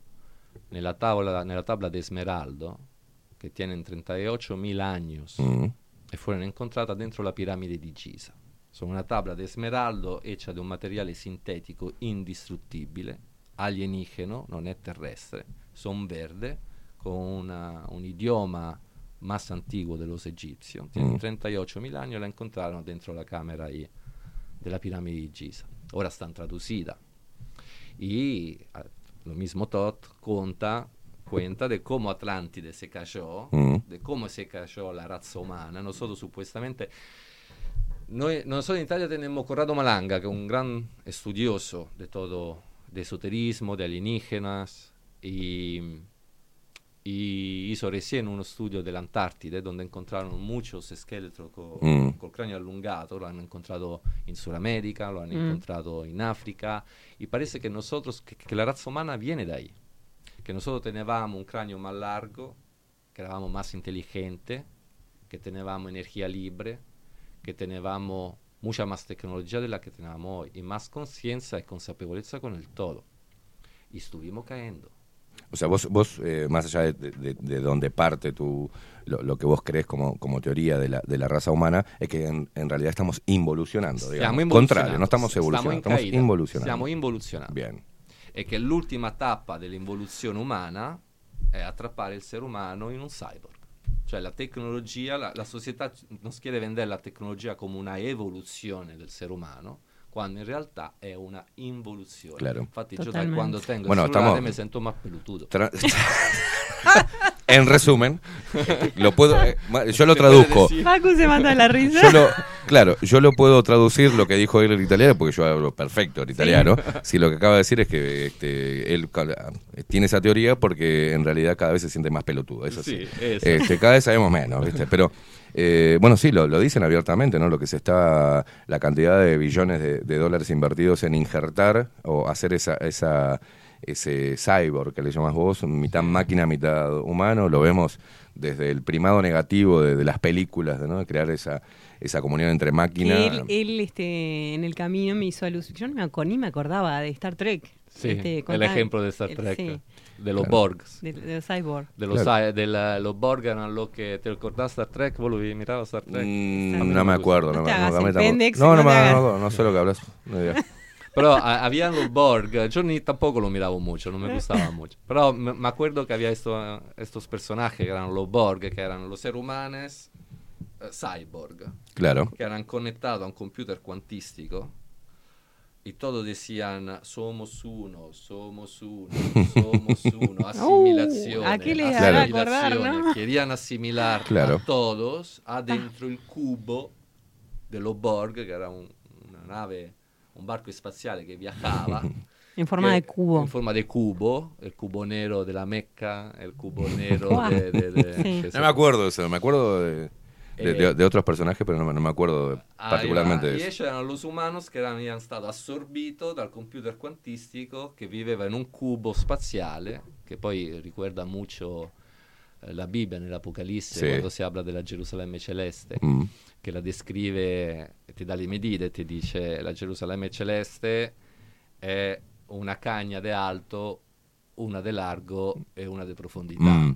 nella, tavola, nella tabla de Esmeraldo, che tiene 38.000 años, Mm. e fueron encontradas dentro la pirámide di Giza. Sono una tabla de esmeraldo hecha de un materiale sintetico indistruttibile, alienigeno, non è terrestre, son verde, con una- un idioma más antiguo de los egipcios. Tiene Mm. 38.000 años y la encontraron dentro la cámara ahí de la pirámide de Giza. Ahora están traducidas. Y ah, lo mismo Tot cuenta, cuenta de cómo Atlántide se cayó, Mm. de cómo se cayó la raza humana. Nosotros supuestamente... Noi, nosotros en Italia tenemos Corrado Malanga, que es un gran estudioso de todo, de esoterismo, de alienígenas, y, y hizo recién un estudio de la Antártide, donde encontraron muchos esqueletos Mm. col cráneo allungato, lo han encontrado en Sudamérica, lo han Mm. encontrado en África, y parece que nosotros, que, que la raza humana viene de ahí, que nosotros teníamos un cráneo más largo, que éramos más inteligentes, que teníamos energía libre, que teníamos mucha más tecnología de la que tenemos hoy, y más conciencia y consapevolezza con el todo. Y estuvimos cayendo. O sea, vos, vos eh, más allá de, de, de donde parte tu, lo, lo que vos crees como, como teoría de la, de la raza humana, es que en, en realidad estamos involucionando, digamos. Contrario, no estamos evolucionando, estamos caída, involucionando. Stiamo involuzionando. Bien. E che l'ultima tappa dell'involuzione umana è attrappare il essere umano in un cyborg. Cioè la tecnologia, la, la società non quiere vendere la tecnologia come una evoluzione del essere umano, quando in realtà è una involuzione. Claro. Infatti io da Totalmente. quando tengo Bueno, il estamos- me sento más pelutudo. Tra- en resumen, lo puedo, eh, yo lo traduzco. Facu se mata de la risa. Yo lo, claro, yo lo puedo traducir lo que dijo él en italiano, porque yo hablo perfecto el italiano. Si lo que acaba de decir es que este, él ca- tiene esa teoría porque en realidad cada vez se siente más pelotudo. Eso sí. Sí, eso. Este, cada vez sabemos menos, ¿viste? Pero eh, bueno, sí, lo, lo dicen abiertamente, ¿no? Lo que se está, la cantidad de billones de, de dólares invertidos en injertar o hacer esa, esa, ese cyborg que le llamas vos, mitad máquina, mitad humano, lo vemos desde el primado negativo de, de las películas, ¿no? De crear esa, esa comunión entre máquina. Que él, él, este, en el camino me hizo alusión. Yo no me, ac- ni me acordaba de Star Trek. Sí, Este, el ejemplo de Star el- Trek, sí, de los Claro. Borgs. de, de los cyborg. De los, Claro. cy- de la- los Borg eran lo que te recordás Star Trek, vos lo vi- mirabas Star Trek. Mm, mí no me acuerdo, No no, me- no, no, no no, no, no sé lo que hablas. No. Pero a- habían los Borg, yo ni tampoco lo miraba mucho, no me gustaba mucho. Pero me, me acuerdo que había esto- estos personajes que eran los Borg, que eran los seres humanos eh, cyborg, Claro. que eran conectados a un computer cuantístico y todos decían somos uno, somos uno, somos uno, asimilación. ¿a qué les hará acordar, no? Querían asimilar Claro. a todos adentro el cubo de los Borg, que era un- una nave, un barco espaciale che viajaba. En forma que- de cubo. En forma de cubo, el cubo negro de la Mecca, el cubo negro Guau. de... de- de- Sí. No me acuerdo de eso, me acuerdo de... de, de- de otros personajes, pero no, me- no me acuerdo de- Ahí particularmente va. de Y eso. ellos eran los humanos che erano, stati assorbiti dal computer quantistico che viveva in un cubo spaziale, che poi ricorda molto eh, la Bibbia nell'Apocalisse, Sì. quando si parla della Gerusalemme celeste, Mm. che la descrive, ti dà le medite, ti dice la Gerusalemme celeste è una cagna de alto, una de largo e una de profondità. Mm.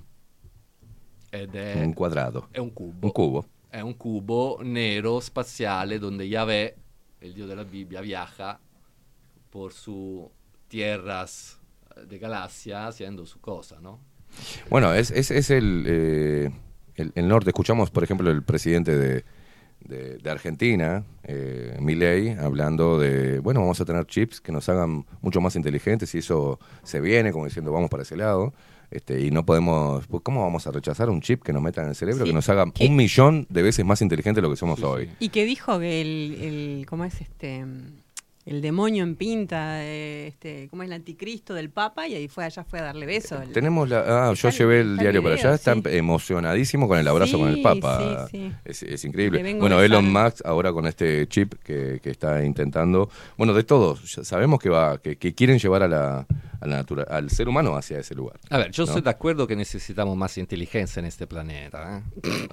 Ed è Un cuadrado. È un cubo. Un cubo. È un cubo nero spaziale donde Yahvé, el Dio de la Biblia, viaja por sus tierras de galaxia haciendo su cosa, ¿no? Bueno, es, es, es el, eh, el, norte. Escuchamos, por ejemplo, el presidente de, de, de Argentina, eh, Milei, hablando de, bueno, vamos a tener chips que nos hagan mucho más inteligentes y eso se viene, como diciendo, vamos para ese lado. Este, y no podemos, pues, ¿cómo vamos a rechazar un chip que nos meta en el cerebro, Sí, que nos haga que- un millón de veces más inteligentes de lo que somos hoy? Y que dijo que el, el ¿cómo es este? El demonio en pinta, eh, este, ¿cómo es el anticristo del Papa? Y ahí fue, allá fue a darle beso. El- Tenemos la, ah, yo llevé el diario para allá, está sí. emocionadísimo con el abrazo con el Papa. sí, sí. Es, es increíble. Bueno, Elon. Musk ahora con este chip que, que está intentando, bueno, de todos, sabemos que va, que, que quieren llevar a la, a la natura, al ser humano hacia ese lugar. A ver, yo ¿no? estoy de acuerdo que necesitamos más inteligencia en este planeta. ¿eh?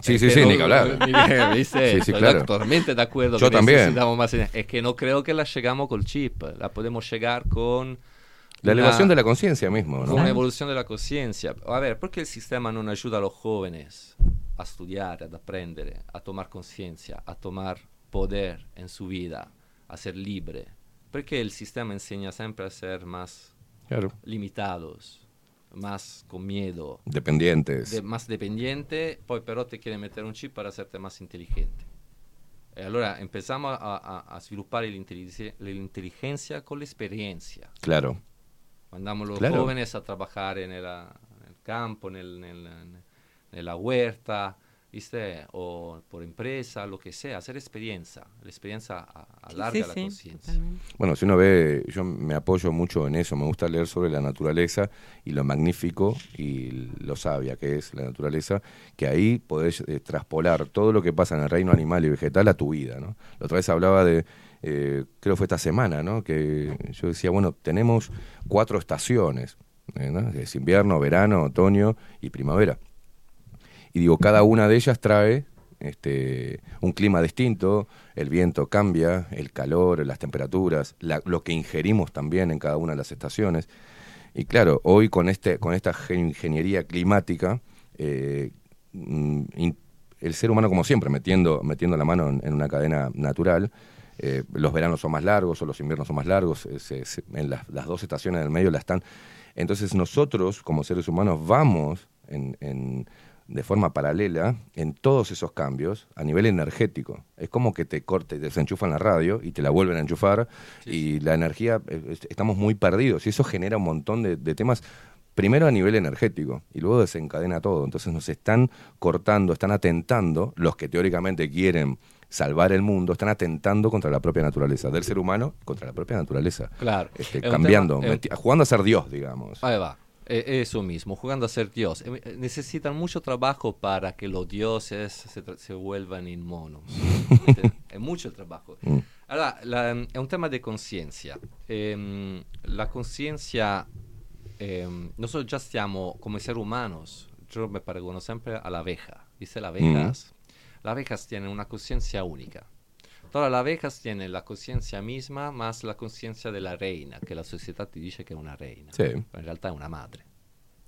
Sí, sí, Es que sí, ni que hablar. ¿viste? Sí, sí, Estoy claro. totalmente de acuerdo Yo que también. necesitamos más. Es que no creo que la llegamos col chip, la podemos llegar con... La una- elevación de la conciencia mismo, ¿no? Con una evolución de la conciencia. A ver, ¿por qué el sistema no ayuda a los jóvenes a estudiar, a aprender, a tomar conciencia, a tomar poder en su vida, a ser libre? Porque el sistema enseña siempre a ser más Claro. limitados, más con miedo, Dependientes. de- más dependiente, poi però te quiere meter un chip para hacerte más inteligente. E allora empezamos a, a- a sviluppare l'inteligencia con l'esperienza. Claro. Mandamos los Claro. jóvenes a trabajar en el, en el campo, en, el- en la- en la huerta, ¿viste? O por empresa, lo que sea, hacer experiencia. La experiencia a- alarga la conciencia. Bueno, si uno ve, yo me apoyo mucho en eso, me gusta leer sobre la naturaleza y lo magnífico y lo sabia que es la naturaleza, que ahí podés eh, traspolar todo lo que pasa en el reino animal y vegetal a tu vida, ¿no? La otra vez hablaba de, eh, creo que fue esta semana, ¿no? Que yo decía, bueno, tenemos cuatro estaciones, eh, ¿no? Es invierno, verano, otoño y primavera. Y digo, cada una de ellas trae este, un clima distinto, el viento cambia, el calor, las temperaturas, lo que ingerimos también en cada una de las estaciones. Y claro, hoy con, este, con esta gen- ingeniería climática, eh, mm, el ser humano, como siempre, metiendo, metiendo la mano en, una cadena natural, eh, los veranos son más largos o los inviernos son más largos, eh, en las, dos estaciones del medio la están. Entonces nosotros, como seres humanos, vamos en- de forma paralela en todos esos cambios a nivel energético. Es como que te corte, desenchufan la radio y te la vuelven a enchufar y la energía, eh, es- estamos muy perdidos y eso genera un montón de, de temas, primero a nivel energético y luego desencadena todo. Entonces nos están cortando, están atentando, los que teóricamente quieren salvar el mundo, están atentando contra la propia naturaleza del ser humano, contra la propia naturaleza. Claro. Este, cambiando, tema- meti- jugando a ser Dios, digamos. Ahí va. E- Eso mismo, jugando a ser Dios. Eh, eh, Necesitan mucho trabajo para que los dioses se, vuelvan en monos. ¿Entiendes? es mucho trabajo. Mm. Allora, la- è un tema di conciencia. Ehm, la conciencia, ehm, nosotros ya stiamo come esseri humanos, yo me paragono sempre alla abeja. ¿Viste las abejas? Las abejas tienen una conciencia única. Todas las abejas tienen la conciencia misma más la conciencia de la reina, que la sociedad ti dice che è una reina. Sí. Pero in realtà è una madre.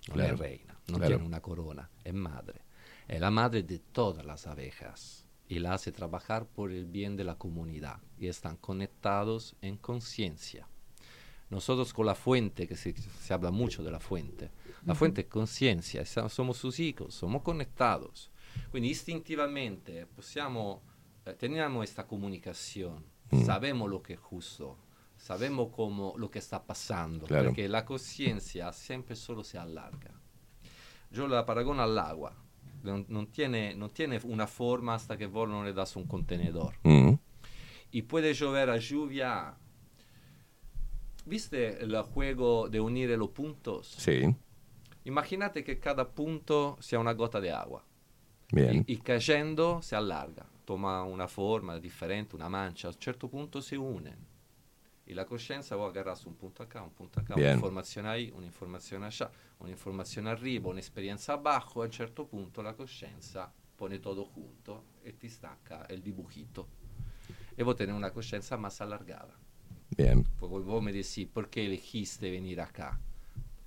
Non Claro. è reina, non Claro. tiene una corona, è madre. È la madre de todas las abejas y la hace trabajar por el bien de la comunidad y están conectados en conciencia. Nosotros con la fuente, que se, se habla mucho de la fuente, la fuente es conciencia, somos sus hijos, somos conectados. Quindi istintivamente possiamo, eh, teniamo esta comunicación, Mm. sabemos lo que es justo, sabemos cómo, lo que está pasando, Claro. porque la conciencia siempre solo se allarga. Yo la paragono all'acqua, non, non tiene, non tiene una forma hasta que vos no le das un contenedor. Mm. Y puede llover a lluvia. ¿Viste el juego de unir los puntos? Sí. Imagínate que cada punto sea una gota de agua. Bien. Y, y cayendo se alarga, toma una forma diferente, una mancha, a un certo punto se unen. Y la coscienza vos agarras un punto acá, un punto acá, Bien. un'informazione ahí, un'informazione allá, un'informazione arriba, un'esperienza abajo, a un certo punto la coscienza pone todo junto e ti stacca el dibujito. E vos tenés una coscienza más alargada. Bien. Pues vos me decís, ¿por qué elegiste venir acá?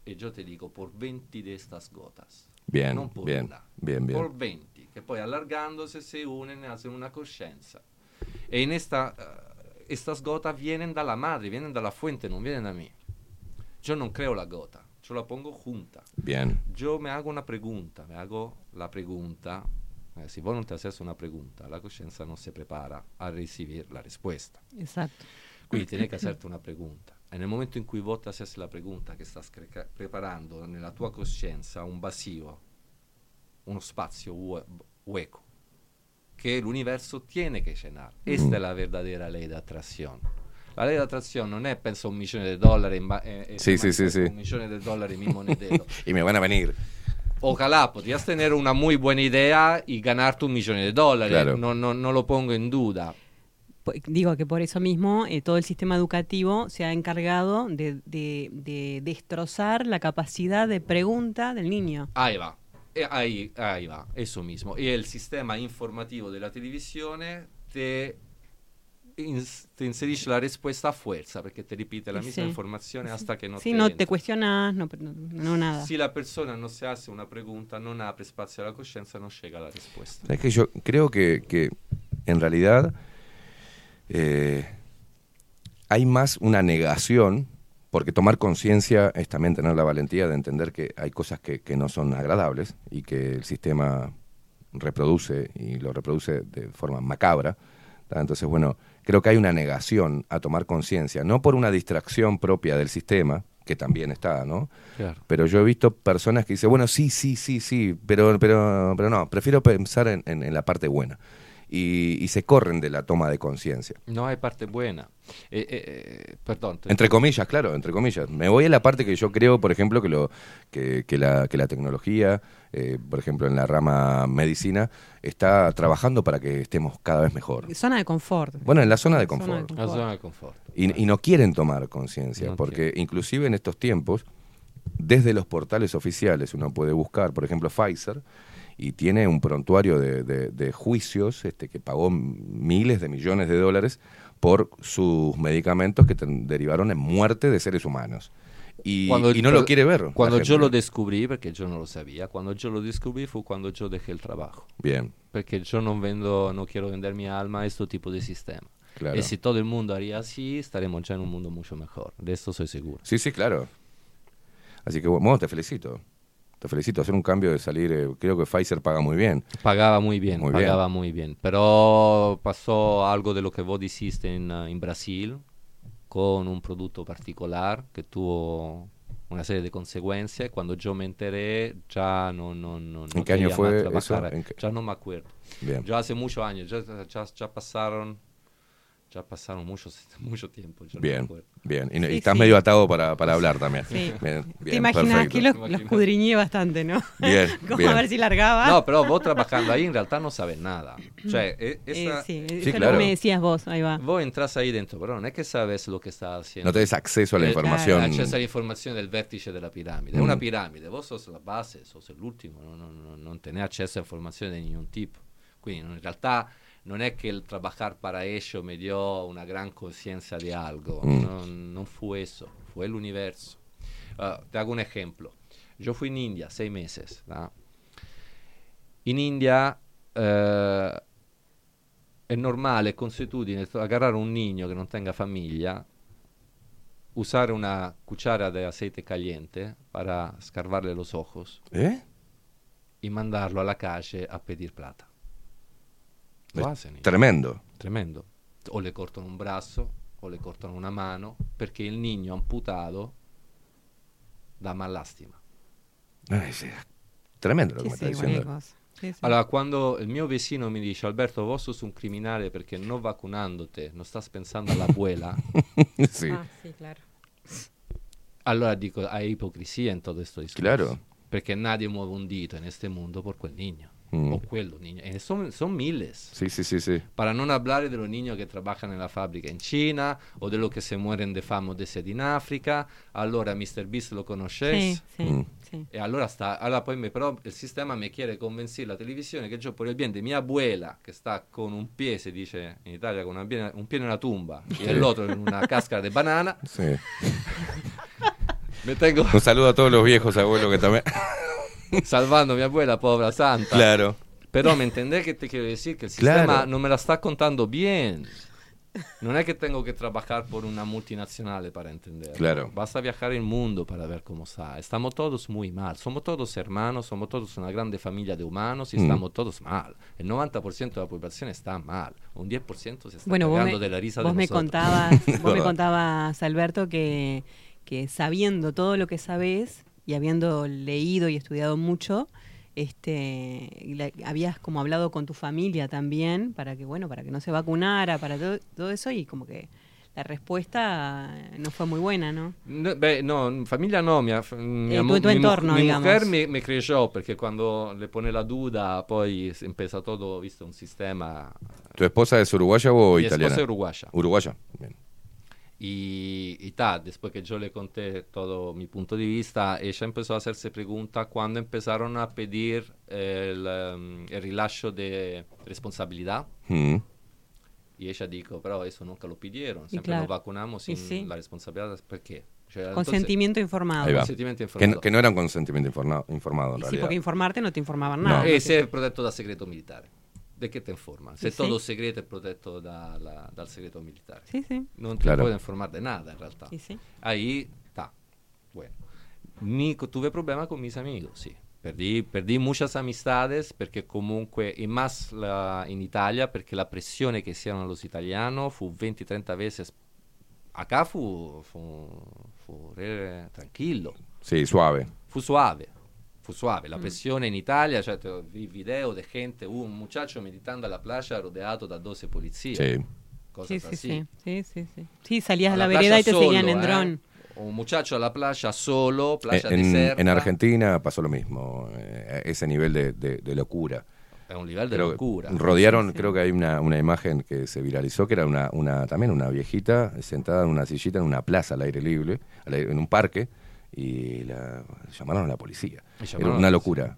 Y yo te digo, por 20 de estas gotas. Bien, Non por bien, una, bien, bien. Por 20, che poi allargándose se unen e hacen una coscienza. E in esta, eh, estas gotas vienen dalla madre, vienen dalla fuente, non vienen da mí. Yo non creo la gota, yo la pongo junta. Bien. Yo me hago una pregunta, me hago la pregunta. eh, si vos non ti haces una pregunta, la coscienza non si prepara a recibir la risposta. Exacto. Quindi tienes que hacerte una pregunta. E nel momento in cui vos te haces la pregunta che stai creca- preparando nella tua coscienza un vacío, uno spazio hue- hueco, que l'universo tiene que llenar. Esta Mm. es la verdadera ley de atracción. La ley de atracción non è penso un milione di dollari in ba- eh, eh, Sì, ma sì, sì, sì. un milione di dollari in mi monedero. Y me van a venir. Ojalá podrías tener una muy buena idea y ganarte un millón de dólares. Claro. No, no, no lo pongo en duda. Digo que por eso mismo eh, todo el sistema educativo se ha encargado de, de- de destrozar la capacidad de pregunta del niño. Ahí va. E ahí, ahí va, eso mismo. Y el sistema informativo de la televisione te, ins- te inserisce la risposta a fuerza perché ti ripete la Sí. misma informazione hasta que no Si te no entra. te cuestionas, no, no, no nada. Si la persona non si hace una pregunta, non apre spazio alla coscienza, non llega la risposta. ¿Sabes que yo creo que, que en realidad eh, hay más una negación, porque tomar conciencia es también tener la valentía de entender que hay cosas que, que no son agradables y que el sistema reproduce y lo reproduce de forma macabra. Entonces, bueno, creo que hay una negación a tomar conciencia, no por una distracción propia del sistema, que también está, ¿no? Claro. Pero yo he visto personas que dicen, bueno, sí, sí, sí, sí, pero, pero, pero no, prefiero pensar en, en- en la parte buena. Y, y se corren de la toma de conciencia. No hay parte buena. Eh, eh, eh, perdón. te- Entre comillas, claro, entre comillas. Me voy a la parte que yo creo, por ejemplo, que, lo, que, que la, que la tecnología, eh, por ejemplo, en la rama medicina, está trabajando para que estemos cada vez mejor. Zona de confort. Bueno, en la zona de Zona de confort. La zona de confort. Y, y no quieren tomar conciencia, No porque inclusive en estos tiempos, desde los portales oficiales uno puede buscar, por ejemplo, Pfizer, y tiene un prontuario de, de- de juicios este, que pagó miles de millones de dólares por sus medicamentos que derivaron en muerte de seres humanos. Y, y no lo quiere ver. Cuando yo lo descubrí, porque yo no lo sabía, cuando yo lo descubrí fue cuando yo dejé el trabajo. Bien. Porque yo no vendo, no quiero vender mi alma a este tipo de sistema. Claro. Y si todo el mundo haría así, estaremos ya en un mundo mucho mejor. De esto soy seguro. Sí, sí, claro. Así que, bueno, te felicito. Te felicito. Hacer un cambio de salir, eh, creo que Pfizer paga muy bien. Pagaba muy bien, Muy bien. pagaba muy bien. Pero pasó algo de lo que vos dijiste en, uh, en Brasil, con un producto particular que tuvo una serie de consecuencias. Cuando yo me enteré, ya no, no, no, no ¿En qué año fue eso? trabajar. ¿En qué- Ya no me acuerdo. Bien. Ya hace muchos años, ya, ya, ya pasaron, ya pasaron muchos, mucho tiempo. yo no Bien, acuerdo. bien. Y, no- y Sí, estás sí. medio atado para, para hablar también. Sí. Bien, Te bien, imaginas perfecto. que los, los escudriñé bastante, ¿no? Bien, Como bien. a ver si largaba. No, pero vos trabajando ahí en realidad no sabes nada. Cioè, e- Eh, esa- sí, eso es lo que me decías vos, ahí va. Vos entras ahí dentro, pero no es que sabes lo que estás haciendo. No tenés acceso a la Eh, información. Acceso a la información del vértice de la pirámide. Es Mm. una pirámide, vos sos la base, sos el último, no, no, no, non tenés acceso a informazioni di ningún tipo. Quindi in realtà non è che el trabajar para ello me dio una gran conciencia de algo, Mm. no, non fu eso, fue el universo. Ah, te hago un ejemplo. Yo fui en India seis meses. ¿no? In India eh, è normale, è consuetudine, agarrare un niño che non tenga famiglia, usare una cuchara de aceite caliente para escarbarle los ojos ¿Eh? y mandarlo a la calle a pedir plata. Ellos. tremendo. Tremendo. O le cortano un brazo o le cortano una mano perché il niño amputato dà mal lástima. Ay, sí, Tremendo que me está diciendo. Allora, quando il mio vecino mi dice Alberto, vos sos un criminale perché non vacunandote non stas pensando alla abuela, Sí. Ah, sí, claro. allora dico, hay ipocrisia in tutto questo discorso. Claro. Perché nadie muove un dito in este mundo por quel niño. Mm. o quello niño. E son, son miles. Sí, sí, sí, sí. Para non hablar de los niños que trabajan en la fábrica in Cina o de los que se mueren de fame o de sed in Africa. Allora Mr. Beast lo conosces? Sí, sí, Mm. sí. E allora, sta, allora poi me- però il sistema mi chiede convencere la televisione che io por il bien de mia abuela che sta con un piede, si dice in Italia, con una un piede nella tumba Sì. e l'altro in una cascara di banana. Sí. Me tengo Un saludo a todos los viejos abuelos que también. salvando mia abuela, povera santa. Claro. Pero me entendés que te quiero decir que el sistema Claro. no me la está contando bien. No es que tengo que trabajar por una multinacional para entender. Claro. Basta viajar el mundo para ver cómo está. Estamos todos muy mal. Somos todos hermanos, somos todos una grande familia de humanos y Mm. estamos todos mal. El 90% de la población está mal. Un 10% se está Bueno, me, de la risa vos de me nosotros. contabas, vos me contabas, Alberto, que, que sabiendo todo lo que sabés y habiendo leído y estudiado mucho, este, y la- habías como hablado con tu familia también para que bueno, para que no se vacunara, para todo, todo eso y como que la respuesta no fue muy buena, ¿no? No, beh, no, familia no, mia, f- mia tu- tu mi entorno, mi digamos. mujer me, me creyó perché quando le pone la duda poi si empieza todo, visto, un sistema ¿Tu esposa es uruguaya o Mi italiana? esposa es uruguaya. Uruguaya. Bien. Y, y ta, después que yo le conté todo mi punto de vista, ella empezó a hacerse preguntas cuando empezaron a pedir el, em, el rilascio de responsabilidad. Mm. Y ella dijo, pero eso nunca lo pidieron, siempre claro. nos vacunamos sin sí. la responsabilidad. ¿Por qué? Entonces- Consentimiento informado. Consentimiento Que, informado. no- que no era un consentimiento informa- informado, en Y sí, realidad. porque informarte no te informaban No. nada. E se è protetto da segreto militare. De che te informa? Se Sì, todo sì. segreto è protetto dalla- dal segreto militare. Sì, sì. Non ti Claro. puoi informare di nada in realtà. Sì, sì. Ahí está. Bueno. Ni co- tuve problema con mis amigos, sí. Perdí, perdí muchas amistades perché comunque, e más la- in Italia, perché la pressione che hicieron los italianos fu 20-30 veces. Acá fu, fu, fu re- tranquillo. Sí, suave. Fu suave, fu suave. La Mm. pressione in Italia, cioè te- vi video de gente, uh, un muchacho meditando alla playa rodeato da 12 policías. Sí. Cosas Sí, sí, así. sí, sí, sí, sí. Sí, salías a la, playa vereda y te solo, seguían en ¿eh? dron. Un muchacho a la playa solo, playa En, deserta. en Argentina pasó lo mismo, eh, ese nivel de, de- de locura. Un Creo que locura. Rodearon, creo que hay una, una imagen que se viralizó, que era una, una también una viejita sentada en una sillita en una plaza al aire libre, en un parque, y la llamaron a la policía. Era una locura.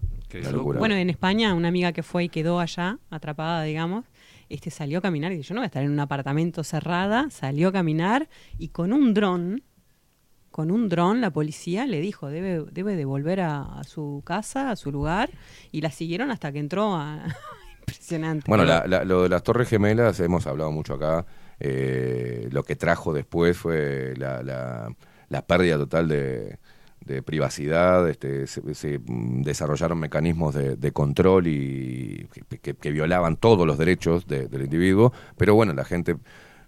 Una. Bueno, en España, una amiga que fue y quedó allá, atrapada, digamos, este salió a caminar y dice, yo no voy a estar en un apartamento cerrada, salió a caminar y con un dron, con un dron la policía le dijo, debe, debe de volver a, a su casa, a su lugar, y la siguieron hasta que entró a... Impresionante. Bueno, la- la- lo de las Torres Gemelas, hemos hablado mucho acá. eh, lo que trajo después fue la, la- la pérdida total de, de privacidad. Este, se, se, desarrollaron mecanismos de, de control y que, que- que violaban todos los derechos de- del individuo. Pero bueno, la gente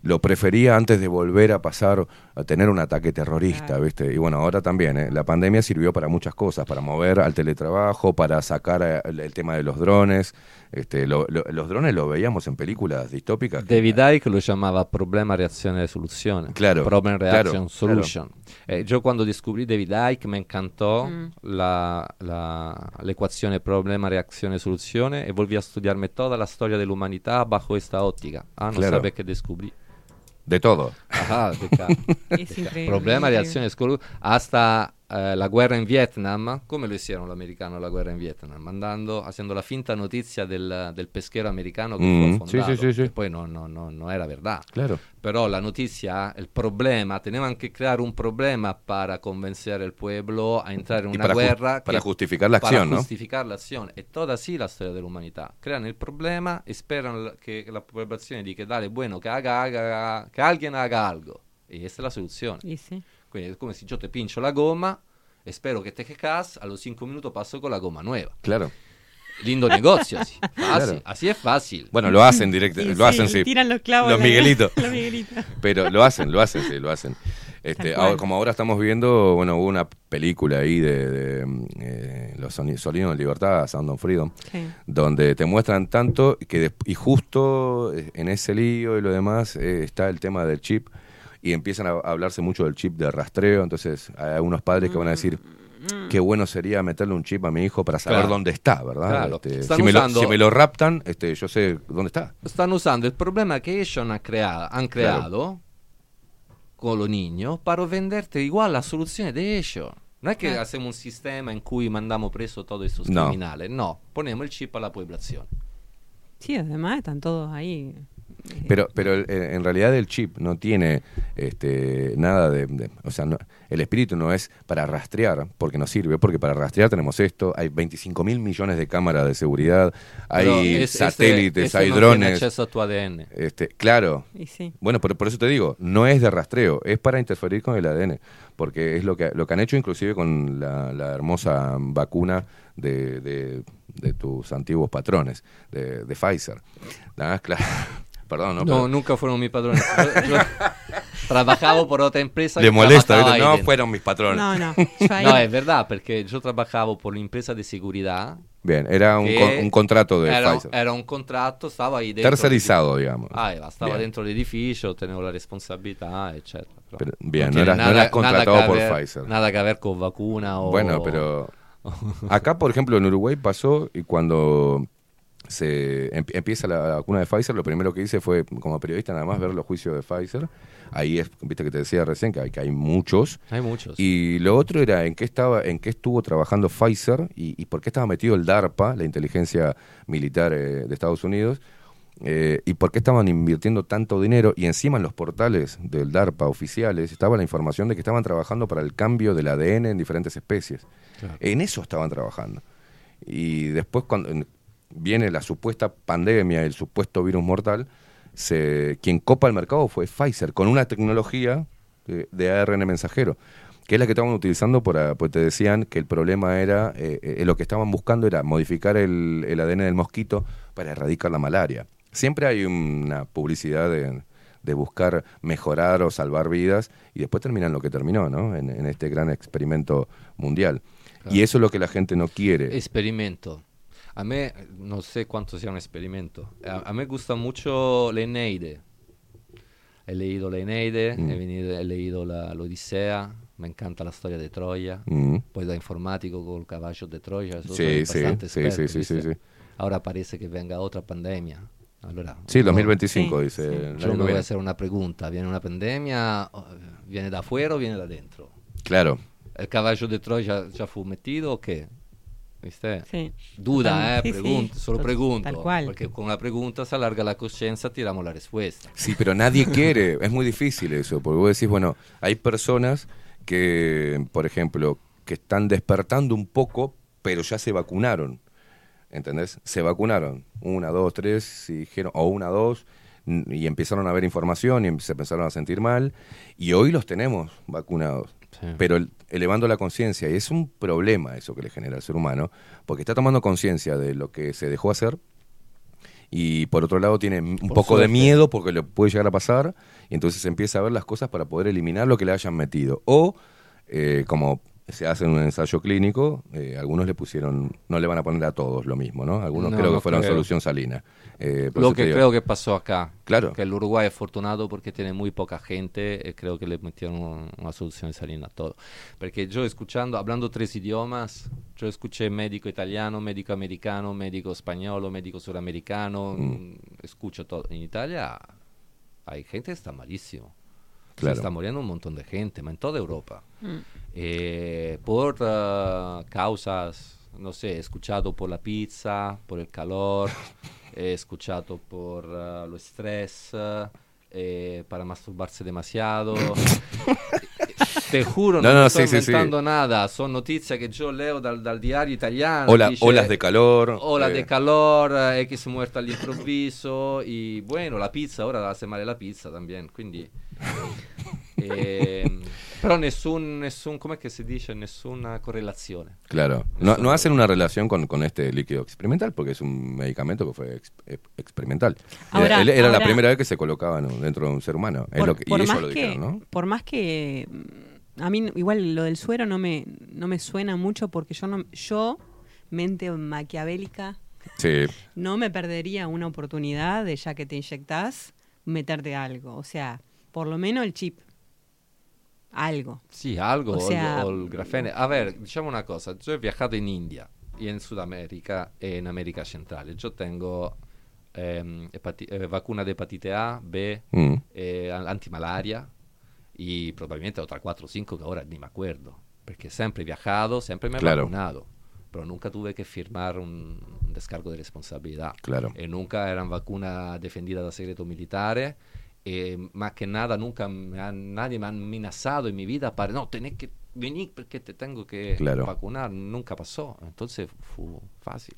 lo prefería antes de volver a pasar a tener un ataque terrorista, ¿viste? Y bueno, ahora también, ¿eh? la pandemia sirvió para muchas cosas, para mover al teletrabajo, para sacar eh, el, el tema de los drones. Este, lo- lo- los drones lo veíamos en películas distópicas. que- David Icke lo llamaba problema, reazione, soluzione. Claro, Problem, reaction, claro, solution. Eh, yo cuando descubrí David Icke me encantó Mm. la, la, l'equazione problema, reazione, soluzione e volví a studiarme toda la storia dell'umanità bajo esta óptica. Ah, no Claro. sabe que descubrí. De todo. Ajá, de de Problema, solu- hasta eh, la guerra in Vietnam. Come lo hicieron los americanos la guerra in Vietnam? Mandando, haciendo la finta notizia del, del pesquero americano que Mm, afondado, sí, sí, sí. que poi no, no, no, no era verdad. Claro. Pero la noticia, el problema, tenían que crear un problema para convencer al pueblo a entrar en Y una para ju- guerra. para que- justificar la para acción, ¿no? justificar la acción. Es toda así la storia dell'umanità. Creano il problema e sperano che la popolazione dica, dale, bueno, que, haga, haga, que alguien haga algo. Y esta es la soluzione. Y sí. Quindi è come se io te pincho la gomma e spero che te quejas, a los 5 minutos paso con la gomma nueva. Claro. Lindo negocio, así. Fácil, Claro. así es fácil. Bueno, lo hacen directo, Sí, lo sí, hacen, sí. tiran los clavos Los Miguelitos. los Miguelitos. Pero lo hacen, lo hacen, sí, lo hacen. Este, ahora- como ahora estamos viendo, bueno, hubo una película ahí de, de, mm, eh, Los Solinos de Libertad, Sound of Freedom, Sí. donde te muestran tanto que y justo eh, en ese lío y lo demás eh, está el tema del chip y empiezan a hablarse mucho del chip de rastreo, entonces hay algunos padres que van a decir, qué bueno sería meterle un chip a mi hijo para saber Claro. dónde está, ¿verdad? Claro. Este, si, me lo, usando- si me lo raptan, este, yo sé dónde está. Están usando el problema que ellos han creado, han Claro. creado con los niños para venderte igual las soluciones de ellos. No es que Claro. hacemos un sistema en cui mandamos preso todos esos No. criminales. No, ponemos el chip a la población. Sí, además están todos ahí. Pero, pero el- el- en realidad el chip no tiene este, nada de, de- o sea, no- el espíritu no es para rastrear, porque no sirve, porque para rastrear tenemos esto, hay 25 mil millones de cámaras de seguridad, hay es- satélites, ese hay no tiene drones. acceso a tu ADN. Este, claro. Y sí. Bueno, por, por eso te digo, no es de rastreo, es para interferir con el ADN, porque es lo que, lo que han hecho inclusive con la, la hermosa vacuna de, de- de tus antiguos patrones, de, de Pfizer. Ah, claro. Perdón, ¿no? No, Pero- nunca fueron mis patrones. Yo, yo trabajaba por otra empresa. Le molesta. No dentro. fueron mis patrones. No, no. Ahí- No, es verdad, porque yo trabajaba por una empresa de seguridad. Bien, era un, con- un contrato de era, Pfizer. Era un contrato, estaba ahí dentro. Tercerizado, digamos. Ah, estaba Bien. dentro del edificio, tenía la responsabilidad, etc. Pero, bien, no eras, no eras contratado que por ver- Pfizer. Nada que ver con vacuna o... Bueno, pero acá, por ejemplo, en Uruguay pasó y cuando se em- empieza la vacuna de Pfizer, lo primero que hice fue, como periodista, nada más ver los juicios de Pfizer. Ahí es, viste que te decía recién que hay, que hay muchos. Hay muchos. Y lo otro era en qué estaba, en qué estuvo trabajando Pfizer y, y por qué estaba metido el DARPA, la inteligencia militar eh, de Estados Unidos, eh, y por qué estaban invirtiendo tanto dinero. Y encima en los portales del DARPA oficiales estaba la información de que estaban trabajando para el cambio del ADN en diferentes especies. Claro. En eso estaban trabajando. Y después cuando viene la supuesta pandemia, el supuesto virus mortal, se, quien copa el mercado fue Pfizer, con una tecnología de, de ARN mensajero, que es la que estaban utilizando, para, pues te decían que el problema era, eh, eh, lo que estaban buscando era modificar el, el ADN del mosquito para erradicar la malaria. Siempre hay una publicidad de, de buscar mejorar o salvar vidas y después terminan lo que terminó, ¿no? En, en este gran experimento mundial. Claro. Y eso es lo que la gente no quiere. Experimento. A mí, no sé cuánto sea un experimento. A, a mí me gusta mucho la Eneide. He leído la Eneide, Mm. he, venido- he leído la, la Odisea, me encanta la storia de Troya. Mm. Pues da informatico con el caballo de Troya. eso Sí, sí, bastante sí, esperto, sí, sí, sí, sí. Ahora parece que venga otra pandemia. Allora, Sí, uno- 2025 dice. el año Yo me voy a hacer una pregunta. ¿Viene una pandemia? ¿Viene de afuera o viene de adentro? Claro. ¿El caballo de Troya ya fue metido o qué? ¿Viste? Sí. Duda, eh, sí, sí. pregunto, solo pregunto. tal cual. Porque con una pregunta se alarga la conciencia, tiramos la respuesta. Sí, pero nadie quiere. Es muy difícil eso, porque vos decís, bueno, hay personas que, por ejemplo, que están despertando un poco, pero ya se vacunaron. ¿Entendés? Se vacunaron. Una, dos, tres, y dijeron, o una, dos, y empezaron a ver información y se empezaron a sentir mal. Y hoy los tenemos vacunados. Pero el- elevando la conciencia, y es un problema eso que le genera al ser humano, porque está tomando conciencia de lo que se dejó hacer, y por otro lado tiene un Por poco de miedo porque le puede llegar a pasar y entonces empieza a ver las cosas para poder eliminar lo que le hayan metido. O eh, como se hace en un ensayo clínico eh, algunos le pusieron no le van a poner a todos lo mismo no algunos No, creo que fueron creo. solución salina Eh, Lo que digo. creo que pasó acá. Claro. Que el Uruguay es afortunado porque tiene muy poca gente y creo que le metieron un- una solución salina a todo. Porque yo escuchando, hablando tres idiomas, yo escuché médico italiano, médico americano, médico español, médico suramericano, mm, escucho todo. En Italia hay gente que está malísimo. Claro. Se está muriendo un montón de gente, en toda Europa. Mm. Eh, por ah, causas, no sé, he escuchado por la pizza, por el calor, he escuchado por ah, lo estrés, eh, para masturbarse demasiado. Te juro, no, No, no, me sí, estoy sí, sí. inventando nada, son noticias que yo leo dal, dal diario italiano. Ola- dice, olas de calor, Olas eh. de calor, eh, X muerta all'improvviso, y bueno, la pizza, ora hace male la pizza también, quindi... eh, però nessun, nessun, com'è che si dice? Nessuna correlazione. claro no, no hacen una relación con, con este líquido experimental porque es un medicamento que fue ex- experimental Era- Ahora- era la primera vez que se colocaba ¿no? dentro de un ser humano Es Por, lo que- y por ellos más lo que, dijeron ¿no? por más que mm, a mí igual lo del suero no me no me suena mucho porque yo no yo mente maquiavélica sí no me perdería una oportunidad de ya que te inyectás meterte algo, o sea, por lo menos el chip. algo. Sì, algo O o, sea, il, o il grafene. A ver, diciamo una cosa, yo he viajado en India y en Sudamérica e en América Central. Yo tengo hepati- eh, vacuna de hepatite A, B, Mm. eh, an- antimalaria y probablemente otra 4 o 5 que ahora ni me acuerdo. Porque siempre he viajado, siempre me he Claro. vacunado. Pero nunca tuve que firmar un, un descargo de responsabilidad. Claro. E nunca eran vacunas defendidas da segreto militare. E más que nada, nunca me han- nadie me ha amenazado en mi vida para, no, tenés que venir porque te tengo que Claro. vacunar. Nunca pasó. Entonces fue fácil.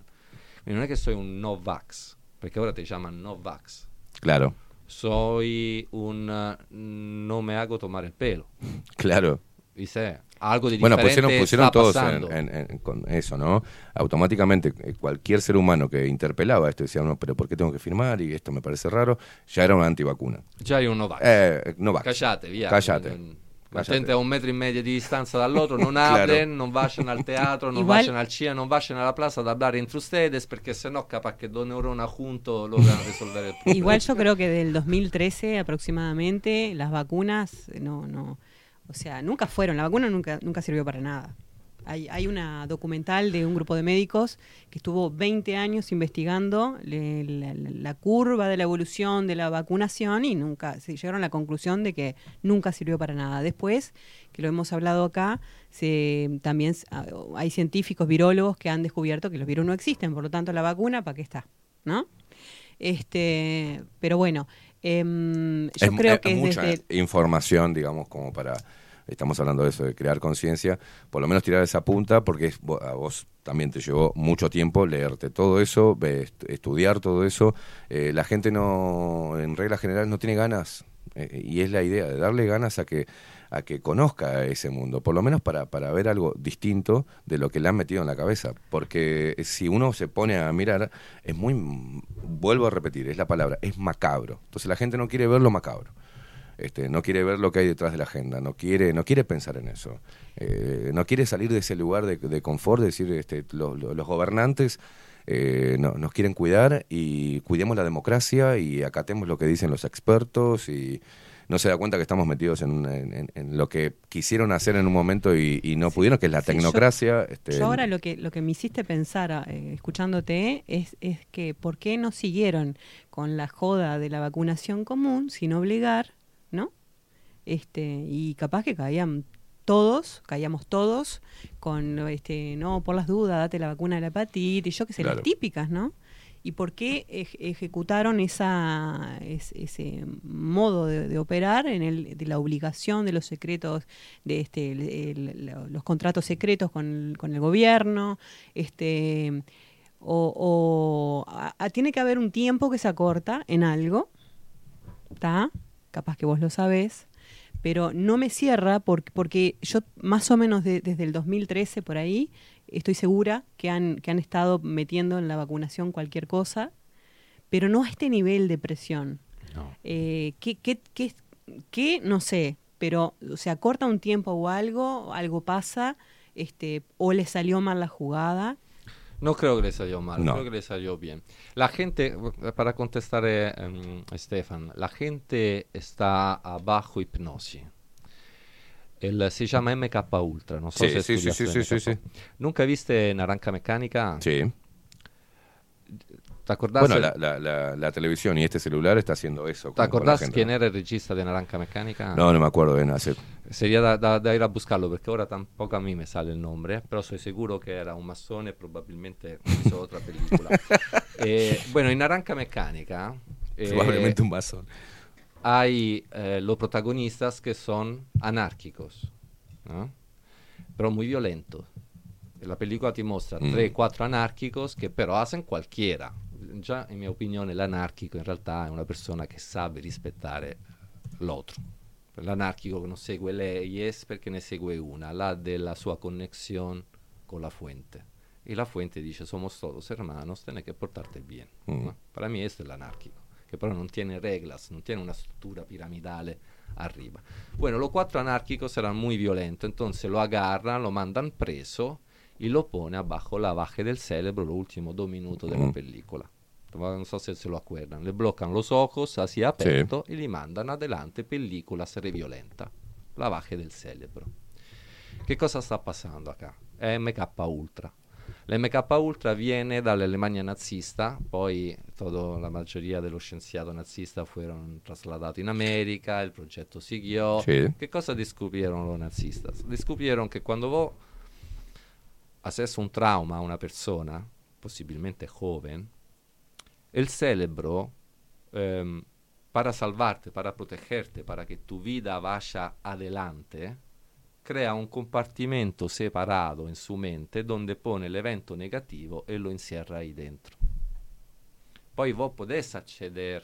Y no es que soy un no vax, porque ahora te llaman no vax. Claro, Soy un no me hago tomar el pelo. claro. ¿Viste? Algo de Bueno, diferente pusieron, pusieron está todos en, en- en- con eso, ¿no? Automáticamente eh, cualquier ser humano que interpelaba esto decía, no, pero ¿por qué tengo que firmar? Y esto me parece raro, ya era una antivacuna. Già è un Novax. Eh, Novax. Callate, via. Callate. Mantente a un metro e medio di distanza dall'altro, non Claro. hablen, non vayan al teatro, non Igual- vayan al cinema, non vayan alla plaza ad hablar entre ustedes, perché sennò capaz che dos neuronas juntos logran resolver el problema. Igual yo creo que del 2013 aproximadamente las vacunas eh, no no o sea nunca fueron la vacuna nunca nunca sirvió para nada hay, hay una documental de un grupo de médicos que estuvo 20 años investigando le- la, curva de la evolución de la vacunación y nunca se llegaron a la conclusión de que nunca sirvió para nada. Después, que lo hemos hablado acá, se, también ah, hay científicos, virólogos que han descubierto que los virus no existen, por lo tanto la vacuna, ¿para qué está? ¿No? Este, pero bueno, em, yo es, creo que es es mucha desde información, digamos, como para, estamos hablando de eso, de crear conciencia, por lo menos tirar esa punta, porque es- a vos también te llevó mucho tiempo leerte todo eso, estudiar todo eso. Eh, la gente no, en regla general, no tiene ganas, eh, y es la idea de darle ganas a que a que conozca ese mundo, por lo menos para, para ver algo distinto de lo que le han metido en la cabeza. Porque si uno se pone a mirar, es muy, vuelvo a repetir, es la palabra, es macabro. Entonces la gente no quiere ver lo macabro. Este, no quiere ver lo que hay detrás de la agenda, no quiere, no quiere pensar en eso, Eh, no quiere salir de ese lugar de, de confort, de decir, este, lo- lo- los gobernantes eh, no- nos quieren cuidar y cuidemos la democracia y acatemos lo que dicen los expertos y no se da cuenta que estamos metidos en, en- en- en lo que quisieron hacer en un momento y, y no pudieron, que es la Sí, yo- tecnocracia. este, Yo ahora lo que, lo que me hiciste pensar eh, escuchándote es, es que por qué no siguieron con la joda de la vacunación común sin obligar, ¿no? Este, y capaz que caían todos, caíamos todos con este, no, por las dudas, date la vacuna de la hepatitis, yo que sé, Claro. las típicas, ¿no? ¿Y por qué ej- ejecutaron esa, es- ese modo de, de operar en el, de la obligación de los secretos, de este, el- el- lo- los contratos secretos con, con el gobierno? Este, o, o a- a- tiene que haber un tiempo que se acorta en algo, ¿está? Capaz que vos lo sabés, pero no me cierra porque, porque yo más o menos de- desde el 2013 por ahí estoy segura que han, que han estado metiendo en la vacunación cualquier cosa, pero no a este nivel de presión. Eh, ¿qué, qué, qué, qué? No sé, pero se acorta un tiempo o algo, algo pasa, este, o le salió mal la jugada. No creo que le salió mal, No. creo que le salió bien. La gente, eh, para contestar a Stefan, la gente está a bajo hipnosis. El, se llama MK Ultra, no sé Sí, si sí, sí, sí, sí, MK. ¿Nunca viste Naranja Mecánica? Sí. ¿Te acordás? Bueno, el- la, la- la- la televisión y este celular está haciendo eso. ¿Te con- acordás quién era el regista de Naranja Mecánica? No, no me acuerdo bien, hace Sería da, da- da ir a buscarlo porque ahora tampoco a mí me sale el nombre, pero soy seguro que era un masón y probablemente hizo otra película. Eh, bueno, en Naranja Mecánica eh, Probablemente un masón. hay eh, los protagonistas que son anárquicos, ¿no? pero muy violentos. La película ti mostra Mm. tre, quattro anarchicos che però hacen cualquiera. Già, in mia opinione, l'anarchico in realtà è una persona che sa rispettare l'altro. L'anarchico non segue leyes perché ne segue una, la della sua connessione con la fuente. Y la fuente dice, somos todos hermanos, tenés que portarte bien. Mm. ¿no? Para mí esto es el anárquico, que pero non tiene reglas, non tiene una struttura piramidale arriba. Bueno, los cuatro anárquicos eran muy violentos, entonces lo agarran, lo mandan preso y lo pone abajo la baje del cerebro los últimos dos minutos de la Mm. película. No so se se lo acuerdan. Le blocan los ojos así abiertos y le mandan adelante películas re violenta. lavaje del cerebro. Che cosa sta passando acá? È MK Ultra. L'MK Ultra viene dall'Alemania nazista, poi tutta la maggioria dello scienziato nazista furono trasladati in America, il progetto siguió. Sì. Che cosa descubrieron los nazistas? Descubrieron che quando vos haces un trauma a una persona, possibilmente joven, el cerebro, em, para salvarte, para protegerte, para que tu vida vaya adelante, crea un compartimento separato in su mente donde pone l'evento negativo e lo encierra ahí dentro. Poi vos podés acceder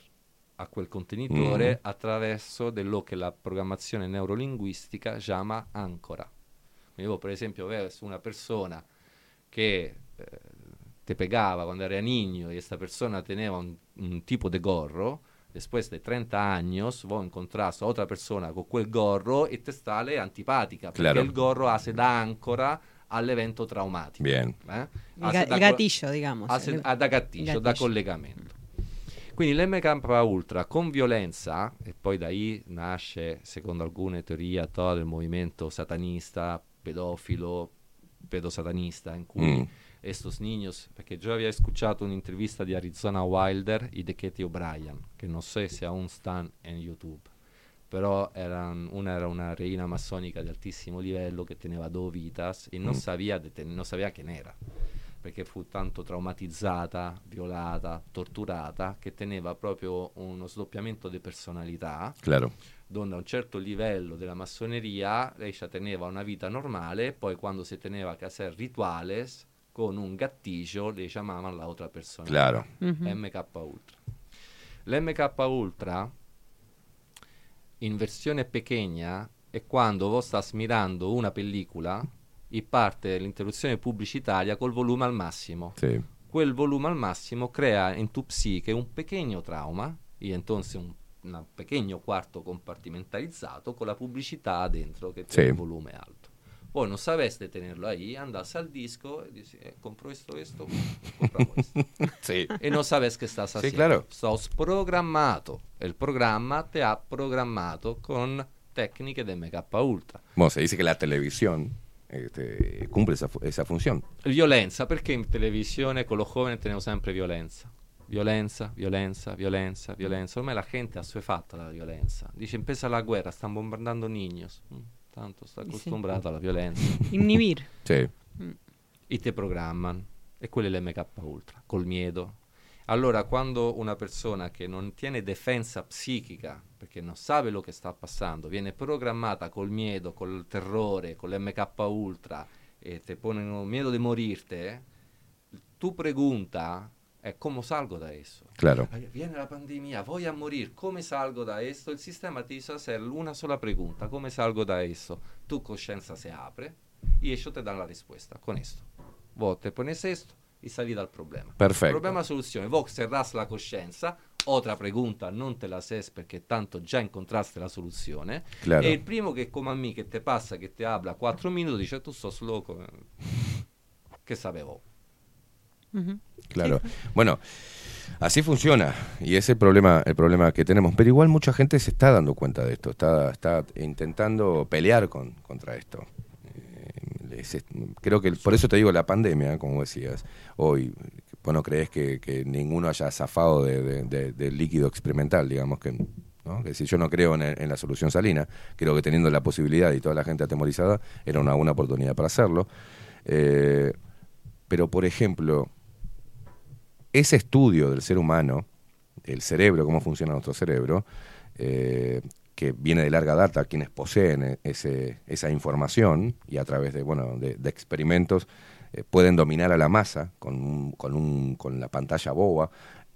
a quel contenitore Mm. attraverso dello che la programmazione neurolinguistica chiama ancora. Quindi voi per esempio una persona che eh, te pegava quando era niño y esta persona teneva un, un tipo de gorro, después de 30 años vos encontrás a otra persona con quel gorro e te sale antipatica, perché Claro. il gorro hace da ancora all'evento traumatico. Bien. eh? Hace da gatillo, diciamo. hace- Il- da gattiglio, da gatillo. collegamento. Quindi l'MK Ultra con violenza, e poi da lì nasce, secondo alcune teorie, todo il movimento satanista, pedofilo, pedosatanista, in cui Mm. Estos niños, perché yo había escuchato un'intervista di Arizona Wilder y de Katie O'Brien, che non so se aún están en YouTube, però eran- una era una reina massonica di altissimo livello che teneva due vitas e non, Mm. sabía de ten- non sapeva quién era, perché fu tanto traumatizzata, violata, torturata, che teneva proprio uno sdoppiamento di personalità Claro. donde a un certo livello della massoneria ella teneva una vita normale, poi quando si teneva che hacer rituales con un gattillo le chiamavano la otra persona. Claro. Ujú. MK Ultra. L'MK Ultra in versione pequeña è quando vos stas mirando una pellicola e parte l'interruzione pubblicitaria col volume al massimo. Sí. Quel volume al massimo crea in tu psiche un pequeño trauma y entonces un un pequeño quarto compartimentalizzato con la pubblicità dentro che tiene Sì. il volume alto. Voi non sapeste tenerlo ahí, andás al disco e dici, eh, compro esto, esto, compramos esto. Sí. E non sabes che estás Sí, haciendo. claro. Sos programmato. El programma te ha programmato con tecniche de MK Ultra. Bueno, se dice que la televisión este, cumple esa, fu- esa función. Violenza, perché in televisione con lo giovane teniamo sempre violenza? Violenza, violenza, violenza, violenza. Ormai la gente ha assuefatta alla violenza. Dice, empieza la guerra, stanno bombardando niños. Mm, tanto sta Sì. acostumbrata alla violenza. Inhibir. Sí. E te programmano. E quello è l'MK Ultra, col miedo. Allora, quando una persona che non tiene difesa psichica, perché non sa lo che sta passando, viene programmata col miedo, col terrore, con l'MK Ultra, e te ponen miedo di morirte, tu pregunta è come salgo da esso. Claro. Ay, Viene la pandemia, voy a morir, come salgo da esto? Il sistema ti dice hacer una sola pregunta, come salgo da esto? Tu coscienza se apre y ellos te dan la respuesta con esto. Vos te pones esto y salí dal problema. Perfecto. Problema soluzione. Vos cerrás la coscienza, otra pregunta non te la haces perché tanto già incontraste la soluzione. Claro. E il primo che come a me che te passa, che te habla 4 minuti, dice tu sos loco. Che sapevo? Claro. Bueno, así funciona y ese es el problema, el problema que tenemos. Pero igual mucha gente se está dando cuenta de esto, está, está intentando pelear con, contra esto. Eh, es- creo que por eso te digo la pandemia, como decías, hoy, vos no crees que, que ninguno haya zafado de- de- de- del líquido experimental, digamos que... ¿no? Que si yo no creo en, en la solución salina, creo que teniendo la posibilidad y toda la gente atemorizada, era una buena oportunidad para hacerlo. Eh, pero, por ejemplo, ese estudio del ser humano, el cerebro, cómo funciona nuestro cerebro, eh, que viene de larga data, quienes poseen e- ese, esa información y a través de, bueno, de, de experimentos eh, pueden dominar a la masa con, un- con, un, con la pantalla boba.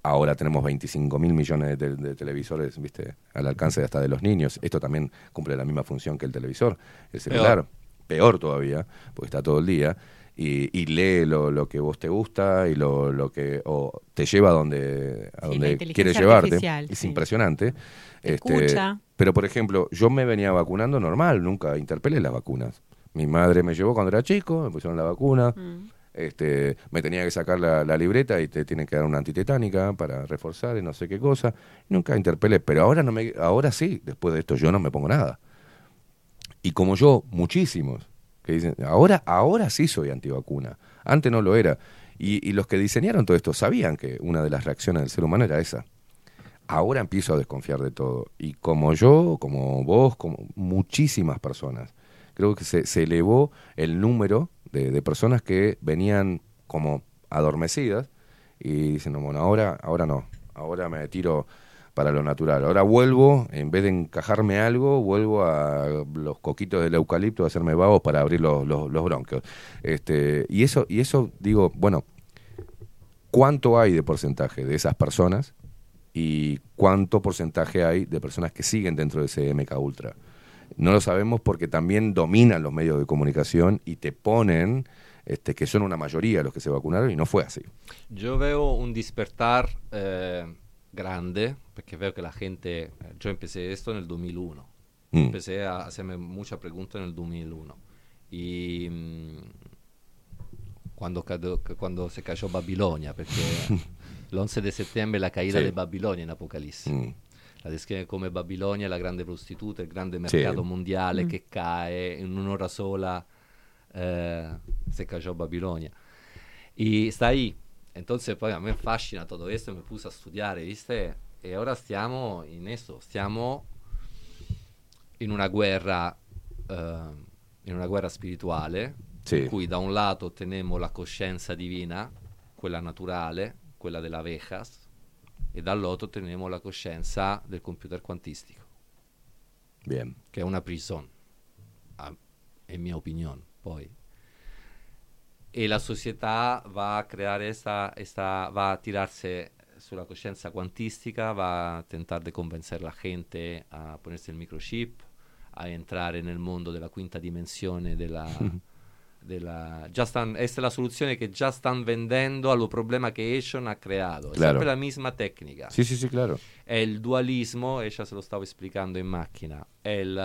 Ahora tenemos 25 mil millones de, de televisores viste al alcance hasta de los niños. Esto también cumple la misma función que el televisor. El celular, peor, todavía, porque está todo el día. Y, y lee lo, lo que vos te gusta y lo, lo que o te lleva a donde, a Sí, donde quiere llevarte. Es sí. impresionante. Este, escucha. pero, por ejemplo, yo me venía vacunando normal, nunca interpelé las vacunas. Mi madre me llevó cuando era chico, me pusieron la vacuna. Mm. Este, me tenía que sacar la, la libreta y te tienen que dar una antitetánica para reforzar y no sé qué cosa. Nunca interpelé, pero ahora no me, ahora sí, después de esto yo no me pongo nada. Y como yo, muchísimos, que dicen, ahora, ahora sí soy antivacuna, antes no lo era. Y, los que diseñaron todo esto sabían que una de las reacciones del ser humano era esa. Ahora empiezo a desconfiar de todo. Y como yo, como vos, como muchísimas personas, creo que se, elevó el número de, de personas que venían como adormecidas y dicen, no, bueno, ahora, ahora no, ahora me tiro para lo natural. Ahora vuelvo, en vez de encajarme algo, vuelvo a los coquitos del eucalipto a hacerme vagos para abrir los, los, bronquios. Este, y eso, y eso digo, bueno, ¿cuánto hay de porcentaje de esas personas y cuánto porcentaje hay de personas que siguen dentro de ese MK Ultra? No lo sabemos porque también dominan los medios de comunicación y te ponen este, que son una mayoría los que se vacunaron y no fue así. Yo veo un despertar eh, grande, porque veo que la gente, yo empecé esto en el 2001, Mm. empecé a hacerme muchas preguntas en el 2001 y mm, cuando, cado- cuando se cayó Babilonia, perché l'11 di settembre è la caída Sì. di Babilonia in Apocalisse. Mm. La descrive come Babilonia, la grande prostituta, il grande mercato mondiale Mm. che cae in un'ora sola, eh, se cayó Babilonia. Y está ahí. Entonces, poi a me fascina todo esto, me puse a studiare, ¿viste? E ora stiamo in eso, stiamo in una guerra, eh, in una guerra spirituale, Sì. in cui da un lato teniamo la coscienza divina, quella naturale, quella delle abejas, e dall'altro teniamo la coscienza del computer quantistico, Bien. che è una prison, a- è mia opinione, poi. E la società va a creare esta, esta- va a tirarse sulla coscienza quantistica, va a tentare di convencere la gente a ponersi il microchip, a entrare nel mondo della quinta dimensione della... della già stan- è la soluzione che già stanno vendendo allo problema che Eshon ha creato. È Claro. sempre la misma tecnica. Sí, sí, sí, claro. È il dualismo, e già se lo stavo esplicando in macchina, è il,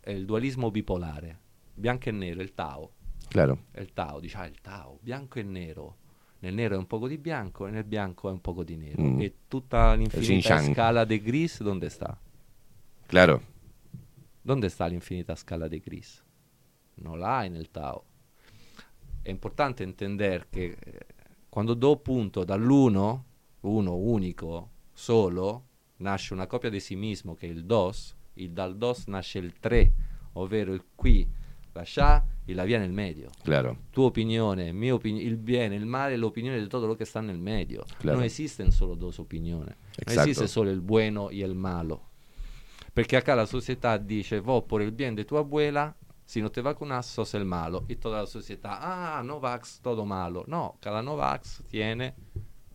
è il dualismo bipolare, bianco e nero, il Tao. Claro. È il Tao, dice, ah, il Tao, bianco e nero. Nel nero è un poco di bianco e nel bianco è un poco di nero. Mm. E tutta l'infinita scala di gris, dove sta? Claro. Dove sta l'infinita scala di gris? Non l'hai nel Tao. È importante intendere che eh, quando do punto dall'uno, uno unico, solo, nasce una copia di sì mismo che è il dos, il dal dos nasce il tre, ovvero il qui, la sha e la via nel medio. Claro. Tua opinione, mia opini- il bene, il male, l'opinione di tutto lo che sta nel medio. Claro. Non esisten solo dos opinioni, non Exacto. esiste solo il bueno e il malo. Perché acá la società dice, vos por el bien de tu abuela, si no te vacunas sos el malo. Y toda la società, ah, Novax, todo malo. No, cada Novax tiene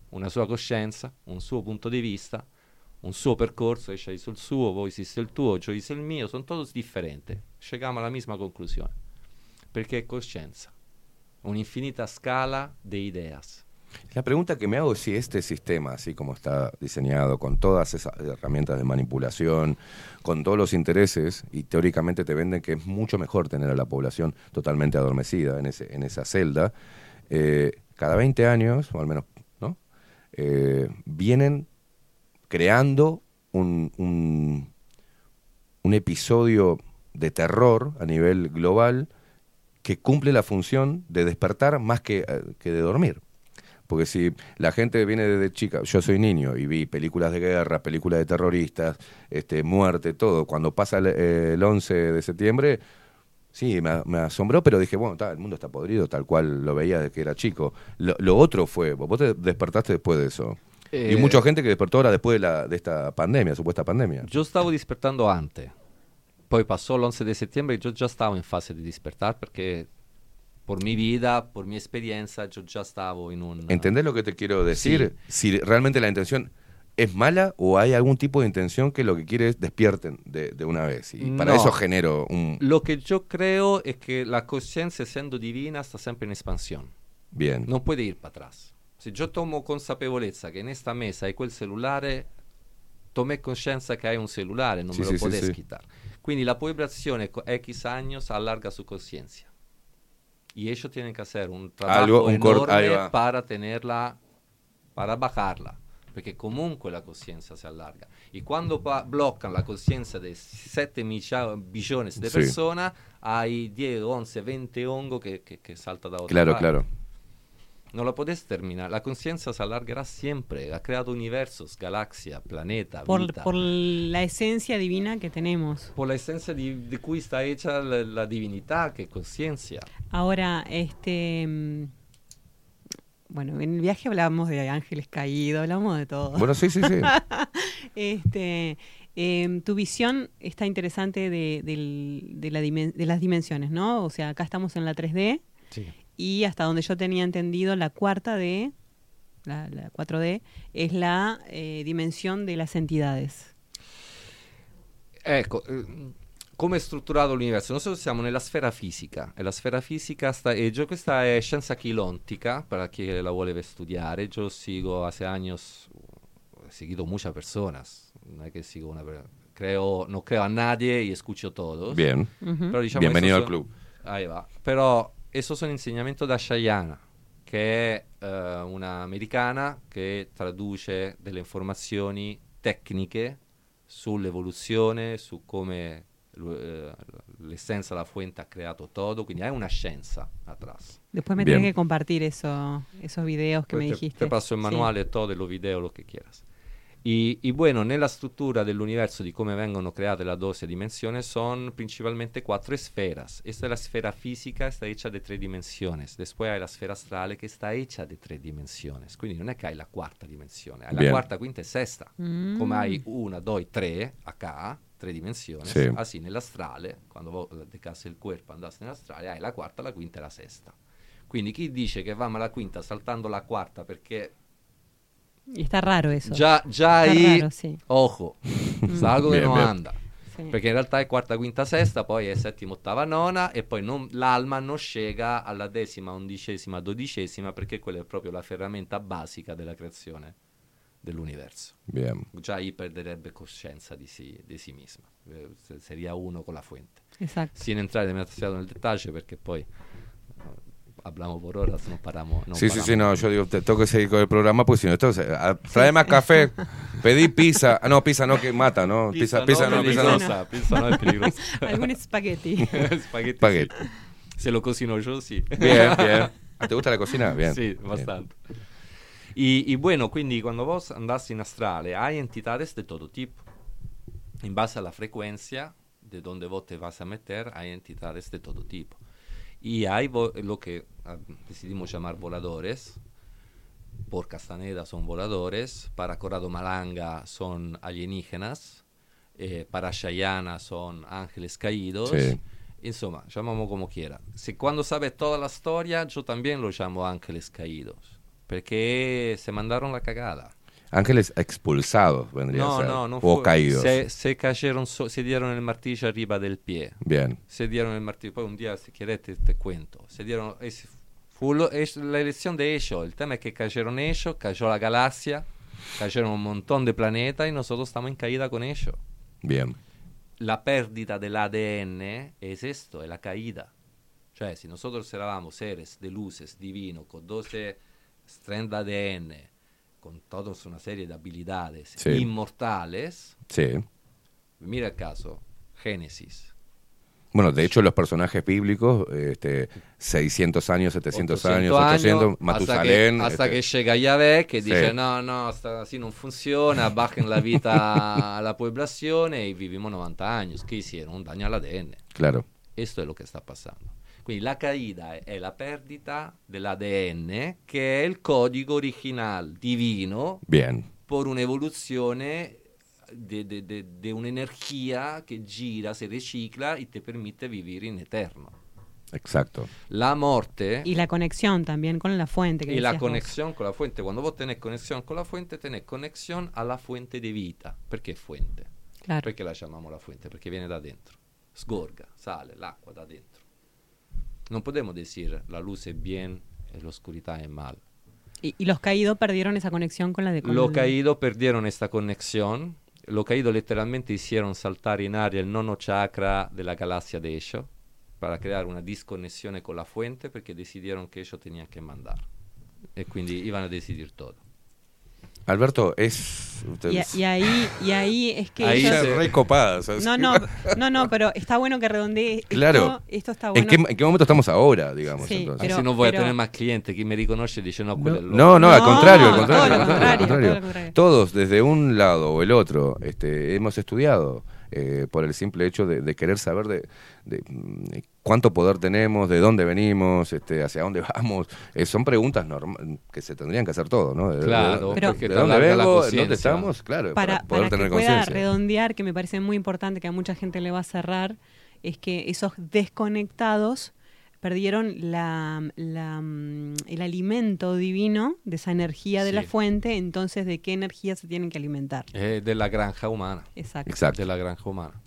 una sua coscienza, un suo punto di vista, un suo percorso, ella hizo il suo, voi hiciste il tuo, yo hice il mio, sono todos differenti. Llegamos alla misma conclusione. Perché è coscienza, un'infinita scala di ideas. La pregunta que me hago es si este sistema, así como está diseñado, con todas esas herramientas de manipulación, con todos los intereses, y teóricamente te venden que es mucho mejor tener a la población totalmente adormecida en, ese, en esa celda, eh, cada 20 años, o al menos, ¿no? Eh, vienen creando un, un episodio de terror a nivel global que cumple la función de despertar más que, eh, que de dormir. Porque si la gente viene desde chica, yo soy niño y vi películas de guerra, películas de terroristas, este, muerte, todo. Cuando pasa el, eh, el 11 de septiembre, sí, me, me asombró, pero dije, bueno, ta, el mundo está podrido, tal cual lo veía desde que era chico. Lo, lo otro fue, vos te despertaste después de eso. Eh, y mucha gente que despertó ahora después de, la, de esta pandemia, supuesta pandemia. Io stavo dispertando antes, poi passò l'11 di settembre e io già stavo in fase di despertar perché por mi vida, por mi esperienza, yo ya stavo in un... ¿Entendés lo que te quiero decir? Si realmente la intención es mala o hay algún tipo de intención que lo que quiere es despierten de, de una vez. Y para No. eso genero un... Lo che io creo è che la coscienza, essendo divina, sta sempre in espansione. Bien. Non puede ir para atrás. Se io tomo consapevolezza che in esta mesa hai quel cellulare, tomé coscienza che hai un cellulare, non Sì, me lo puedes sì. quitar. Quindi la co- X años allarga su conciencia. Y ellos tienen que hacer un trabajo Algo, un enorme para tenerla, para bajarla. perché comunque la coscienza si allarga. Quando pa- bloccano la coscienza di 7 micia- billones di Sì. persone, hai 10, 11, 20 hongo che, che, che salta da otra Claro, parte. claro. No lo podés terminar. La conciencia se alargará siempre. Ha creado universos, galaxia, planeta, Por, vita. por la esencia divina que tenemos. Por la esencia di, di cui está hecha la, la divinità, che è conciencia. Ahora, este. mm, Bueno, en el viaje hablábamos de ángeles caídos, hablamos de todo. Bueno, sí, sí, sí. este, em, tu visión está interesante de, del- de la dimen- de las dimensiones, ¿no? O sea, acá estamos en la 3D Sí. Y hasta donde yo tenía entendido, la cuarta D, la, la 4D, es la eh, dimensión de las entidades. Ecco, eh, come è strutturato l'universo? Noi siamo nella sfera fisica e la sfera fisica sta, e yo- questa è scienza quilontica para chi la vuole studiare. Yo sigo hace años, he seguido muchas personas, no es que sigo una per- creo, no creo a nadie y escucho todos. Bien. Ujú. Però, diciamo, Bienvenido al club. Ahí va. Però esos sono insegnamenti da Shayana, che è eh, una americana che traduce delle informazioni tecniche sull'evoluzione, su come eh, l'essenza della fuente ha creato todo, quindi è una scienza atrás. Después me Bien. tenés que compartir eso, esos videos que me Te- dijiste. Te paso il Sí. manuale, todo, lo video, lo che quieras. Y, y bueno, nella struttura dell'universo di come vengono create las 12 dimensiones son principalmente cuatro esferas. Esta es la esfera física, está hecha de tres dimensiones. Después hay la esfera astrale che sta hecha de tres dimensiones. Quindi non è che hai la quarta dimensione, hai la Bien. quarta, quinta e sesta. Mm. Come hai una, due, tre acá, tre dimensioni. Sì. Así nell'astrale, quando decasse il corpo andasse nell'astrale, hai la quarta, la quinta e la sesta. Quindi chi dice che va alla quinta saltando la quarta perché Y está raro eso. già, già Está ahí, raro, sí. ojo, sa algo che non bien. anda. Perché in realtà è quarta, quinta, sesta, poi è settima, ottava, nona e poi non- l'alma non scega alla decima, undicesima, dodicesima perché quella è proprio la ferramenta basica della creazione dell'universo. Bien. Già ahí perderebbe coscienza di sí, di sí misma, Eh, se- sería uno con la fuente. Exacto. Sin entrar demasiado nel dettaglio perché poi hablamos por horas, non paramos. non Sí, sí, paramos. sí, no, yo digo, te tengo que seguir con el programa, pues si no, esto, ah, trae más café, pedí pizza, ah, no, pizza no, que mata, ¿no? Pizza, pizza, no, pizza no. peligrosa, pizza no es peligrosa. Algún espagueti. Spaghetti. Spaghetti. sí. Se lo cocino yo, sí. Bien, bien. Ah, ¿Te gusta la cocina? Bien. Sí, Bien. bastante. Y, y bueno, quindi cuando vos andás in astrale hay entidades de todo tipo. En base a la frecuencia de donde vos te vas a meter, hay entidades de todo tipo. Y hay lo que ah, decidimos llamar voladores. Por Castaneda son voladores, para Corrado Malanga son alienígenas, eh, para Shayana son ángeles caídos. Sí. Insomma, llamamos como quiera. Si cuando sabes toda la historia, yo también lo llamo ángeles caídos, porque se mandaron la cagada. Ángeles expulsados vendría a No, ser. no, no o fue- caídos. Se, se cayeron, so- se dieron el martillo arriba del pie. Bien. Se dieron el martillo. Poi un día, si quieres, te, te cuento. Se dieron. es- fu lo- es la elección de ellos. El tema es que cayeron ellos, cayó la galaxia, cayeron un montón de planetas y nosotros estamos en caída con ellos. Bien. La pérdida del ADN es esto, es la caída. Cioè, si nosotros éramos seres de luces divinos con 12 strands de ADN, con toda una serie de habilidades Sí. inmortales, Sí. mira el caso, Génesis. Bueno, de hecho, los personajes bíblicos, este, 600 años, 700 años, 800 800, hasta Matusalén. que, hasta este, que llega Yahvé que Sí. dice no, no, hasta así no funciona, bajen la vida a la población y vivimos 90 años. ¿Qué hicieron? Un daño al ADN. Claro. Esto è lo che sta passando. Quindi la caída è, la perdita dell'ADN, che è il codice originale divino Bien. per un'evoluzione di de, de- de un'energia che gira, si ricicla e ti permette di vivere in eterno. Exacto. La morte Y la conexión también con la fuente. Que y la decías vos. conexión con la fuente, cuando vos tenés conexión con la fuente, tenés conexión alla fuente di vita. Perché fuente? Claro. Perché la chiamiamo la fuente? Perché viene da dentro. Sgorga, sale l'acqua da dentro. Non podemos decir la luz es bien e l'oscurità è mal. Y, y los caídos perdieron esa conexión con la de Los el- caídos perdieron esta conexión. Los caídos letteralmente hicieron saltar in aria il nono chakra della galassia de ellos para creare una disconnessione con la fuente perché decidieron che ellos tenían que mandar. E quindi iban a decidir todo. Alberto, es... Y, y ahí, y ahí es que Ahí ellos- ya re copada, ¿sabes? No, no, no, no, pero está bueno que redondee. Esto, Claro. Esto está ¿En bueno. qué, ¿En qué momento estamos ahora, digamos? Sí, entonces? pero- Así no voy pero- a tener más clientes. Quien me reconoce dice, no, loco. No, no, al contrario, al todo contrario, lo al contrario, contrario, al contrario. todo lo contrario. Todos, desde un lado o el otro, este, hemos estudiado eh, por el simple hecho de, de querer saber de, de, mm, cuánto poder tenemos, de dónde venimos, este, hacia dónde vamos. Eh, son preguntas norma- que se tendrían que hacer todos, ¿no? Claro, de, Pero- de dónde vengo, dónde estamos, claro, para, para, poder para tener conciencia. redondear, que me parece muy importante, que a mucha gente le va a cerrar, es que esos desconectados perdieron la, la, mm, el alimento divino de esa energía de la fuente, entonces de qué energía se tienen que alimentar. È della granja umana. Exacto. Della granja umana.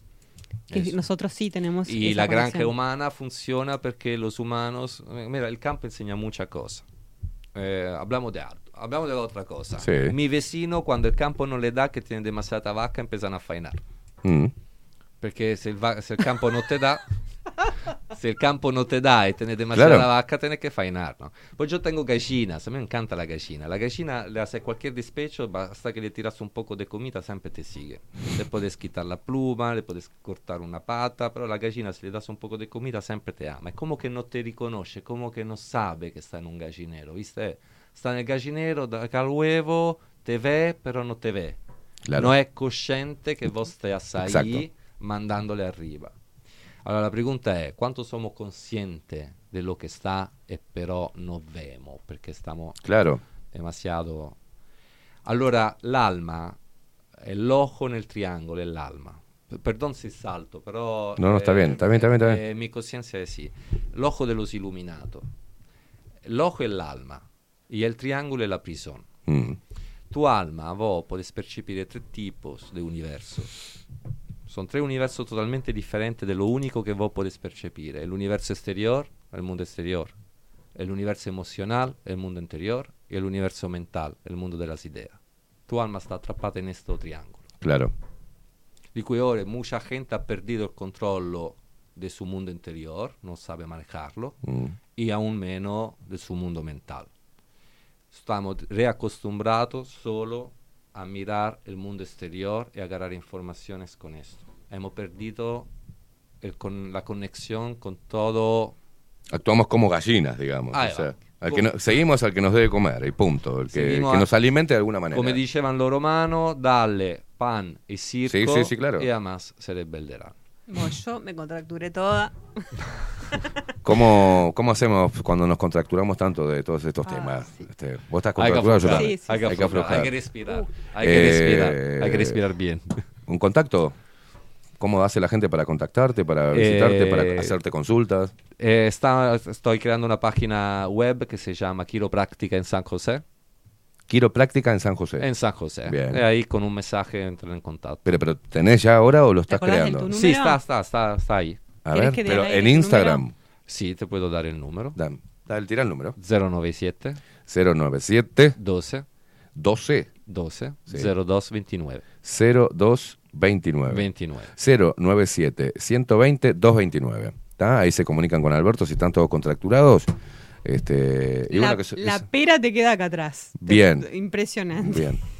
Que Eso. nosotros sí tenemos. Y esa la granja humana funciona porque los humanos, eh, mira, el campo enseña muchas cosas. Eh, hablamos de algo, hablamos de otra cosa. Sí. Mi vecino cuando el campo no le da que tiene demasiada vaca empiezan a faenar. Mm. Perché se il, va- se il campo non te dà, se il campo no te da e tenés demasiada Claro. vaca, tenés que faenar, ¿no? Pues yo tengo gallinas, a mí me encanta la gallina. La gallina le hace cualquier despecho, basta que le tiras un poco de comida, siempre te sigue. Le puedes quitar la pluma, le puedes cortar una pata, pero la gallina si le das un poco de comida siempre te ama. Es como que no te reconoce, como que no sabe que está en un gallinero, ¿viste? Está en el gallinero, da al huevo, te ve, pero no te ve. Claro. No es consciente que vos estás ahí mandándole arriba. Allora la pregunta è quanto siamo conscienti di lo che sta e però non vemos perché stiamo Claro. demasiado... Allora l'alma è l'ojo nel triangolo, è l'alma. P- Perdón si salto, però... No, no, está bien, está bien, está bien, está bien. eh, mi conciencia è sì. L'ojo de los iluminados. L'ojo è l'alma e il triangolo è la prisione. Mm. Tu alma, vos podés percepire tre tipos de universos. Son tres universos totalmente diferentes de lo único que vos podés percibir. El universo exterior, el mundo exterior. El universo emocional, el mundo interior. Y el universo mental, el mundo de las ideas. Tu alma está atrapada en este triángulo. Claro. Di cui ora mucha gente ha perdido el controllo de su mundo interior, no sabe manejarlo, Mm. y aún menos de su mundo mental. Estamos reacostumbrados solo a mirar el mundo exterior y agarrar informaciones con esto. Hemos perdido el con la conexión con todo. Actuamos como gallinas, digamos. Ahí o sea, al que no- seguimos al que nos debe comer, y punto. El que, que nos alimente de alguna manera. Come dicevano los romanos, dalle pan y circo Sí, sí, sí, claro. y además se rebellerán. Bueno, yo me contracturé toda. ¿Cómo, ¿Cómo hacemos cuando nos contracturamos tanto de todos Ah, estos temas? Este, vos estás Hay que contracturado, aflojar, también. hay que aflojar, hay que respirar, Uh. hay que respirar, Eh, hay que respirar bien. ¿Un contacto? ¿Cómo hace la gente para contactarte, para visitarte, Eh, para hacerte consultas? Eh, sta- estoy creando una página web que se llama Quiropráctica en San José. Quiropráctica en San José. En San José. Bien. Y ahí con un mensaje entran en contacto. Pero, pero ¿tenés ya ahora o lo estás creando? tu Sí, está, está, está, está ahí. A ¿Querés ver, pero en Instagram. número? Sí, te puedo dar el número. Da, da, tira el número. 097 097 12 12 12 Sí. 0229 0229. 29. 097 120 229. ¿Tá? Ahí se comunican con Alberto si están todos contracturados. Este, y La, bueno, que es- la es- pera te queda acá atrás. Bien. Impresionante. Bien.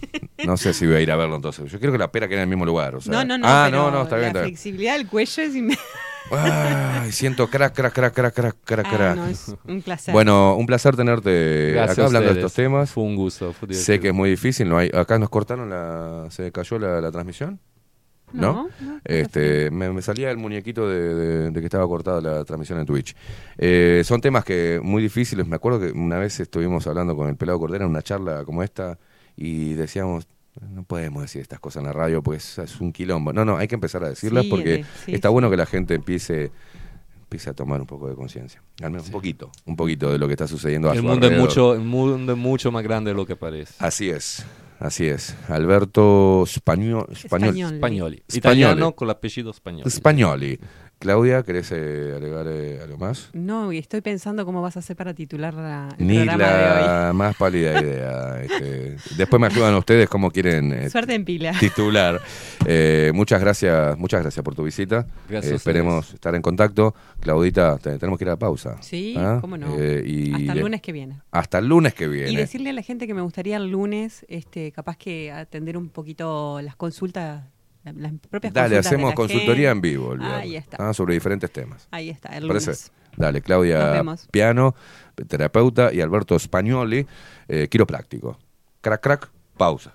No sé si voy a ir a verlo entonces. Yo creo que la pera queda en el mismo lugar. o sea. No, no, no. Ah, no, no, está bien. La Está bien. flexibilidad del cuello es. inme- Ay, siento crack, crack, crack, crack, crack, crack, Ah, crack. no, es un placer. Bueno, un placer tenerte Gracias acá hablando de estos temas. Fue un gusto. fue Sé que es muy difícil, no hay, acá nos cortaron la, se cayó la, la transmisión. ¿No? No, no, este, me, me salía el muñequito de, de- de que estaba cortada la transmisión en Twitch. Eh, son temas que muy difíciles. Me acuerdo que una vez estuvimos hablando con el pelado Cordera en una charla como esta y decíamos, no podemos decir estas cosas en la radio, pues es un quilombo. No, no, hay que empezar a decirlas Sí, porque sí, está sí. bueno que la gente empiece empiece a tomar un poco de conciencia. Al menos un poquito, un poquito de lo que está sucediendo a El su mundo, es mucho, el mundo es mucho más grande de lo que parece. Así es, así es. Alberto Español. Spagnoli. Spagnoli. Italiano con el apellido español. Spagnoli. Claudia, ¿querés eh, agregar eh, algo más? No, y estoy pensando cómo vas a hacer para titular la, el Ni programa de hoy. la más pálida idea. este, después me ayudan ustedes cómo quieren eh, Suerte en pila. titular. Eh, muchas gracias, muchas gracias por tu visita. Gracias Eh, esperemos estar en contacto. Claudita, te- tenemos que ir a la pausa. Sí, ¿Ah? cómo no. Eh, y Hasta el lunes que viene. Hasta el lunes que viene. Y decirle a la gente que me gustaría el lunes, este, capaz que atender un poquito las consultas, la- las propias Dale, hacemos consultoría gente. en vivo Ahí está. ah, sobre diferentes temas. Ahí está, el ¿Parece? lunes. Dale, Claudia. Piano, terapeuta, y Alberto Spagnoli, eh, quiropráctico. Crack, crack, pausa.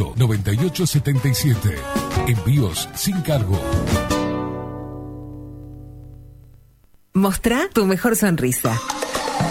2-208-9877. Envíos sin cargo. Mostrá tu mejor sonrisa.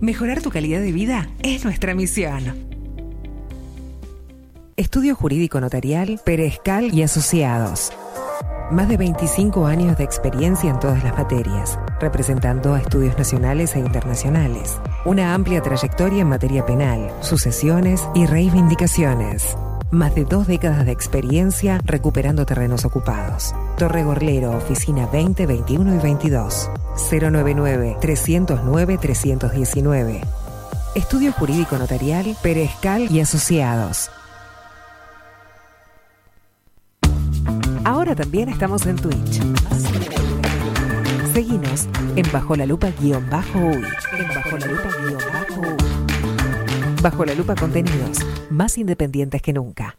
Mejorar tu calidad de vida es nuestra misión. Estudio Jurídico Notarial, Perezcal y Asociados. Más de 25 años de experiencia en todas las materias, representando a estudios nacionales e internacionales. Una amplia trayectoria en materia penal, sucesiones y reivindicaciones. Más de dos décadas de experiencia recuperando terrenos ocupados. Torre Gorlero, oficina 20, 21 y 22. 099-309-319. Estudio Jurídico Notarial, Perezcal y Asociados. Ahora también estamos en Twitch. Seguinos en Bajo la Lupa guion bajo uy. En Bajo la Lupa guion bajo uy. Bajo la Lupa contenidos más independientes que nunca.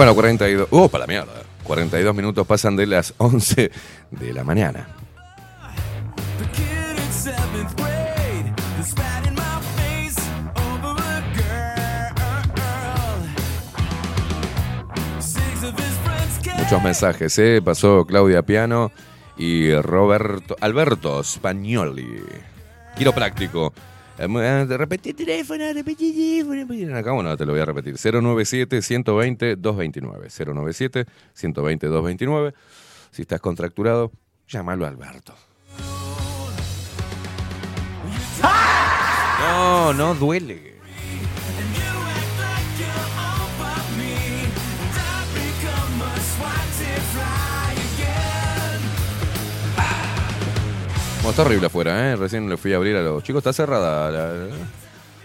Bueno, 42. ¡Oh, para la mierda! 42 minutos pasan de las 11 de la mañana. Muchos mensajes, ¿eh? Pasó Claudia Piano y Roberto Alberto Spagnoli. Quiero práctico. Eh, eh, Repetí teléfono, repetí teléfono. Acá, bueno, te lo voy a repetir. 097-120-229. 097-120-229. Si estás contracturado, Llámalo a Alberto. No, no duele. Está horrible afuera, ¿eh? Recién le fui a abrir a los chicos. Está cerrada.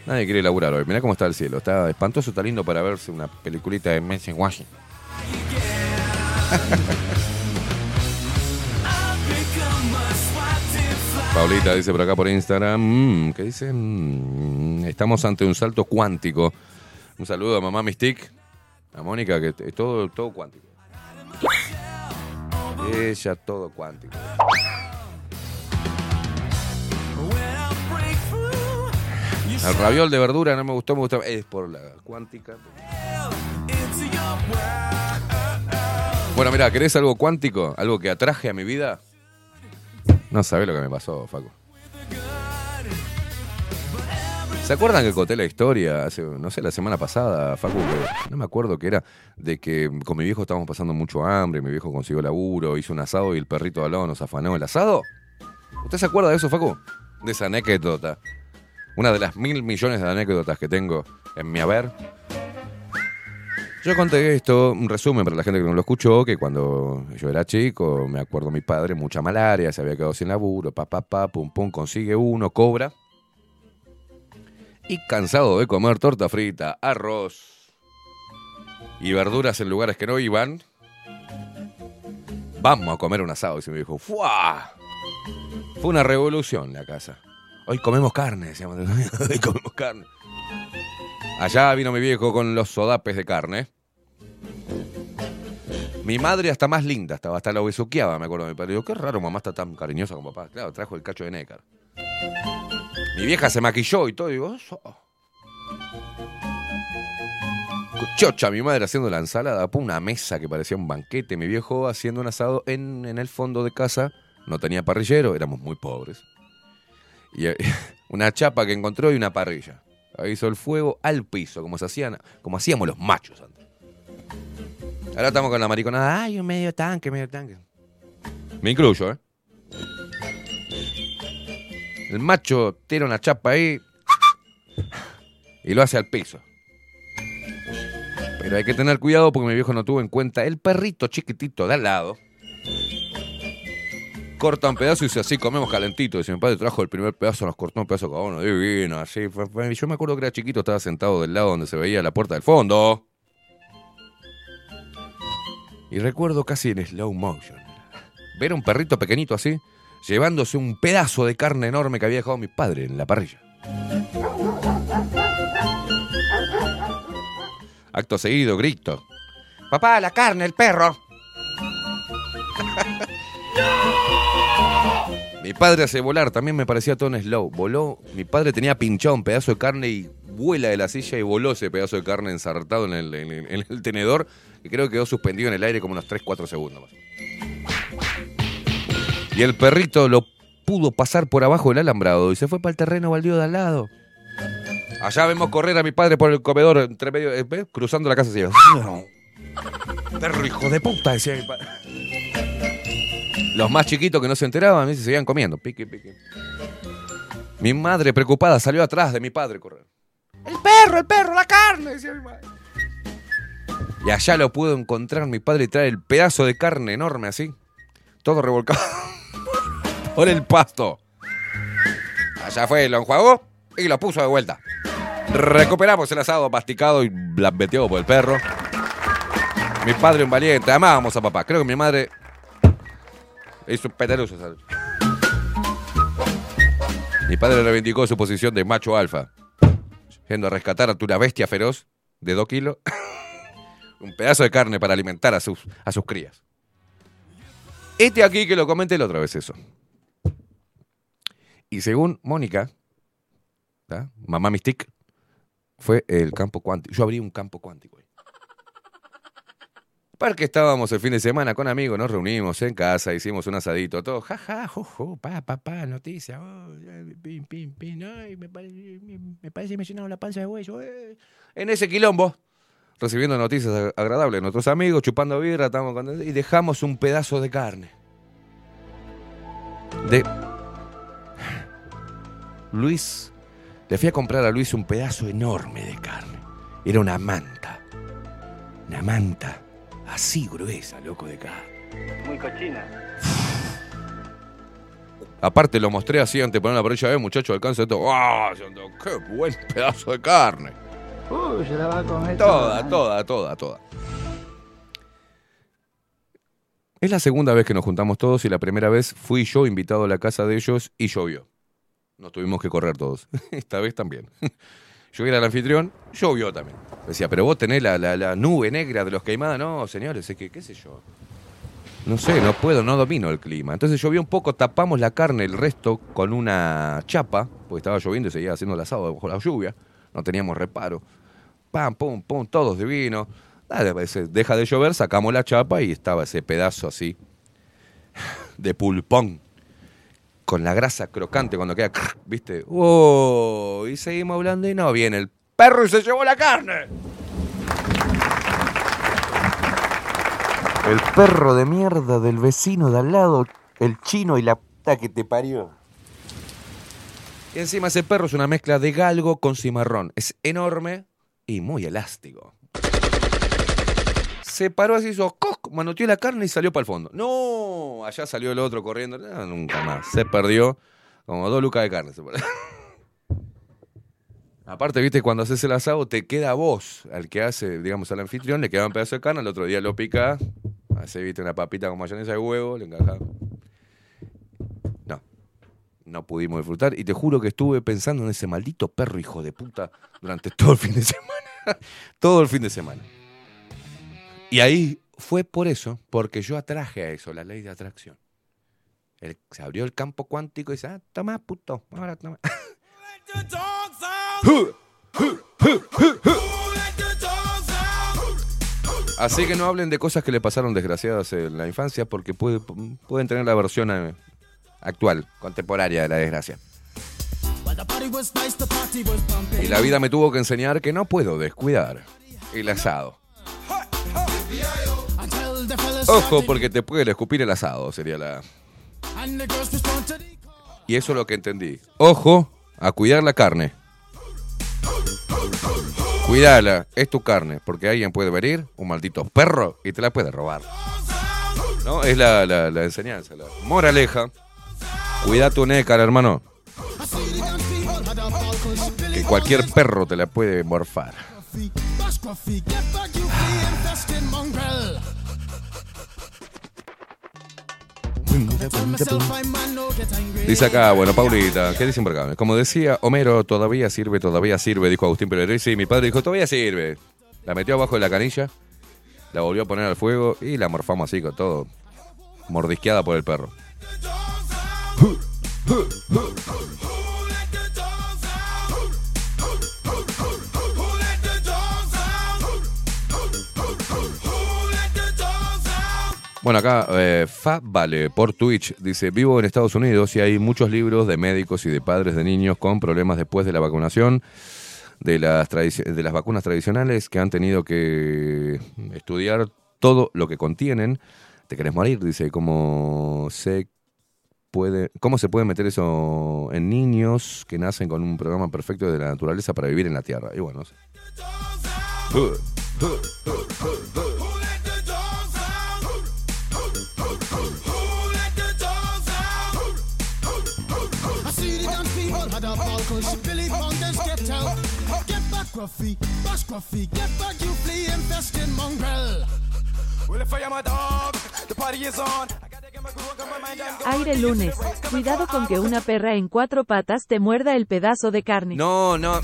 Nadie quiere laburar hoy. Mirá cómo está el cielo. Está espantoso, está lindo para verse una peliculita de Messi Washington. Paulita dice por acá por Instagram, mm, ¿qué dice? Mm, estamos ante un salto cuántico. Un saludo a mamá Mystic, a Mónica, que es todo, todo cuántico. Ella, todo cuántico. El raviol de verdura no me gustó, me gustó. Es por la cuántica. Bueno, mira, ¿querés algo cuántico? ¿Algo que atraje a mi vida? No sabés lo que me pasó, Facu. ¿Se acuerdan que conté la historia hace, no sé, la semana pasada, Facu? que no me acuerdo que era de que con mi viejo estábamos pasando mucho hambre, mi viejo consiguió laburo, hizo un asado y el perrito de nos afanó el asado. ¿Usted se acuerda de eso, Facu? De esa anécdota. Una de las mil millones de anécdotas que tengo en mi haber. Yo conté esto, un resumen para la gente que no lo escuchó, que cuando yo era chico, me acuerdo mi padre, mucha malaria, se había quedado sin laburo, pa, pa, pa, pum, pum, consigue uno, cobra. Y cansado de comer torta frita, arroz y verduras en lugares que no iban, vamos a comer un asado. Y se me dijo, ¡fuah! Fue una revolución la casa. Hoy comemos carne, decíamos. Hoy comemos carne. Allá vino mi viejo con los sodapes de carne. Mi madre hasta más linda estaba, hasta la besuqueaba, me acuerdo mi padre. Digo, qué raro, mamá está tan cariñosa con papá. Claro, trajo el cacho de nécar. Mi vieja se maquilló y todo, y digo, eso. Chocha, mi madre haciendo la ensalada, una mesa que parecía un banquete, mi viejo haciendo un asado en, en el fondo de casa, no tenía parrillero, éramos muy pobres. Y eh, una chapa que encontró y una parrilla. Ahí hizo el fuego al piso, como se hacían, como hacíamos los machos antes. Ahora estamos con la mariconada, ay, un medio tanque, medio tanque. Me incluyo, ¿eh? El macho tira una chapa ahí y lo hace al piso. Pero hay que tener cuidado porque mi viejo no tuvo en cuenta el perrito chiquitito de al lado. Corta un pedazo y dice así, comemos calentito. Dice, mi padre trajo el primer pedazo, nos cortó un pedazo cada uno, divino, así. Yo me acuerdo que era chiquito, estaba sentado del lado donde se veía la puerta del fondo. Y recuerdo casi en slow motion. Ver a un perrito pequeñito así, llevándose un pedazo de carne enorme que había dejado mi padre en la parrilla. Acto seguido, grito. Papá, la carne, el perro. Mi padre hace volar, también me parecía todo slow. Voló, mi padre tenía pinchado un pedazo de carne y vuela de la silla y voló ese pedazo de carne ensartado en el, en el- en el tenedor, que creo que quedó suspendido en el aire como unos 3-4 segundos más. Y el perrito lo pudo pasar por abajo del alambrado y se fue para el terreno baldío de al lado. Allá vemos correr a mi padre por el comedor entre medio, eh, cruzando la casa así. Perro hijo de puta, decía mi padre. Los más chiquitos que no se enteraban, se seguían comiendo. Pique, pique. Mi madre, preocupada, salió atrás de mi padre a correr. ¡El perro, el perro, la carne! decía mi madre. Y allá lo pudo encontrar mi padre y trae el pedazo de carne enorme así. Todo revolcado por el pasto. Allá fue, lo enjuagó y lo puso de vuelta. Recuperamos el asado masticado y lambeteado por el perro. Mi padre un valiente, amábamos a papá. Creo que mi madre hizo un peteruso. ¿sabes? Mi padre reivindicó su posición de macho alfa, yendo a rescatar a una bestia feroz de dos kilos, un pedazo de carne para alimentar a sus, a sus crías. Este aquí que lo comenté la otra vez eso. Y según Mónica, ¿tá? mamá Mystic, fue el campo cuántico. Yo abrí un campo cuántico. Ahí. Porque estábamos el fin de semana con amigos, nos reunimos en casa, hicimos un asadito, todo, jaja, jojo, pa, pa, pa, noticia, oh, pim, pim, pim, ay, me, parece, me, parece me llenaron la panza de hueso. eh. En ese quilombo, recibiendo noticias ag- agradables de nuestros amigos, chupando birra, estamos y dejamos un pedazo de carne. De. Luis. Le fui a comprar a Luis un pedazo enorme de carne. Era una manta. Una manta así gruesa, loco de carne. Muy cochina. Aparte lo mostré así antes de poner la parrilla, eh, muchacho, alcanza esto. ¡Ah! ¡Qué buen pedazo de carne! Uy, se la va a comer Toda, toda, toda, toda. Es la segunda vez que nos juntamos todos y la primera vez fui yo invitado a la casa de ellos y llovió. Nos tuvimos que correr todos. Esta vez también. Yo era el anfitrión, llovió también. Decía, pero vos tenés la, la- nube negra de los queimadas. No, señores, es que, qué sé yo. No sé, no puedo, no domino el clima. Entonces llovió un poco, tapamos la carne, el resto con una chapa, porque estaba lloviendo y seguía haciendo el asado bajo la lluvia. No teníamos reparo. Pam, pum, pum, todos divinos. Dale, se deja de llover, sacamos la chapa y estaba ese pedazo así de pulpón. Con la grasa crocante cuando queda, ¿viste? ¡Oh! Y seguimos hablando y no viene el perro y se llevó la carne. El perro de mierda del vecino de al lado, el chino y la puta que te parió. Y encima ese perro es una mezcla de galgo con cimarrón. Es enorme y muy elástico. Se paró así, hizo coc, manoteó la carne y salió para el fondo. No, allá salió el otro corriendo. No, nunca más. Se perdió como dos lucas de carne. Aparte, viste, cuando haces el asado, te queda vos, al que hace, digamos, al anfitrión, le queda un pedazo de carne, el otro día lo pica, hace, viste, una papita con mayonesa de huevo, le encaja. No, no pudimos disfrutar. Y te juro que estuve pensando en ese maldito perro hijo de puta durante todo el fin de semana. todo el fin de semana. Y ahí fue por eso, porque yo atraje a eso, la ley de atracción. Se abrió el campo cuántico y dice, ah, toma, puto, ahora toma. Así que no hablen de cosas que le pasaron desgraciadas en la infancia porque puede- pueden tener la versión eh, actual, contemporánea de la desgracia. Y la vida me tuvo que enseñar que no puedo descuidar el asado. Ojo, porque te puede escupir el asado, sería la... Y eso es lo que entendí. Ojo a cuidar la carne. Cuidala, es tu carne, porque alguien puede venir, un maldito perro, y te la puede robar. ¿No? Es la, la- la enseñanza, la moraleja. Cuida tu nécar, hermano. Que cualquier perro te la puede morfar. Dice acá, bueno, Paulita, ¿qué dicen por acá? Como decía Homero, todavía sirve, todavía sirve, dijo Agustín Pérez. Sí, mi padre dijo, todavía sirve. La metió abajo de la canilla, la volvió a poner al fuego y la morfamos así con todo. Mordisqueada por el perro. Bueno, acá eh, Fa Vale por Twitch dice, vivo en Estados Unidos y hay muchos libros de médicos y de padres de niños con problemas después de la vacunación, de las, de las vacunas tradicionales que han tenido que estudiar todo lo que contienen. ¿Te querés morir? Dice, ¿cómo se puede, cómo se puede meter eso en niños que nacen con un programa perfecto de la naturaleza para vivir en la Tierra? Y bueno. Get back, you flea mongrel. Well, if I am a dog, the party is on. Aire lunes. Cuidado con que una perra en cuatro patas te muerda el pedazo de carne. No, no.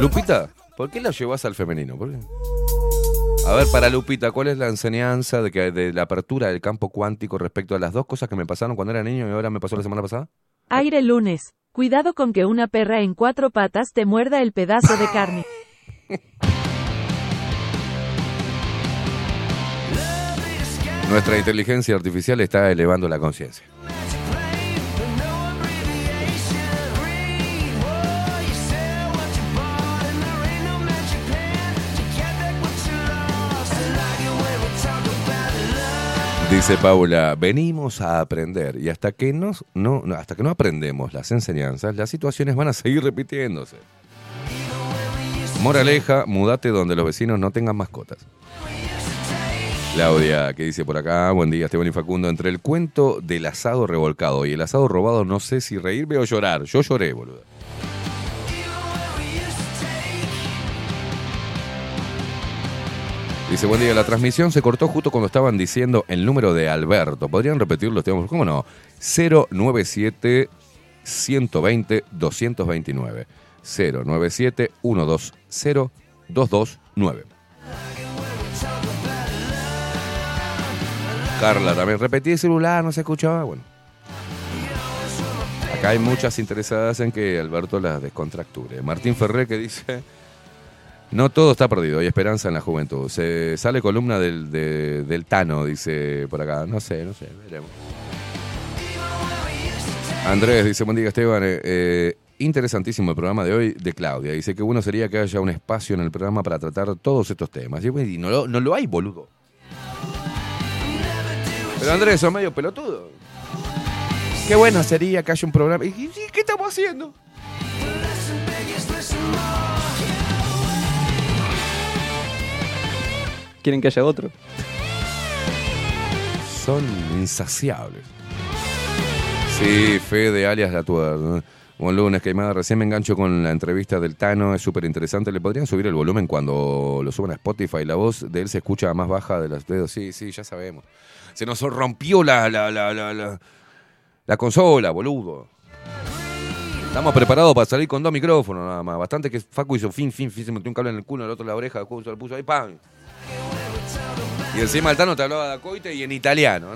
Lupita, ¿por qué la llevas al femenino? ¿Por qué? A ver, para Lupita, ¿cuál es la enseñanza de, que, de la apertura del campo cuántico respecto a las dos cosas que me pasaron cuando era niño y ahora me pasó la semana pasada? Aire lunes. Cuidado con que una perra en cuatro patas te muerda el pedazo de carne. Nuestra inteligencia artificial está elevando la conciencia. Dice Paula, venimos a aprender y hasta que no, hasta que no aprendemos las enseñanzas, las situaciones van a seguir repitiéndose. Moraleja, mudate donde los vecinos no tengan mascotas. Claudia, que dice por acá, buen día Esteban y Facundo, entre el cuento del asado revolcado y el asado robado no sé si reírme o llorar. Yo lloré, boludo. Dice, buen día, la transmisión se cortó justo cuando estaban diciendo el número de Alberto. ¿Podrían repetirlo? ¿Cómo no? 097 120 229. 097 120 229. Carla también repetí el celular, no se escuchaba. Bueno. Acá hay muchas interesadas en que Alberto las descontracture. Martín Ferré que dice, no todo está perdido, hay esperanza en la juventud. Se sale columna del, de- del Tano, dice por acá. No sé, no sé, veremos. Andrés dice, buen día Esteban, eh, eh, interesantísimo el programa de hoy de Claudia. Dice que bueno sería que haya un espacio en el programa para tratar todos estos temas. Y, no, lo, no lo hay, boludo. Pero Andrés, sos medio pelotudo. Qué bueno sería que haya un programa. ¿Y, y- y qué estamos haciendo? ¿Quieren que haya otro? Son insaciables. Sí, Fede, alias La Tuer. Buen lunes, Queimada. Recién me engancho con la entrevista del Tano, es súper interesante. ¿Le podrían subir el volumen cuando lo suban a Spotify? La voz de él se escucha más baja de los dedos. Sí, sí, ya sabemos. Se nos rompió la, la, la, la, la, la consola, boludo. Estamos preparados para salir con dos micrófonos nada más. Bastante que Facu hizo fin, fin, fin, se metió un cable en el culo, el otro en la oreja, se lo puso ahí, ¡pam! Y encima el Tano te hablaba de acoite y en italiano.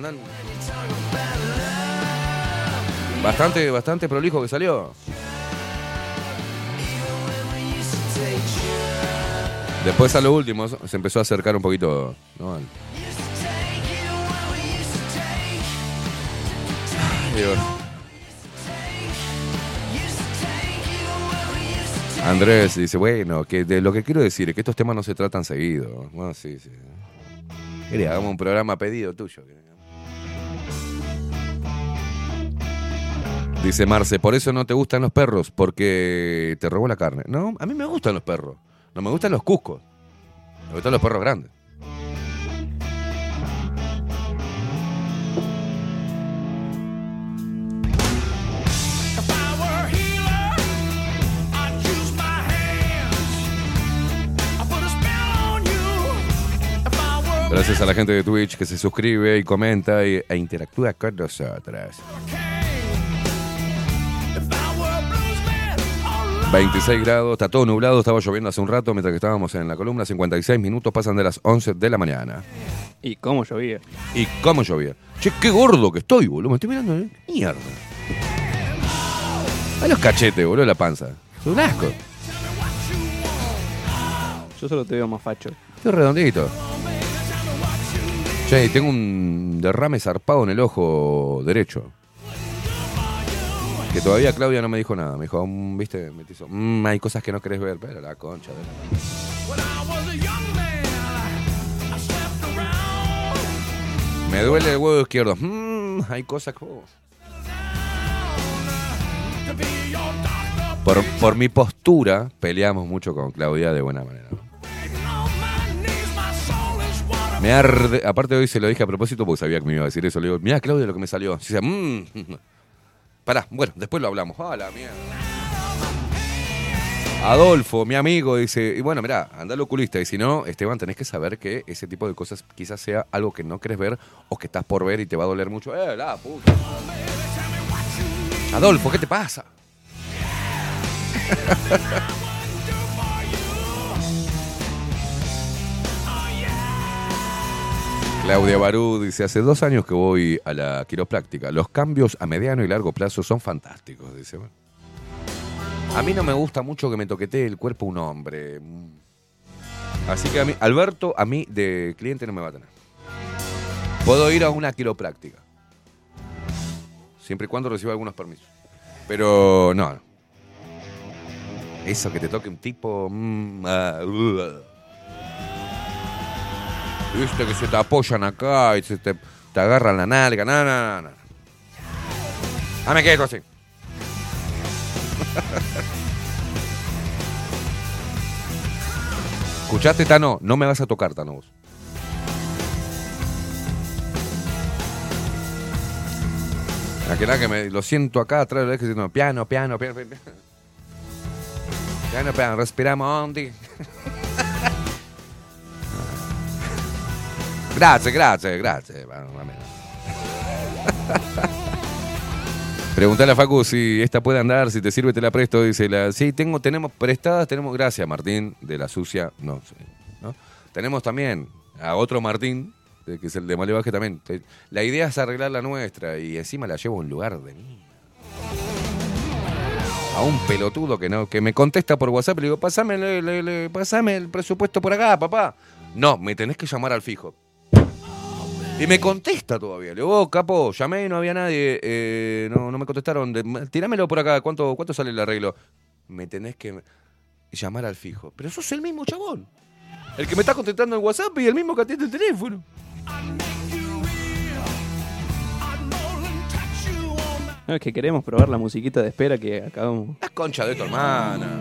Bastante, bastante prolijo que salió. Después a lo último se empezó a acercar un poquito. ¿no? Andrés dice, bueno, que de lo que quiero decir es que estos temas no se tratan seguido. Bueno, sí, sí. Quería, hagamos un programa pedido tuyo. Dice Marce, por eso no te gustan los perros, porque te robó la carne. No, a mí me gustan los perros. No me gustan los cuscos. Me gustan los perros grandes. Gracias a la gente de Twitch que se suscribe y comenta y- e interactúa con nosotros. 26 grados, está todo nublado, estaba lloviendo hace un rato mientras que estábamos en la columna. 56 minutos pasan de las 11 de la mañana. ¿Y cómo llovía? ¿Y cómo llovía? Che, qué gordo que estoy, boludo. Me estoy mirando, ¿eh? Mierda. A los cachetes, boludo, la panza. Es un asco. Yo solo te veo más facho. Estoy redondito. Che, tengo un derrame zarpado en el ojo derecho. Que todavía Claudia no me dijo nada. Me dijo, mm, viste, me hizo, "Mm, hay cosas que no querés ver, pero la concha de la... Me duele el huevo izquierdo. Mm, hay cosas que... Por, por mi postura, peleamos mucho con Claudia de buena manera. Me arde. Aparte, hoy se lo dije a propósito porque sabía que me iba a decir eso. Le digo, mira, Claudia, lo que me salió. Y dice, mmm. Pará, bueno, después lo hablamos. Ah, la mierda. Adolfo, mi amigo, dice, y bueno, mirá, anda al oculista. Y si no, Esteban, tenés que saber que ese tipo de cosas quizás sea algo que no querés ver o que estás por ver y te va a doler mucho. Eh, la puta. Adolfo, ¿qué te pasa? Claudia Barú dice, hace dos años que voy a la quiropráctica. Los cambios a mediano y largo plazo son fantásticos, dice. A mí no me gusta mucho que me toquetee el cuerpo un hombre. Así que a mí, Alberto, a mí de cliente no me va a tener. Puedo ir a una quiropráctica. Siempre y cuando reciba algunos permisos. Pero no. no. Eso que te toque un tipo... mm, ah, uh. Viste que se te apoyan acá y se te, te agarran la nalga, no, no, no. no. Dame quieto así. ¿Escuchaste, Tano? No me vas a tocar, Tano, vos. La que me lo siento acá atrás eje diciendo piano, piano, piano, piano. Piano, piano, respiramos hondi. grazie, grazie, grazie. Preguntale a Facu si esta puede andar, si te sirve te la presto. Dice, la, sí, tengo, tenemos prestadas, tenemos, gracias Martín, de la sucia, no sé. ¿no? Tenemos también a otro Martín, que es el de Malevaje también. La idea es arreglar la nuestra y encima la llevo a un lugar de mierda. A un pelotudo que no, que me contesta por WhatsApp le digo, pasame, pasame el presupuesto por acá, papá. No, me tenés que llamar al fijo. Y me contesta todavía. Le digo, oh, capo, llamé y no había nadie. eh, no, no me contestaron. De- tirámelo por acá. ¿Cuánto, ¿Cuánto sale el arreglo? Me tenés que llamar al fijo. Pero sos el mismo chabón. El que me está contestando en WhatsApp y el mismo que atiende el teléfono. No, es que queremos probar la musiquita de espera que acabamos. La concha de tu hermana.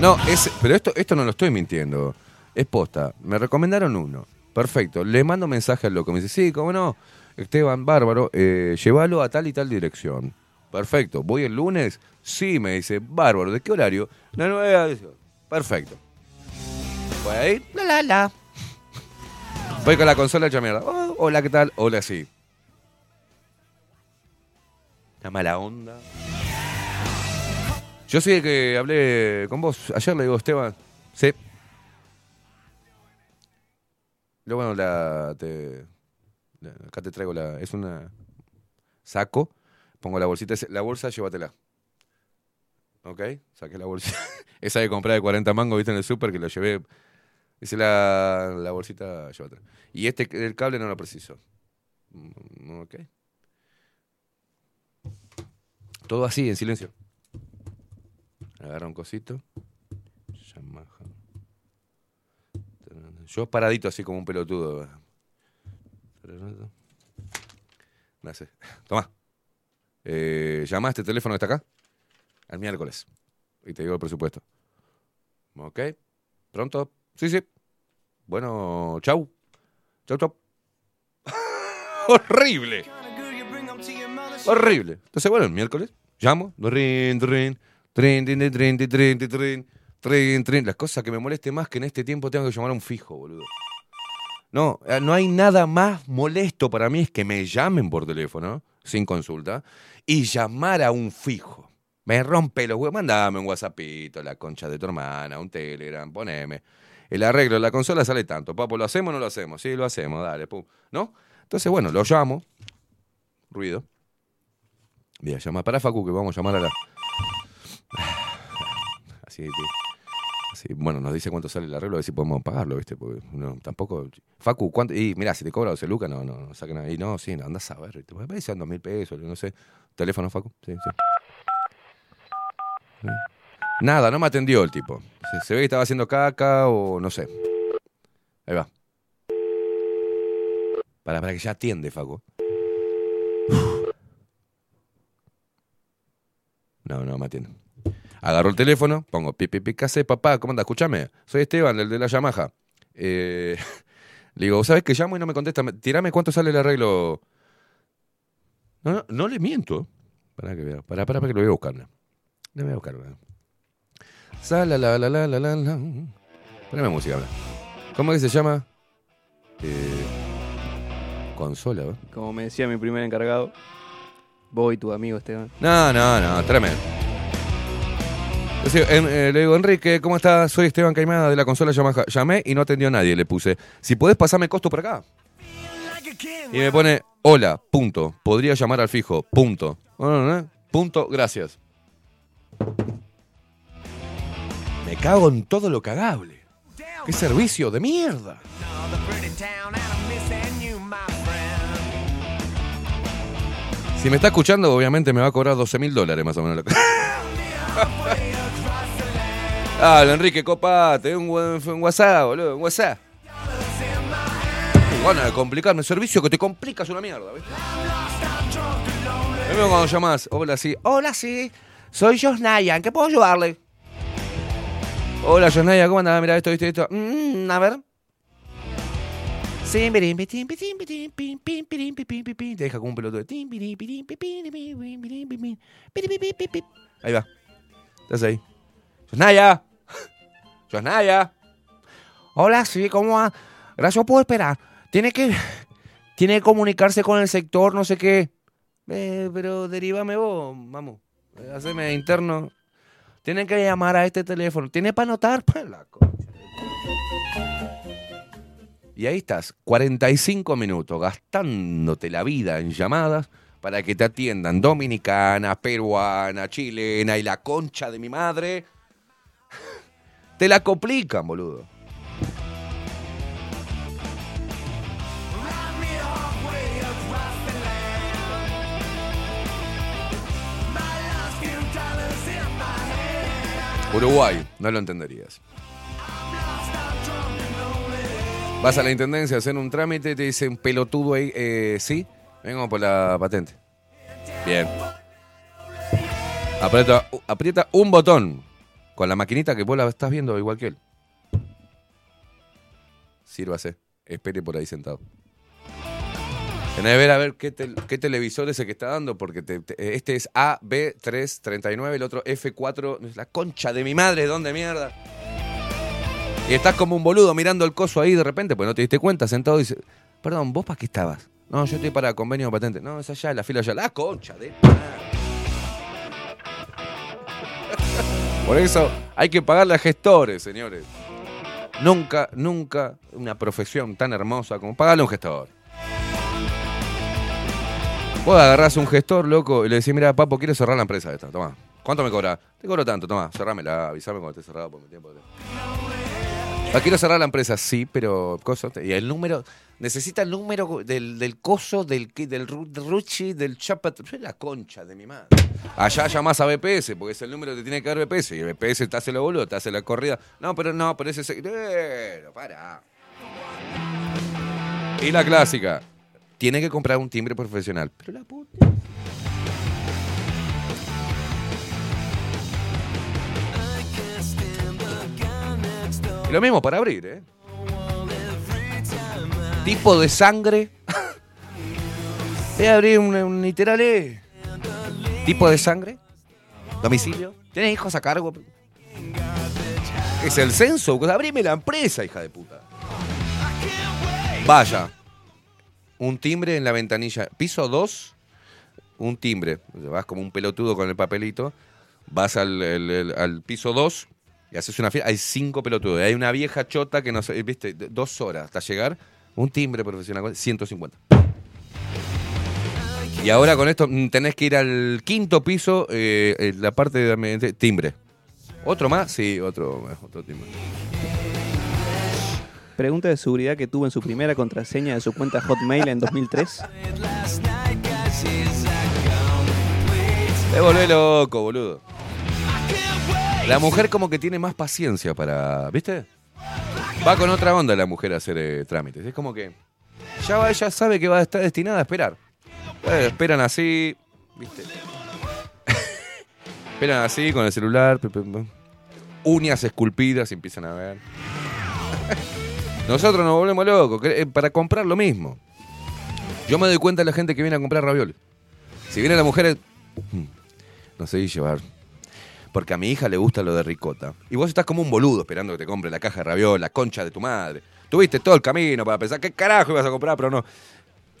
No, es, pero esto, esto no lo estoy mintiendo. Es posta. Me recomendaron uno. Perfecto. Le mando mensaje al loco. Me dice, sí, cómo no. Esteban, bárbaro. Eh, llévalo a tal y tal dirección. Perfecto. ¿Voy el lunes? Sí, me dice. Bárbaro. ¿De qué horario? La nueva. Perfecto. Voy a ir. La, la, la. Voy con la consola hecha mierda. Oh, hola, ¿qué tal? Hola, sí. La mala onda. Yo sí que hablé con vos. Ayer le digo, Esteban. Sí. Luego, bueno, la, te- acá te traigo la. Es una. Saco. Pongo la bolsita. La bolsa, llévatela. ¿Ok? Saqué la bolsa. Esa que compré de 40 mangos, viste, en el súper, que lo llevé. Dice la, la bolsita, llévatela. Y este, el cable no lo preciso. Mm, ¿Ok? Todo así, en silencio. Agarra un cosito. Yamaha. Yo paradito así como un pelotudo. Me hace. Tomá. Eh, a este teléfono que está acá. Al miércoles. Y te digo el presupuesto. ¿Ok? ¿Pronto? Sí, sí. Bueno, chau. Chau, chau. Horrible. Horrible. Entonces, bueno, el miércoles llamo. Trin, trin, trin, trin, trin, trin, trin, trin, trin. Las cosas que me moleste más que en este tiempo tengo que llamar a un fijo, boludo. No, eh, no hay nada más molesto para mí es que me llamen por teléfono, sin consulta, y llamar a un fijo. Me rompe los huevos. Mandame un WhatsAppito, la concha de tu hermana, un Telegram, poneme. El arreglo de la consola sale tanto. Papo, ¿lo hacemos o no lo hacemos? Sí, lo hacemos, dale, pum. ¿No? Entonces, bueno, lo llamo. Ruido. Mira, llama para Facu que vamos a llamar a la. Así, que- bueno, nos dice cuánto sale el arreglo, a ver si podemos pagarlo, ¿viste? Porque tampoco. Facu, ¿cuánto? Y mira, si te cobra 12 lucas, no, no, no nada. Y no, sí, no, andás a ver. ¿viste? Me parece dos mil pesos, no sé. Teléfono, Facu. Sí. Sí. Nada, no me atendió el tipo. Se, se ve que estaba haciendo caca o no sé. Ahí va. Para, para que ya atiende, Facu. No, no me atiende. Agarro el teléfono, pongo pipi pipi, ¿qué papá? ¿Cómo andas? Escúchame. Soy Esteban, el de la Yamaha. Eh, le digo, ¿sabes que llamo y no me contesta? Me- Tirame cuánto sale el arreglo. No, no, no le miento. Para que vea. Para, para, para que lo voy a buscar. No, No voy a buscar. no. Sa, la, la, la, la, la, la. Poneme música, habla. ¿Cómo que se llama? Eh, consola, ¿no? Como me decía mi primer encargado, vos y tu amigo Esteban. No, no, no, tremendo. Eh, le digo, Enrique, ¿cómo estás? Soy Esteban Caimada de la consola Yamaha. Llamé y no atendió a nadie. Le puse, si podés pasarme costo por acá. Y me pone, hola, punto. Podría llamar al fijo, punto. Punto, gracias. Me cago en todo lo cagable. ¡Qué servicio de mierda! Si me está escuchando, obviamente me va a cobrar 12 mil dólares más o menos. Habla, Enrique, copate. Un, un WhatsApp, boludo, un WhatsApp. Van a complicarme el servicio que te complicas una mierda, ¿viste? Es cuando llamás. Hola, sí. Hola, sí. Soy Josnaya. ¿En qué puedo ayudarle? Hola, Josnaya. ¿Cómo andás? Mira esto, viste esto. Mm, a ver. Te deja como un pelotudo. Ahí va. Estás ahí. Josnaya. Josnaya. Hola, sí, ¿cómo va? Gracias por esperar. Tiene que, tiene comunicarse con el sector, no sé qué. Eh, pero derívame vos, vamos. Haceme interno. Tienen que llamar a este teléfono. ¿Tiene para anotar? Pues la concha. Y ahí estás, 45 minutos gastándote la vida en llamadas para que te atiendan dominicana, peruana, chilena y la concha de mi madre. Te la complican, boludo. Uruguay, no lo entenderías. Vas a la intendencia a hacer un trámite, te dicen pelotudo ahí, eh, sí, vengo por la patente. Bien. Aprieta, aprieta un botón con la maquinita que vos la estás viendo igual que él. Sírvase, espere por ahí sentado. Tenés que ver a ver qué, qué televisor es el que está dando, porque te- te- este es AB339, el otro F4, es la concha de mi madre, ¿dónde mierda? Y estás como un boludo mirando el coso ahí de repente, pues no te diste cuenta, sentado y dices, perdón, ¿vos para qué estabas? No, yo estoy para convenio patente. No, es allá, la fila allá. La concha de... Por eso hay que pagarle a gestores, señores. Nunca, nunca una profesión tan hermosa como pagarle a un gestor. Vos agarrás un gestor, loco, y le decís, mira, papo, quiero cerrar la empresa esta, toma. ¿Cuánto me cobra? Te cobro tanto, toma, cerrámela, avísame cuando esté cerrado por mi tiempo. Ah, quiero cerrar la empresa, sí, pero cosa, y el número, necesita el número del, del coso, del, del ru- Ruchi, del chapat, la concha de mi madre. Allá llamás a BPS, porque es el número que tiene que dar BPS, y BPS te hace lo boludo, te hace la corrida. No, pero no, pero ese... se- Bueno, para. Y la clásica, tiene que comprar un timbre profesional. Pero la puta. Lo mismo para abrir, ¿eh? Tipo de sangre. Voy a abrir un, un literal, ¿eh? Tipo de sangre. Domicilio. ¿Tienes hijos a cargo? Es el censo. Abrime la empresa, hija de puta. Vaya. Un timbre en la ventanilla. Piso 2. Un timbre. Vas como un pelotudo con el papelito. Vas al, el- el- al piso 2 y haces una fila. Hay cinco pelotudos. Hay una vieja chota que no sé, viste, dos horas hasta llegar. Un timbre profesional, 150. Y ahora con esto mm, tenés que ir al quinto piso, eh, la parte de timbre. ¿Otro más? Sí, otro, otro timbre. Pregunta de seguridad que tuvo en su primera contraseña de su cuenta Hotmail en 2003. Te volvés loco, boludo. La mujer como que tiene más paciencia para, ¿viste? Va con otra onda la mujer a hacer eh, trámites. Es como que ya ella sabe que va a estar destinada a esperar. Eh, esperan así, ¿viste? esperan así con el celular, uñas esculpidas y empiezan a ver. Nosotros nos volvemos locos eh, para comprar lo mismo. Yo me doy cuenta de la gente que viene a comprar ravioles. Si viene la mujer, eh, no sé llevar. Porque a mi hija le gusta lo de ricota. Y vos estás como un boludo esperando que te compre la caja de ravioles, la concha de tu madre. Tuviste todo el camino para pensar qué carajo ibas a comprar, pero no.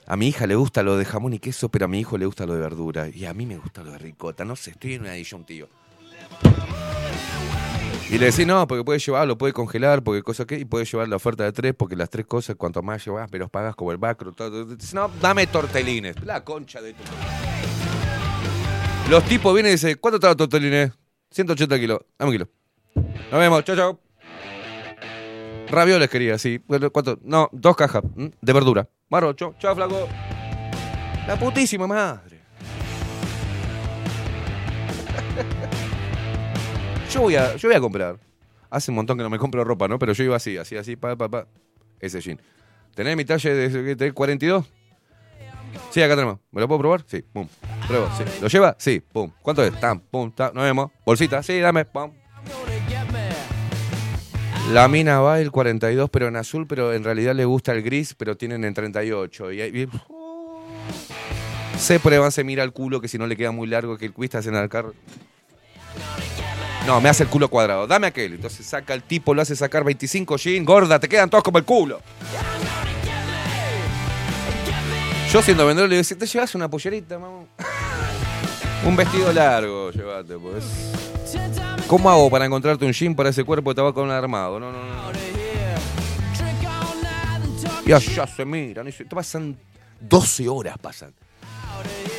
A mi hija le gusta lo de jamón y queso, pero a mi hijo le gusta lo de verdura. Y a mí me gusta lo de ricota. No sé, estoy en una disyuntiva. Y le decís, no, porque puedes llevarlo, puedes congelar, porque cosa que, y puedes llevar la oferta de tres, porque las tres cosas, cuanto más llevas, me los pagas como el macro. Todo. No, dame tortelines. La concha de tu. Los tipos vienen y dicen, ¿cuánto está los tortelines? 180 kilos. Dame un kilo. Nos vemos, chao, chao. Ravioles quería, sí. ¿Cuánto? No, dos cajas de verdura. Marrocho, chao, flaco. La putísima madre. Yo voy a, yo voy a comprar. Hace un montón que no me compro ropa, ¿no? Pero yo iba así, así, así, pa, pa, pa. Ese jean. ¿Tenés mi talle de, de 42? Sí, acá tenemos. ¿Me lo puedo probar? Sí, pum. Pruebo, sí. ¿Lo lleva? Sí, pum. ¿Cuánto es? Tam, pum, tam. Nos vemos. Bolsita, sí, dame, pum. La mina va el 42, pero en azul, pero en realidad le gusta el gris, pero tienen en 38. Y, y- se prueban, se mira el culo, que si no le queda muy largo, que el cuista hacen al carro. No, me hace el culo cuadrado. Dame aquel. Entonces saca el tipo, lo hace sacar 25 jeans. Gorda, te quedan todos como el culo. Yo siendo vendedor le digo, te llevas una pollerita, mamá. Un vestido largo, llévate, pues. ¿Cómo hago para encontrarte un jean para ese cuerpo de tabaco armado? No, no, no. Y allá se miran, y se pasan 12 horas pasan.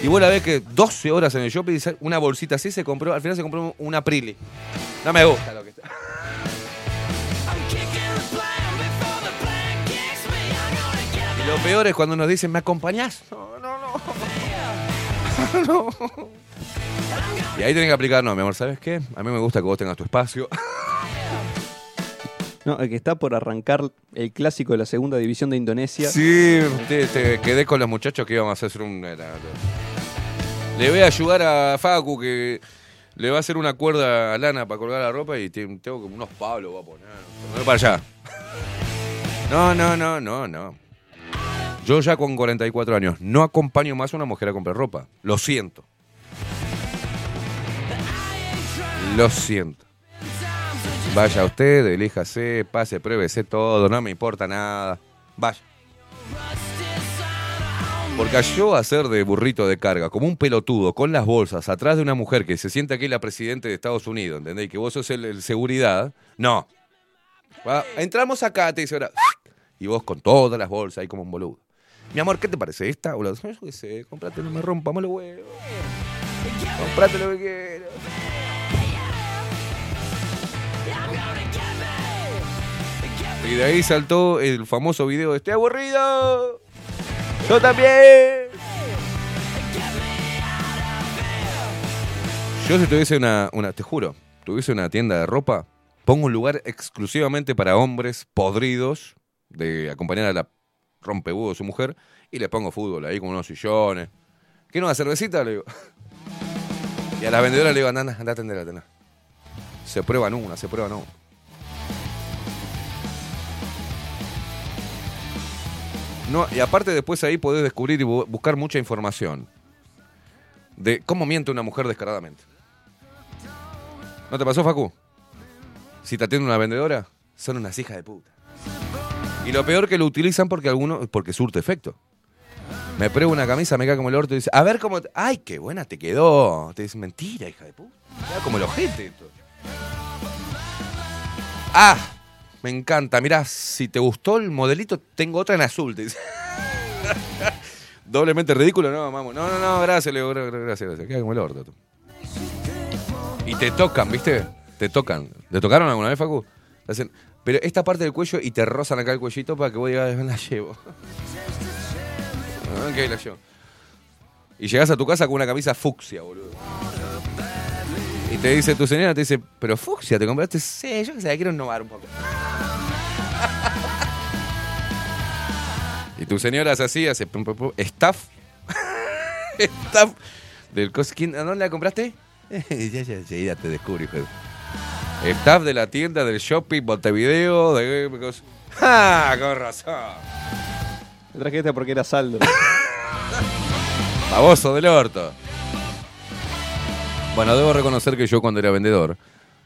Y vos la ves que 12 horas en el shopping, una bolsita así se compró, al final se compró una Prilly. No me gusta lo que lo peor es cuando nos dicen, ¿me acompañás? No, no, no. no. Y ahí tienen que aplicar, no, mi amor, ¿sabes qué? A mí me gusta que vos tengas tu espacio. No, el que está por arrancar el clásico de la segunda división de Indonesia. Sí, te, te quedé con los muchachos que íbamos a hacer un. era- Le voy a ayudar a Facu que le va a hacer una cuerda a lana para colgar la ropa y te- tengo como unos palos voy a poner. Me voy para allá. No, no, no, no, no. Yo ya con 44 años no acompaño más a una mujer a comprar ropa. Lo siento. Lo siento. Vaya usted, elíjase, pase, pruébese todo, no me importa nada. Vaya. Porque yo hacer de burrito de carga, como un pelotudo, con las bolsas, atrás de una mujer que se siente aquí la presidente de Estados Unidos, ¿entendés? Y que vos sos el, seguridad. No. Entramos acá, te dice ahora. Y vos con todas las bolsas ahí como un boludo. Mi amor, ¿qué te parece esta? O la, yo qué sé, comprate, no me rompamos los huevos. Comprate lo que quieras. Y de ahí saltó el famoso video de Estoy aburrido. Yo también. Yo si tuviese una, una, te juro, tuviese una tienda de ropa, pongo un lugar exclusivamente para hombres podridos de acompañar a la de su mujer y le pongo fútbol ahí con unos sillones. ¿Qué no? ¿Una cervecita? Le digo. Y a la vendedora le digo, anda, anda, anda a atender, atender. Se prueban una, se prueban una. No, y aparte después ahí podés descubrir y bu- buscar mucha información de cómo miente una mujer descaradamente. ¿No te pasó, Facu? Si te atiende una vendedora, son unas hijas de puta. Y lo peor que lo utilizan porque alguno, porque surte efecto. Me pruebo una camisa, me cae como el orto y dice, a ver cómo... te- ¡Ay, qué buena te quedó! Te dice, mentira, hija de puta. Como el ojete esto. ¡Ah! Me encanta. Mirá, si te gustó el modelito, tengo otra en azul. Te dice. Doblemente ridículo, no, vamos. No, no, no, gracias, le digo, gra- gra- gracias, gracias. Queda como el orto. tú. Y te tocan, ¿viste? Te tocan. ¿Te tocaron alguna vez, Facu? Hacen, pero esta parte del cuello y te rozan acá el cuellito para que vos digas, la llevo. Ok, la llevo. Y llegás a tu casa con una camisa fucsia, boludo. Y te dice tu señora, te dice, pero fucsia, ¿te compraste? Sí, yo que sé, quiero innovar un poco. y tu señora hace así, hace pum, pum, staff. staff del cos- ¿Quién- ¿A dónde la compraste? ya, ya, ya, ya te descubrí, hijo. Staff de la tienda del shopping Montevideo de ¡Ah! Con razón. Me traje esta porque era saldo. Baboso del orto. Bueno, debo reconocer que yo cuando era vendedor,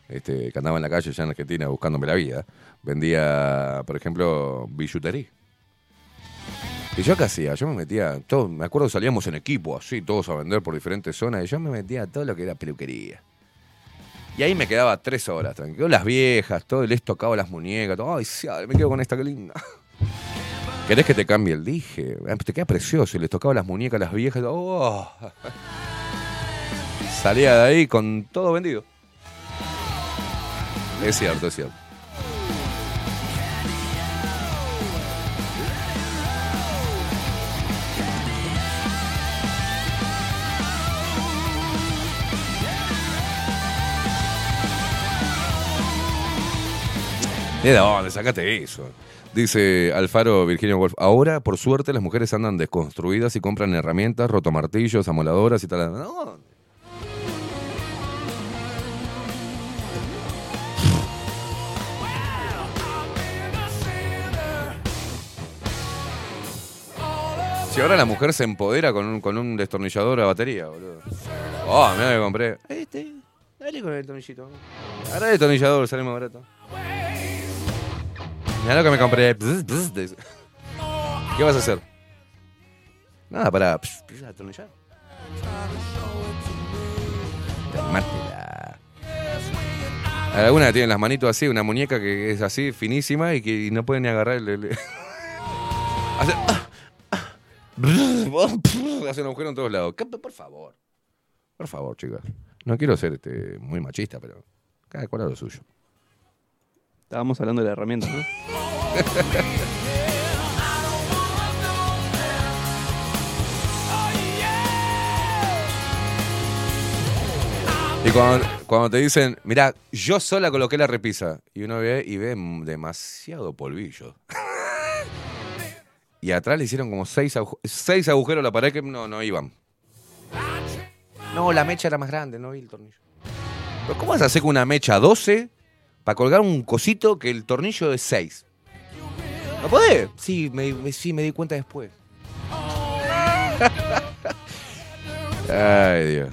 este, que andaba en la calle allá en Argentina buscándome la vida, vendía, por ejemplo, billutería. Y yo qué hacía, yo me metía, todo, me acuerdo que salíamos en equipo así, todos a vender por diferentes zonas, y yo me metía a todo lo que era peluquería. Y ahí me quedaba tres horas, tranquilo, las viejas, todo, les tocaba las muñecas, todo, ay, sí, me quedo con esta, qué linda. ¿Querés que te cambie el dije? Ah, Te queda precioso. Y les tocaba las muñecas, las viejas. ¡oh! Salía de ahí con todo vendido. Es cierto, es cierto. ¿De dónde sacaste eso? Dice Alfaro Virginia Wolf, ahora por suerte las mujeres andan desconstruidas y compran herramientas, rotomartillos, amoladoras y tal. No. Si ahora la mujer se empodera con un, con un destornillador a batería, boludo. Oh, mira que compré. Este, dale con el tornillito. Ahora el destornillador sale más barato. Mira lo que me compré. ¿Qué vas a hacer? Nada, para atornillar. Tomátela. Alguna que tiene las manitos así, una muñeca que es así, finísima y que no puede ni agarrar el. el- Hace, ah, ah, un agujero en todos lados. ¿Qué- Por favor. Por favor, chicas. No quiero ser este, muy machista, pero cada cual a lo suyo. Estábamos hablando de la herramienta, ¿no? Y cuando, cuando te dicen, mira, yo sola coloqué la repisa, y uno ve y ve demasiado polvillo. y atrás le hicieron como seis, agu- seis agujeros a la pared que no, no iban. No, la mecha era más grande, no vi el tornillo. Pero ¿cómo vas a hacer con una mecha 12 para colgar un cosito que el tornillo es 6? ¿No podés? Sí, me, sí, me di cuenta después. Ay, Dios.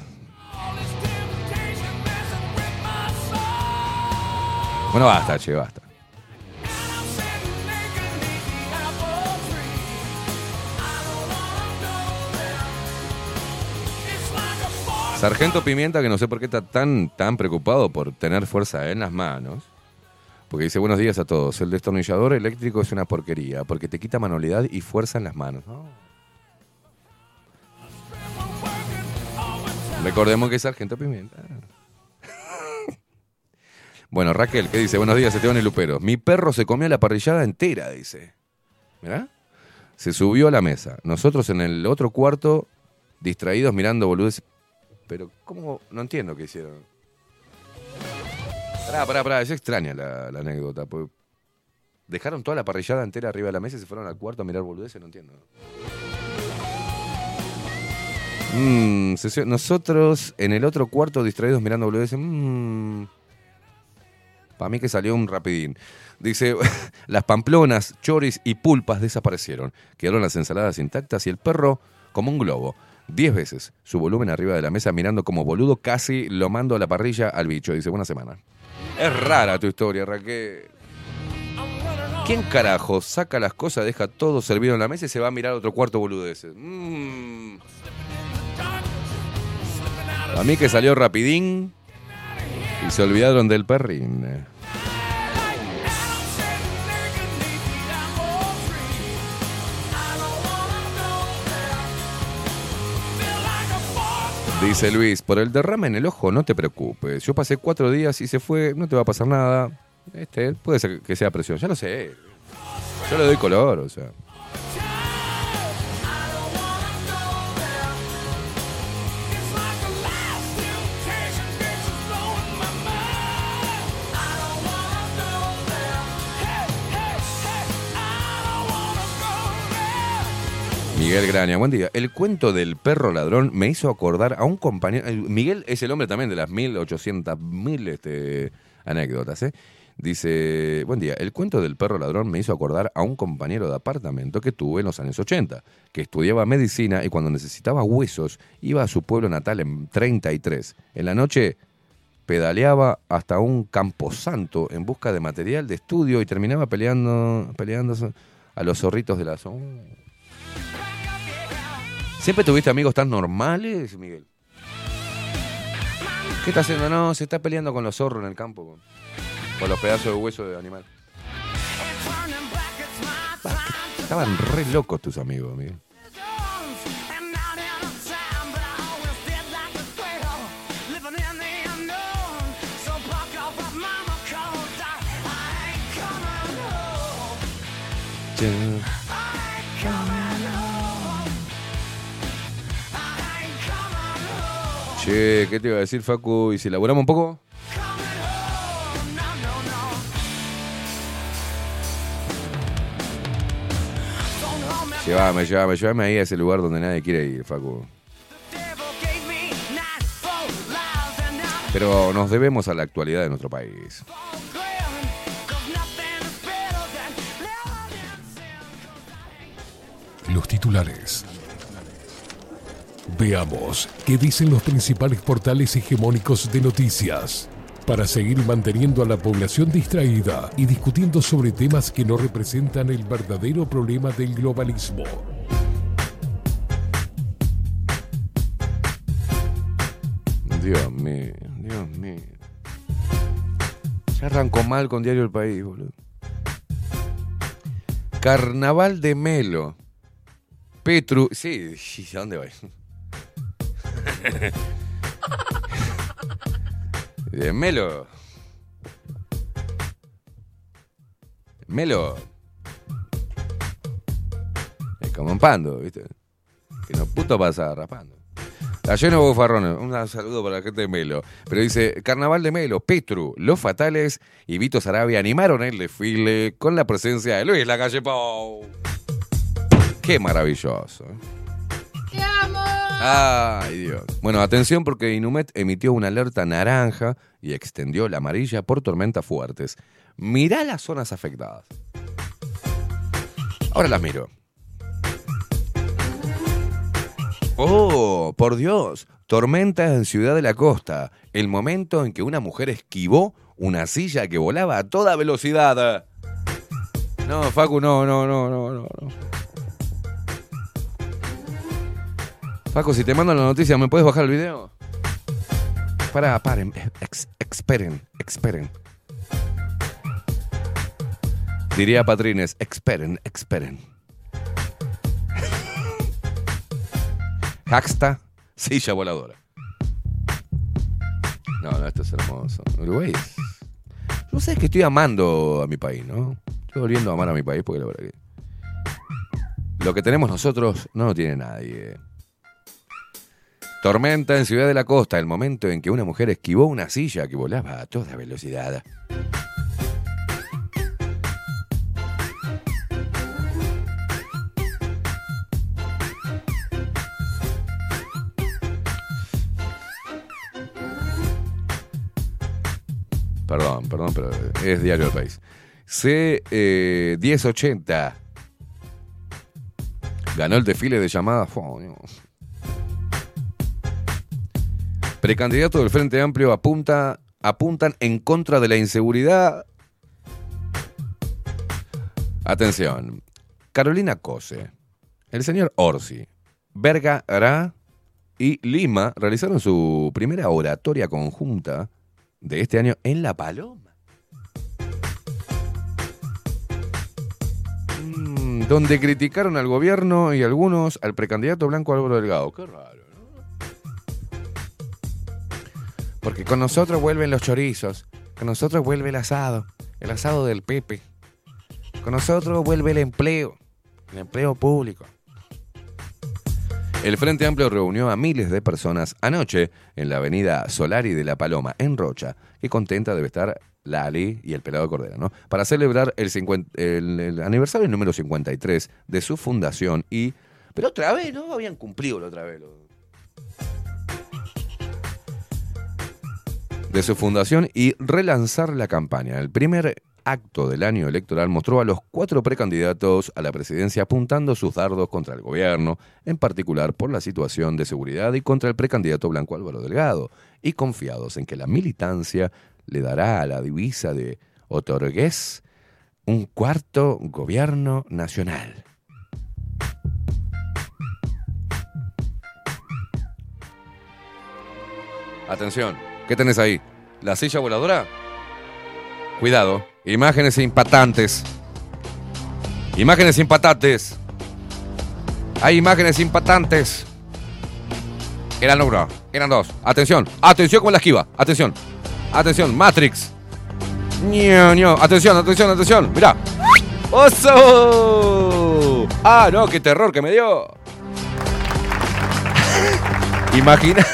Bueno, basta, che, basta. Sargento Pimienta, que no sé por qué está tan, tan preocupado por tener fuerza en las manos. Porque dice, buenos días a todos. El destornillador eléctrico es una porquería, porque te quita manualidad y fuerza en las manos. ¿no? Recordemos que es Sargento Pimienta. Bueno, Raquel, ¿qué dice? Buenos días, Esteban y Lupero. Mi perro se comió la parrillada entera, dice. ¿Mirá? Se subió a la mesa. Nosotros en el otro cuarto, distraídos mirando boludeces. Pero, ¿cómo? No entiendo qué hicieron. Pará, pará, pará. Es extraña la, anécdota. Dejaron toda la parrillada entera arriba de la mesa y se fueron al cuarto a mirar boludeces. No entiendo. Mm, nosotros en el otro cuarto distraídos mirando boludeces. Mm, para mí que salió un rapidín. Dice, las pamplonas, choris y pulpas desaparecieron. Quedaron las ensaladas intactas y el perro como un globo. Diez veces su volumen arriba de la mesa mirando como boludo casi lo mando a la parrilla al bicho. Dice, buena semana. Es rara tu historia, Raquel. ¿Quién carajo saca las cosas, deja todo servido en la mesa y se va a mirar otro cuarto boludeces? Mm. A mí que salió rapidín y se olvidaron del perrín. Dice Luis, por el derrame en el ojo no te preocupes. Yo pasé cuatro días y se fue, no te va a pasar nada. Este, puede ser que sea presión, ya lo sé. Yo le doy color, o sea. Miguel Graña, buen día. El cuento del perro ladrón me hizo acordar a un compañero. eh, Miguel es el hombre también de las 1800 mil este, anécdotas, ¿eh? Dice, buen día, el cuento del perro ladrón me hizo acordar a un compañero de apartamento que tuve en los años 80, que estudiaba medicina y cuando necesitaba huesos iba a su pueblo natal en 33. En la noche pedaleaba hasta un camposanto en busca de material de estudio y terminaba peleando, peleándose a los zorritos de la zona. ¿Siempre tuviste amigos tan normales, Miguel? ¿Qué está haciendo? No, se está peleando con los zorros en el campo, con, los pedazos de hueso de animal. Estaban re locos tus amigos, Miguel. Che, ¿qué te iba a decir, Facu? ¿Y si elaboramos un poco? Llévame, llévame, llévame ahí a ese lugar donde nadie quiere ir, Facu. Pero nos debemos a la actualidad de nuestro país. Los titulares. Veamos qué dicen los principales portales hegemónicos de noticias para seguir manteniendo a la población distraída y discutiendo sobre temas que no representan el verdadero problema del globalismo. Dios mío, Dios mío. Ya arrancó mal con Diario El País, boludo. Carnaval de Melo. Petru. Sí, ¿a dónde voy? De Melo. Melo. Es como un pando, ¿viste? Que no puto pasa rapando. Está lleno bufarrones. Un saludo para la gente de Melo. Pero dice, Carnaval de Melo, Petru, Los Fatales y Vito Sarabia animaron el desfile con la presencia de Luis Lacalle Pou. Qué maravilloso. ¿eh? Ay, Dios. Bueno, atención porque Inumet emitió una alerta naranja y extendió la amarilla por tormentas fuertes. Mirá las zonas afectadas. Ahora las miro. Oh, por Dios. Tormentas en Ciudad de la Costa. El momento en que una mujer esquivó una silla que volaba a toda velocidad. No, Facu, no, no, no, no, no. no. Facu, si te mando la noticia, ¿me puedes bajar el video? Para, paren, ex- esperen, esperen. Diría Patrines, esperen, esperen. Haxta, silla voladora. No, no, esto es hermoso. Uruguay. Yo sé que estoy amando a mi país, ¿no? Estoy volviendo a amar a mi país porque la verdad que. Lo que tenemos nosotros no lo tiene nadie. Tormenta en Ciudad de la Costa, el momento en que una mujer esquivó una silla que volaba a toda velocidad. Perdón, perdón, pero es Diario del País. C eh, 1080 ganó el desfile de llamadas. Dios. Precandidato del Frente Amplio apunta, apuntan en contra de la inseguridad. Atención. Carolina Cose, el señor Orsi, Verga Ará y Lima realizaron su primera oratoria conjunta de este año en La Paloma. Mm, donde criticaron al gobierno y algunos al precandidato Blanco Álvaro Delgado. Qué raro, Porque con nosotros vuelven los chorizos, con nosotros vuelve el asado, el asado del Pepe. Con nosotros vuelve el empleo, el empleo público. El Frente Amplio reunió a miles de personas anoche en la avenida Solari de La Paloma, en Rocha. Qué contenta debe estar Lali y el pelado Cordera, ¿no? Para celebrar el, 50 el- el aniversario número 53 de su fundación y... Pero otra vez, ¿no? Habían cumplido la otra vez. lo- de su fundación y relanzar la campaña. El primer acto del año electoral mostró a los cuatro precandidatos a la presidencia apuntando sus dardos contra el gobierno, en particular por la situación de seguridad y contra el precandidato Blanco Álvaro Delgado, y confiados en que la militancia le dará a la divisa de otorgués un cuarto gobierno nacional. Atención, ¿qué tenés ahí? ¿La silla voladora? Cuidado, imágenes impactantes. Imágenes impactantes. Hay imágenes impactantes. Eran uno, eran dos. Atención, atención con la esquiva. Atención, atención, Matrix. Ño, ño. Atención, atención, atención. Mirá. ¡Oso! Ah, no, qué terror que me dio. Imagina.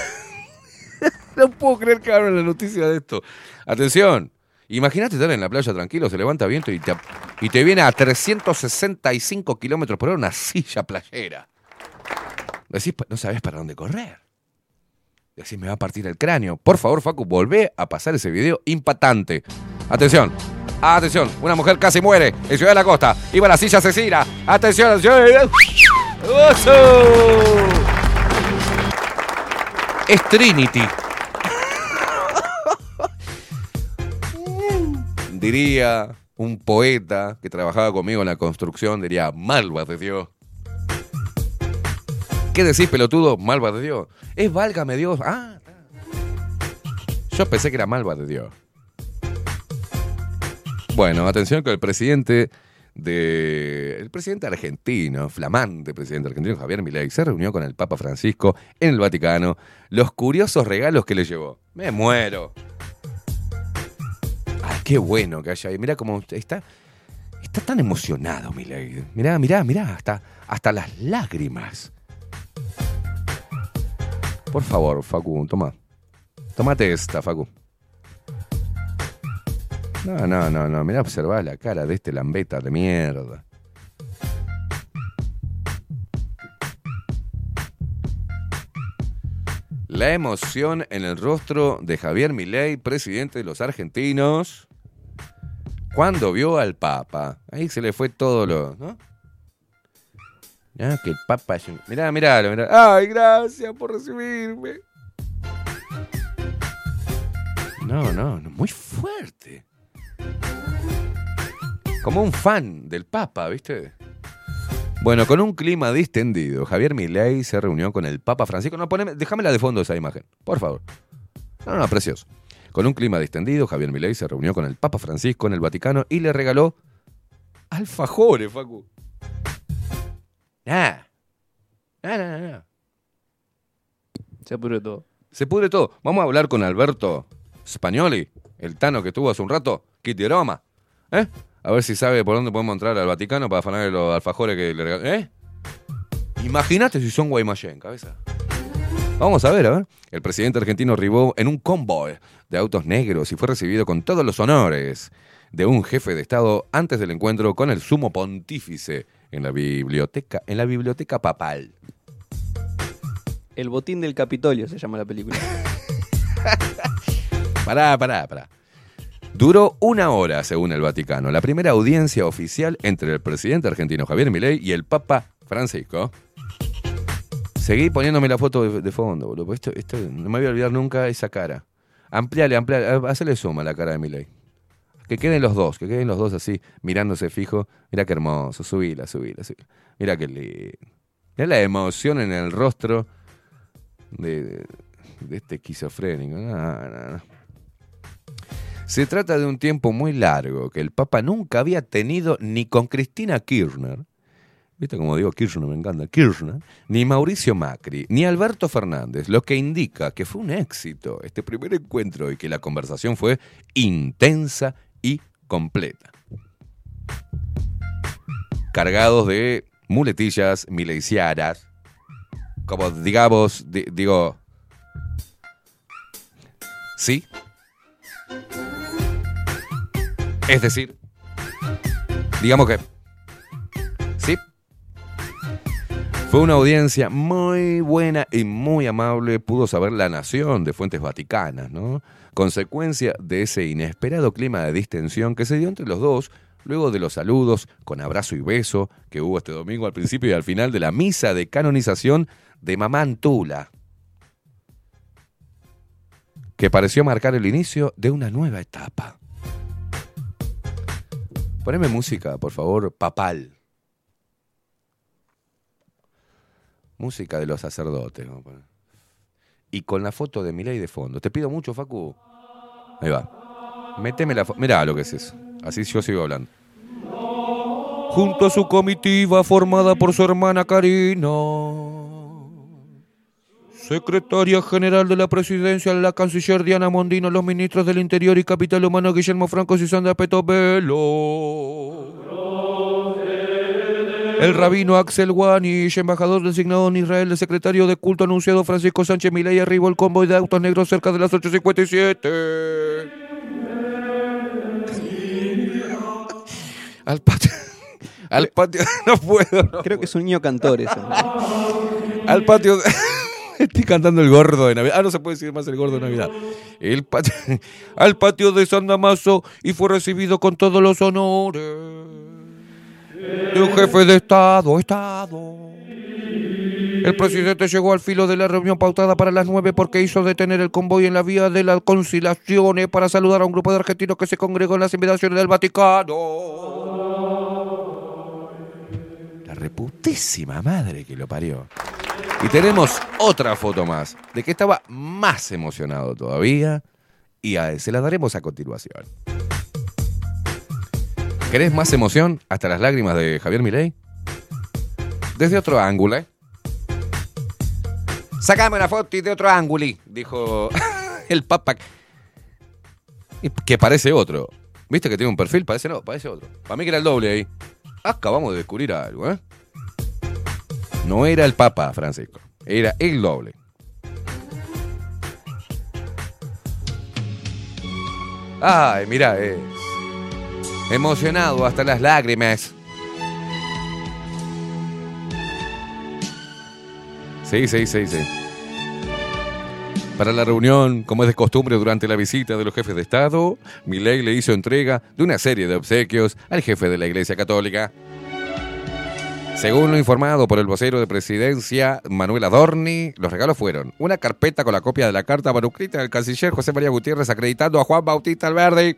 No puedo creer que abran la noticia de esto. Atención. Imagínate estar en la playa tranquilo, se levanta viento y te, y te viene a 365 kilómetros por hora una silla playera. No sabes para dónde correr. Decís, me va a partir el cráneo. Por favor, Facu, volvé a pasar ese video impactante. Atención, atención, una mujer casi muere en Ciudad de la Costa. Iba a la silla asesina. Atención, atención. ¡Oso! Es Trinity. Diría un poeta que trabajaba conmigo en la construcción, diría, malva de Dios. ¿Qué decís, pelotudo? Malva de Dios. Es válgame Dios. Ah, yo pensé que era malva de Dios. Bueno, atención que el presidente de el presidente argentino, flamante presidente argentino Javier Milei se reunió con el Papa Francisco en el Vaticano. Los curiosos regalos que le llevó. Me muero. Ay, qué bueno que haya. Mira cómo está está tan emocionado Milei. Mirá, mirá, mirá, hasta hasta las lágrimas. Por favor, Facu, toma. Tómate esta, Facu. No, no, no, no. Mirá, observá la cara de este lambeta de mierda. La emoción en el rostro de Javier Milei, presidente de los argentinos, cuando vio al Papa. Ahí se le fue todo lo. ¿no? Ah, que el Papa Mirá, mirá, mirá. Ay, gracias por recibirme. No, no, no, muy fuerte. Como un fan del Papa, ¿viste? Bueno, con un clima distendido, Javier Milei se reunió con el Papa Francisco. No, poneme, déjamela de fondo esa imagen, por favor. No, no, precioso. Con un clima distendido, Javier Milei se reunió con el Papa Francisco en el Vaticano y le regaló alfajores, Facu. Nah. Nah, nah, nah, nah. Se pudre todo. Se pudre todo. Vamos a hablar con Alberto Spagnoli, el tano que estuvo hace un rato, Kit de Roma. ¿Eh? A ver si sabe por dónde podemos entrar al Vaticano para afanar los alfajores que le regaló. ¿Eh? Imagínate si son Guaymallén, cabeza. Vamos a ver, a ver. El presidente argentino arribó en un convoy de autos negros y fue recibido con todos los honores de un jefe de Estado antes del encuentro con el sumo pontífice en la biblioteca, en la biblioteca papal. El botín del Capitolio se llama la película. Pará, pará, pará. Duró una hora, según el Vaticano, la primera audiencia oficial entre el presidente argentino Javier Milei y el Papa Francisco. Seguí poniéndome la foto de, fondo, boludo. Esto, esto- no me voy a olvidar nunca esa cara. Ampliale, ampliale, hacele suma a la cara de Milei. Que queden los dos, que queden los dos así, mirándose fijo. Mira qué hermoso, subila, subila, subila. Mira qué lindo. Mira la emoción en el rostro de, de este esquizofrénico. No, no, no. Se trata de un tiempo muy largo que el Papa nunca había tenido ni con Cristina Kirchner, ¿viste como digo Kirchner? Me encanta, Kirchner, ni Mauricio Macri, ni Alberto Fernández, lo que indica que fue un éxito este primer encuentro y que la conversación fue intensa y completa. Cargados de muletillas mileiciaras, como digamos, di- digo, sí, es decir, digamos que sí. Fue una audiencia muy buena y muy amable, pudo saber la nación de fuentes vaticanas, ¿no? Consecuencia de ese inesperado clima de distensión que se dio entre los dos, luego de los saludos con abrazo y beso que hubo este domingo al principio y al final de la misa de canonización de Mamá Antula, que pareció marcar el inicio de una nueva etapa. Poneme música, por favor, papal. Música de los sacerdotes. poner. Y con la foto de Milei de fondo. Te pido mucho, Facu. Ahí va. Méteme la foto. Mirá lo que es eso. Así yo sigo hablando. Junto a su comitiva formada por su hermana Karina. Secretaria General de la Presidencia, la Canciller Diana Mondino, los ministros del Interior y Capital Humano Guillermo Franco y Sandra Petovelo. El rabino Axel Wanich, embajador designado en Israel, el secretario de culto anunciado Francisco Sánchez Milei arribó el convoy de autos negros cerca de las 8.57. Al patio. Al patio. No puedo. no Creo que es un niño cantor eso. al patio. Estoy cantando el gordo de Navidad. Ah, no se puede decir más el gordo de Navidad. El al patio de San Damaso y fue recibido con todos los honores de un jefe de Estado. Estado. El presidente llegó al filo de la reunión pautada para las nueve porque hizo detener el convoy en la vía de las conciliaciones para saludar a un grupo de argentinos que se congregó en las inmediaciones del Vaticano. Reputísima madre que lo parió. Y tenemos otra foto más, de que estaba más emocionado todavía, y a- se la daremos a continuación. ¿Querés más emoción hasta las lágrimas de Javier Milei? Desde otro ángulo, ¿eh? Sacame una foto y de otro ángulo, dijo el Papa. Que parece otro. ¿Viste que tiene un perfil? Parece no, parece otro. Para mí que era el doble ahí. Acabamos de descubrir algo, ¿eh? No era el Papa Francisco, era el doble. Ay, mira, es emocionado hasta las lágrimas. Sí, sí, sí, sí. Para la reunión, como es de costumbre durante la visita de los jefes de Estado, Milei le hizo entrega de una serie de obsequios al jefe de la Iglesia Católica. Según lo informado por el vocero de presidencia, Manuel Adorni, los regalos fueron una carpeta con la copia de la carta manuscrita del canciller José María Gutiérrez acreditando a Juan Bautista Alberdi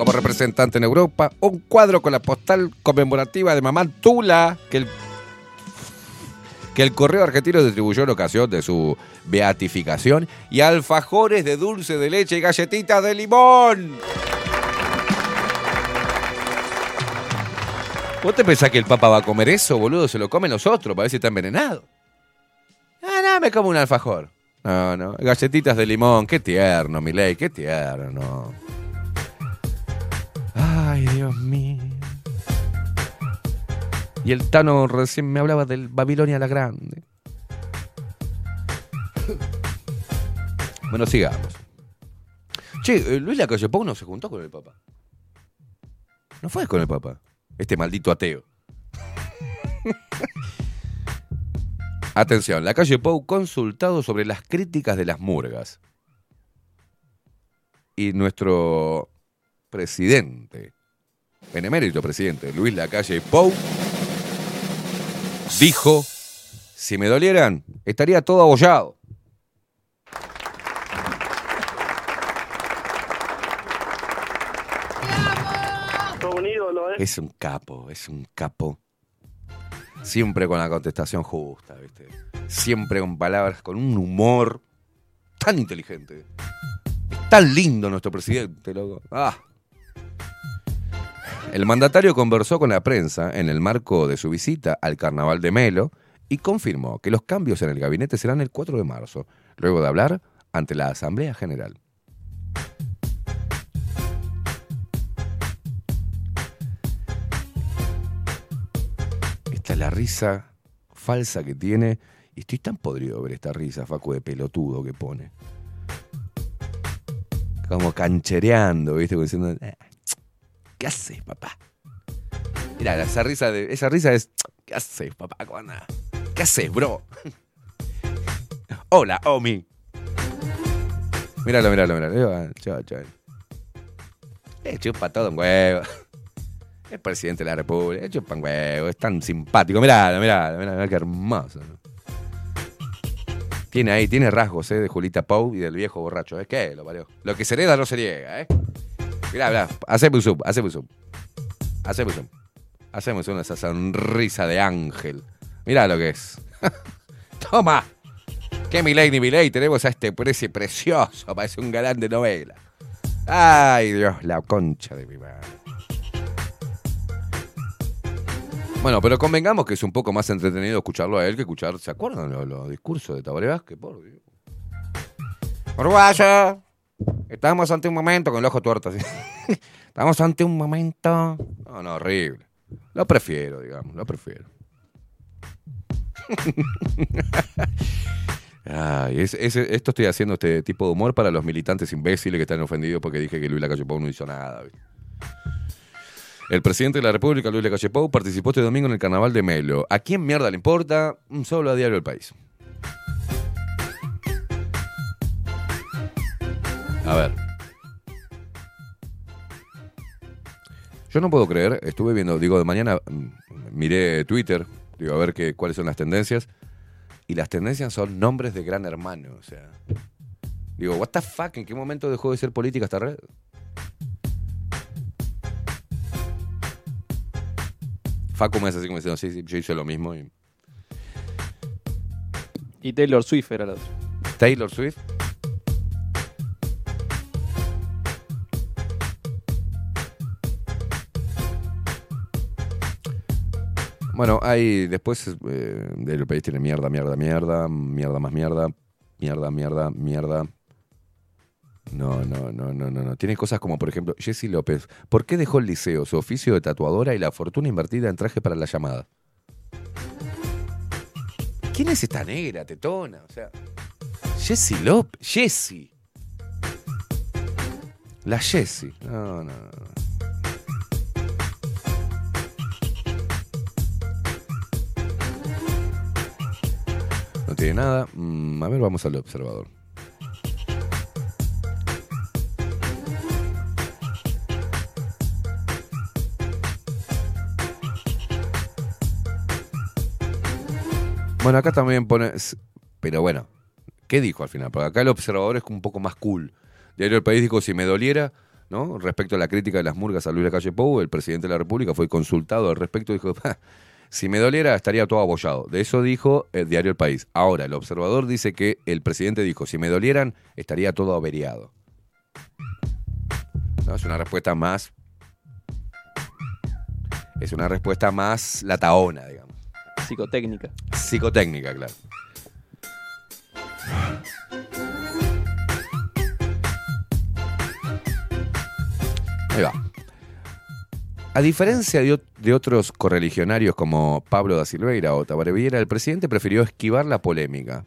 como representante en Europa, un cuadro con la postal conmemorativa de Mamá Tula que el, que el correo argentino distribuyó en ocasión de su beatificación y alfajores de dulce de leche y galletitas de limón. ¿Vos te pensás que el Papa va a comer eso, boludo? Se lo comen los otros para ver si está envenenado. Ah, no, me como un alfajor. No, no. Galletitas de limón. Qué tierno, Milei, qué tierno. Ay, Dios mío. Y el Tano recién me hablaba del Babilonia la Grande. Bueno, sigamos. Che, eh, Luis Lacalle Pou no se juntó con el Papa. No fue con el Papa. Este maldito ateo. Atención, la calle Pou consultado sobre las críticas de las murgas. Y nuestro presidente, benemérito presidente Luis Lacalle Pou, dijo, si me dolieran, estaría todo abollado. Es un capo, es un capo. Siempre con la contestación justa, ¿viste? Siempre con palabras, con un humor tan inteligente. Tan lindo nuestro presidente, loco. Ah. El mandatario conversó con la prensa en el marco de su visita al Carnaval de Melo y confirmó que los cambios en el gabinete serán el 4 de marzo, luego de hablar ante la Asamblea General. La risa falsa que tiene. Y estoy tan podrido de ver esta risa, Facu, de pelotudo que pone. Como canchereando, ¿viste? Como diciendo, "Eh, ¿qué haces, papá? Mira, esa risa, de, esa risa es, ¿qué haces, papá? ¿Qué haces, bro? Hola, Omi. Míralo, míralo, míralo. Chao, chao. Le chupa todo un huevo. Es presidente de la República, le chupa un huevo, es tan simpático. Mirá, mirá, mirá, mirá qué hermoso. Tiene ahí, tiene rasgos eh, de Julita Pou y del viejo borracho. Es que lo parió. Lo que se hereda no se niega, ¿eh? Mirá, mirá, haceme un zoom, haceme un zoom. Haceme un zoom. Haceme un zoom esa sonrisa de ángel. Mirá lo que es. Toma. ¿Qué Milei ni Milei? Tenemos a este precio precioso. Parece un galán de novela. Ay, Dios, la concha de mi madre. Bueno, pero convengamos que es un poco más entretenido escucharlo a él que escuchar. ¿Se acuerdan los, los discursos de Tabaré Vázquez? Por Dios. Uruguaya, estamos ante un momento con el ojo tuerto. así. estamos ante un momento. No, no, horrible. Lo prefiero, digamos, lo prefiero. Ay, es- es- esto estoy haciendo este tipo de humor para los militantes imbéciles que están ofendidos porque dije que Luis Lacalle Pou no hizo nada. ¿viste? El presidente de la República, Luis Lacalle Pou, participó este domingo en el carnaval de Melo. ¿A quién mierda le importa? Mm, Solo a Diario El País. A ver. Yo no puedo creer, estuve viendo, digo, de mañana mm, miré Twitter, digo, a ver qué, cuáles son las tendencias. Y las tendencias son nombres de gran hermano, o sea. Digo, what the fuck, ¿en qué momento dejó de ser política esta red? Facu me hace así como diciendo, sí, sí, yo hice lo mismo. Y... Y Taylor Swift era la otra. Taylor Swift. Bueno, hay después eh, del país tiene mierda, mierda, mierda, mierda más mierda, mierda, mierda, mierda. No, no, no, no, no, no. Tiene cosas como, por ejemplo, Jessy López. ¿Por qué dejó el liceo, su oficio de tatuadora y la fortuna invertida en traje para la llamada? ¿Quién es esta negra, tetona? O sea, Jessy López. Jessy. La Jessy. No, no, no. Tiene nada. Mm, a ver, vamos al observador. Bueno, acá también pone. Pero bueno, ¿qué dijo al final? Porque acá el observador es un poco más cool. Diario El País dijo: si me doliera, ¿no? Respecto a la crítica de las murgas a Luis Lacalle Pou, el presidente de la República fue consultado al respecto y dijo: "Ja, si me doliera, estaría todo abollado. De eso dijo el Diario El País. Ahora, el observador dice que el presidente dijo: si me dolieran, estaría todo averiado. ¿No? Es una respuesta más. Es una respuesta más lataona, digamos. Psicotécnica. Psicotécnica, claro. Ahí va. A diferencia de, ot- de otros correligionarios como Pablo da Silveira o Tabaré Vieira, el presidente prefirió esquivar la polémica,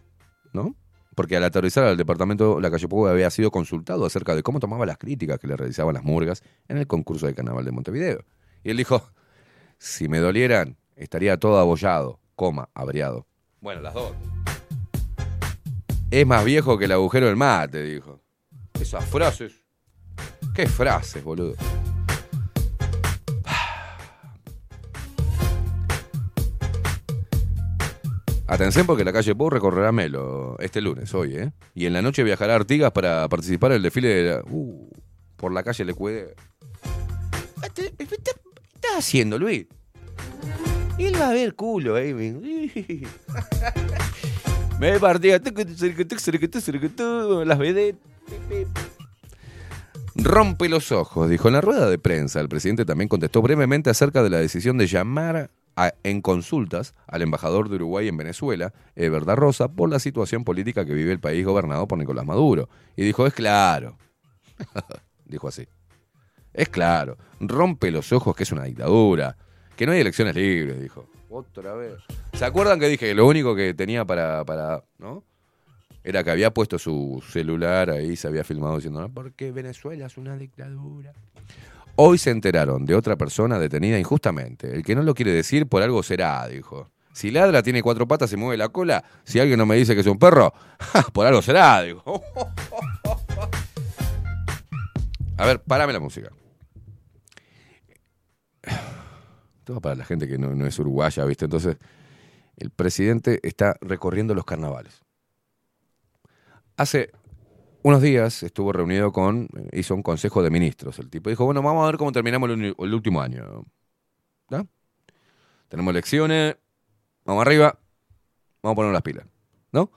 ¿no? Porque al aterrizar al departamento, la calle había sido consultado acerca de cómo tomaba las críticas que le realizaban las murgas en el concurso de carnaval de Montevideo. Y él dijo, si me dolieran, estaría todo abollado, coma, averiado. Bueno, las dos. Es más viejo que el agujero del mate, dijo. Esas frases. ¿Qué frases, boludo? Atención porque la calle Pou recorrerá Melo este lunes, hoy, ¿eh? Y en la noche viajará a Artigas para participar en el desfile de la- uh, por la calle Le Cuede. ¿Qué estás haciendo, Luis? Él va a ver culo, eh. Me partía. Las vedettes. Rompe los ojos, dijo en la rueda de prensa. El presidente también contestó brevemente acerca de la decisión de llamar a- en consultas al embajador de Uruguay en Venezuela, Eber da Rosa, por la situación política que vive el país gobernado por Nicolás Maduro. Y dijo, es claro. dijo así. Es claro, rompe los ojos que es una dictadura, que no hay elecciones libres, dijo. Otra vez. ¿Se acuerdan que dije que lo único que tenía para, para ¿no? Era que había puesto su celular ahí, se había filmado diciendo, no, porque Venezuela es una dictadura. Hoy se enteraron de otra persona detenida injustamente. El que no lo quiere decir por algo será, dijo. Si ladra, tiene cuatro patas y mueve la cola. Si alguien no me dice que es un perro, por algo será, dijo. A ver, párame la música. Todo para la gente que no, no es uruguaya, ¿viste? Entonces, el presidente está recorriendo los carnavales. Hace unos días estuvo reunido con, hizo un consejo de ministros. El tipo dijo, bueno, vamos a ver cómo terminamos el, último año. ¿No? Tenemos elecciones, vamos arriba, vamos a poner las pilas. ¿No?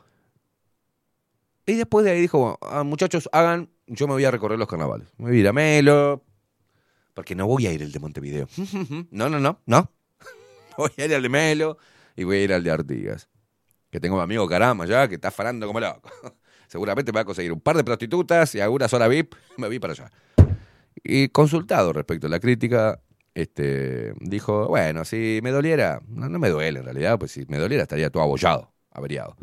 Y después de ahí dijo, bueno, ah, muchachos, hagan, yo me voy a recorrer los carnavales. Me voy a ir a Melo, porque no voy a ir el de Montevideo. no, no, no, no. voy a ir al de Melo y voy a ir al de Artigas. Que tengo un amigo caramba ya, que está farando como loco. Seguramente me va a conseguir un par de prostitutas y alguna sola VIP, me vi para allá. Y consultado respecto a la crítica, este, dijo, bueno, si me doliera, no, no me duele en realidad, pues si me doliera estaría todo abollado, averiado.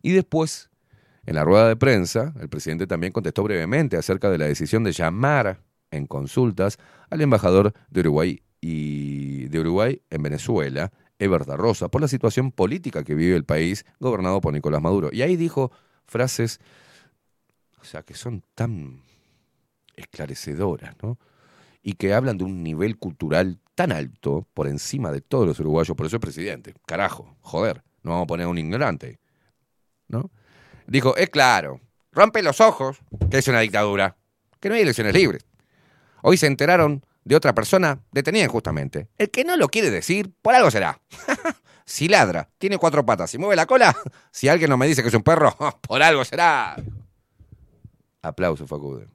Y después, en la rueda de prensa, el presidente también contestó brevemente acerca de la decisión de llamar en consultas al embajador de Uruguay y de Uruguay en Venezuela, Eber da Rosa, por la situación política que vive el país gobernado por Nicolás Maduro. Y ahí dijo frases, o sea, que son tan esclarecedoras, ¿no? Y que hablan de un nivel cultural tan alto por encima de todos los uruguayos, por eso es presidente. Carajo, joder, no vamos a poner a un ignorante, ¿no? Dijo, es claro, rompe los ojos que es una dictadura, que no hay elecciones libres. Hoy se enteraron de otra persona detenida injustamente. El que no lo quiere decir, por algo será. si ladra, tiene cuatro patas y mueve la cola, si alguien no me dice que es un perro, por algo será. Aplauso, Facundo.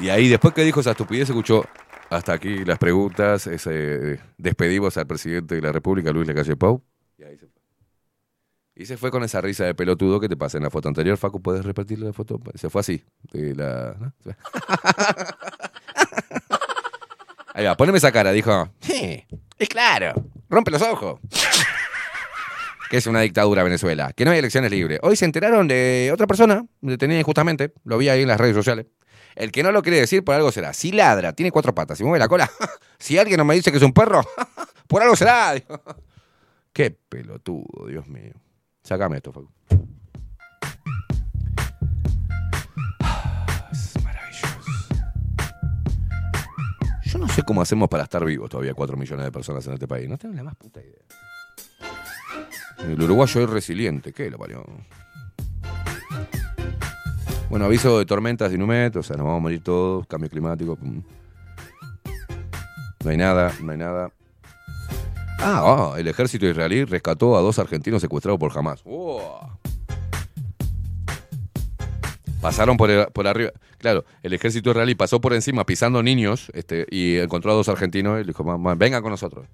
Y ahí, después que dijo esa estupidez, escuchó hasta aquí las preguntas. ese, despedimos al presidente de la República, Luis Lacalle Pau. Y ahí se. Y se fue con esa risa de pelotudo que te pasé en la foto anterior. Facu, ¿puedes repetir la foto? Se fue así. Ahí va, poneme esa cara. Dijo, "Sí, es claro, rompe los ojos. que es una dictadura Venezuela, que no hay elecciones libres. Hoy se enteraron de otra persona, detenida injustamente, lo vi ahí en las redes sociales. El que no lo quiere decir, por algo será. Si ladra, tiene cuatro patas, si mueve la cola, si alguien no me dice que es un perro, por algo será. Qué pelotudo, Dios mío. Sácame esto, Facu. Es maravilloso. Yo no sé cómo hacemos para estar vivos todavía 4 millones de personas en este país. No tengo la más puta idea. El uruguayo es resiliente. ¿Qué lo parió? Bueno, aviso de tormentas de Inumet, o sea, nos vamos a morir todos, cambio climático. pum. No hay nada, no hay nada. Ah, ah, el ejército israelí rescató a dos argentinos secuestrados por Hamas. Pasaron por, el- por arriba. Claro, el ejército israelí pasó por encima pisando niños este, y encontró a dos argentinos y le dijo, "Mamá, vengan con nosotros.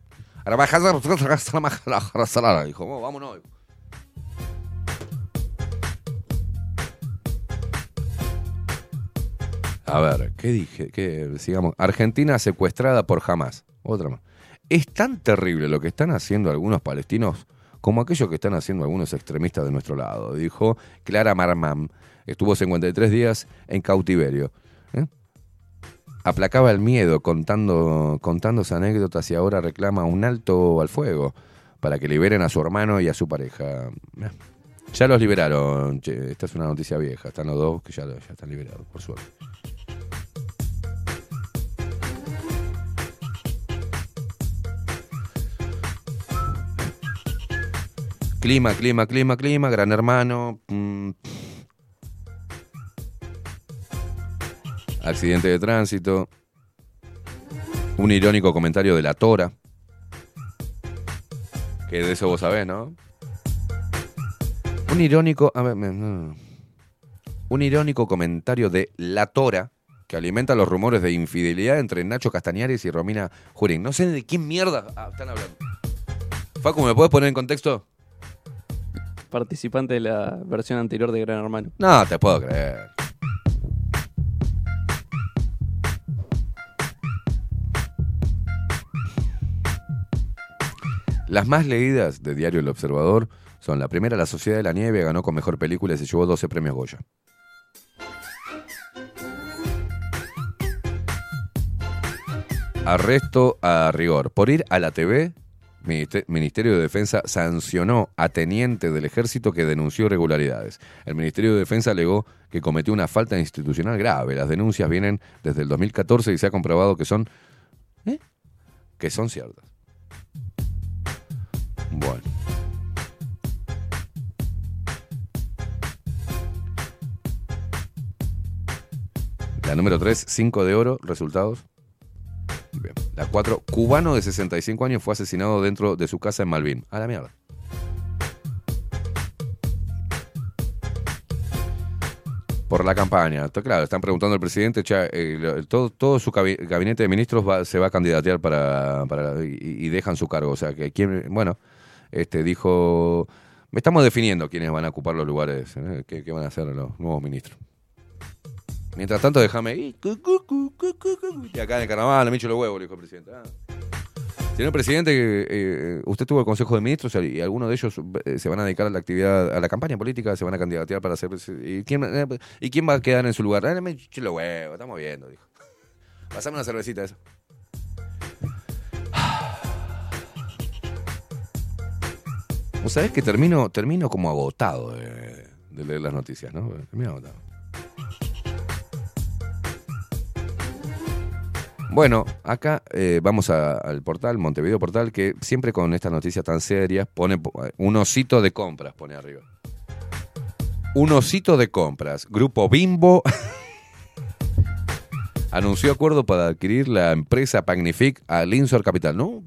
Dijo, "Oh, vámonos. A ver, ¿qué dije? ¿Qué, sigamos. Argentina secuestrada por Hamas. Otra más. Es tan terrible lo que están haciendo algunos palestinos como aquello que están haciendo algunos extremistas de nuestro lado, dijo Clara Marmam. Estuvo 53 días en cautiverio. ¿eh? Aplacaba el miedo contando, contándose anécdotas y ahora reclama un alto al fuego para que liberen a su hermano y a su pareja. Eh, Ya los liberaron. che, esta es una noticia vieja. Están los dos que ya, ya están liberados, por suerte. Clima, clima, clima, clima, gran hermano. mm. Accidente de tránsito. Un irónico comentario de la Tora. Que de eso vos sabés, ¿no? Un irónico. a ver. Un irónico comentario de La Tora que alimenta los rumores de infidelidad entre Nacho Castañares y Romina Jurín. No sé de quién mierda están hablando. Facu, ¿me puedes poner en contexto? Participante de la versión anterior de Gran Hermano. No, te puedo creer. Las más leídas de Diario El Observador son la primera, La Sociedad de la Nieve, ganó con mejor película y se llevó 12 premios Goya. Arresto a rigor. Por ir a la TV, Ministerio de Defensa sancionó a teniente del ejército que denunció irregularidades. El Ministerio de Defensa alegó que cometió una falta institucional grave. Las denuncias vienen desde el 2014 y se ha comprobado que son ¿eh? que son ciertas. Bueno. La número 3, 5 de oro, resultados. La 4, cubano de 65 años fue asesinado dentro de su casa en Malvin. A la mierda. Por la campaña. Está claro, están preguntando al presidente, "Che, eh, todo, su gabi- gabinete de ministros se va a candidatear para, y, dejan su cargo. O sea, que quién, bueno, este dijo, estamos definiendo quiénes van a ocupar los lugares, ¿eh? ¿Qué, qué van a hacer los nuevos ministros. Mientras tanto, déjame. Y acá en el carnaval, me echo los huevos, le dijo el presidente. Ah. Señor presidente, eh, usted tuvo el Consejo de Ministros y algunos de ellos eh, se van a dedicar a la actividad, a la campaña política, se van a candidatear para ser ¿Y quién, eh, ¿y quién va a quedar en su lugar? Ah, me echo los huevos, estamos viendo, dijo. Pasame una cervecita esa. Vos sabés que termino, termino como agotado de, de leer las noticias, ¿no? Termino agotado. Bueno, acá eh, vamos al portal, Montevideo Portal, que siempre con estas noticias tan serias pone po- un osito de compras, pone arriba. Un osito de compras. Grupo Bimbo anunció acuerdo para adquirir la empresa Magnific a Linsor Capital. No.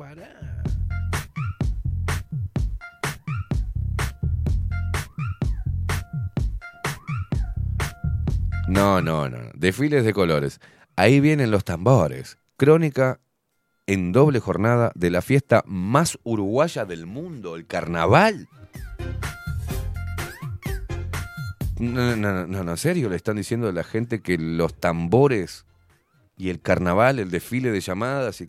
No, no, no. Desfiles de colores. Ahí vienen los tambores. Crónica en doble jornada de la fiesta más uruguaya del mundo, el carnaval. No, no, no, no, en serio, le están diciendo a la gente que los tambores y el carnaval, el desfile de llamadas,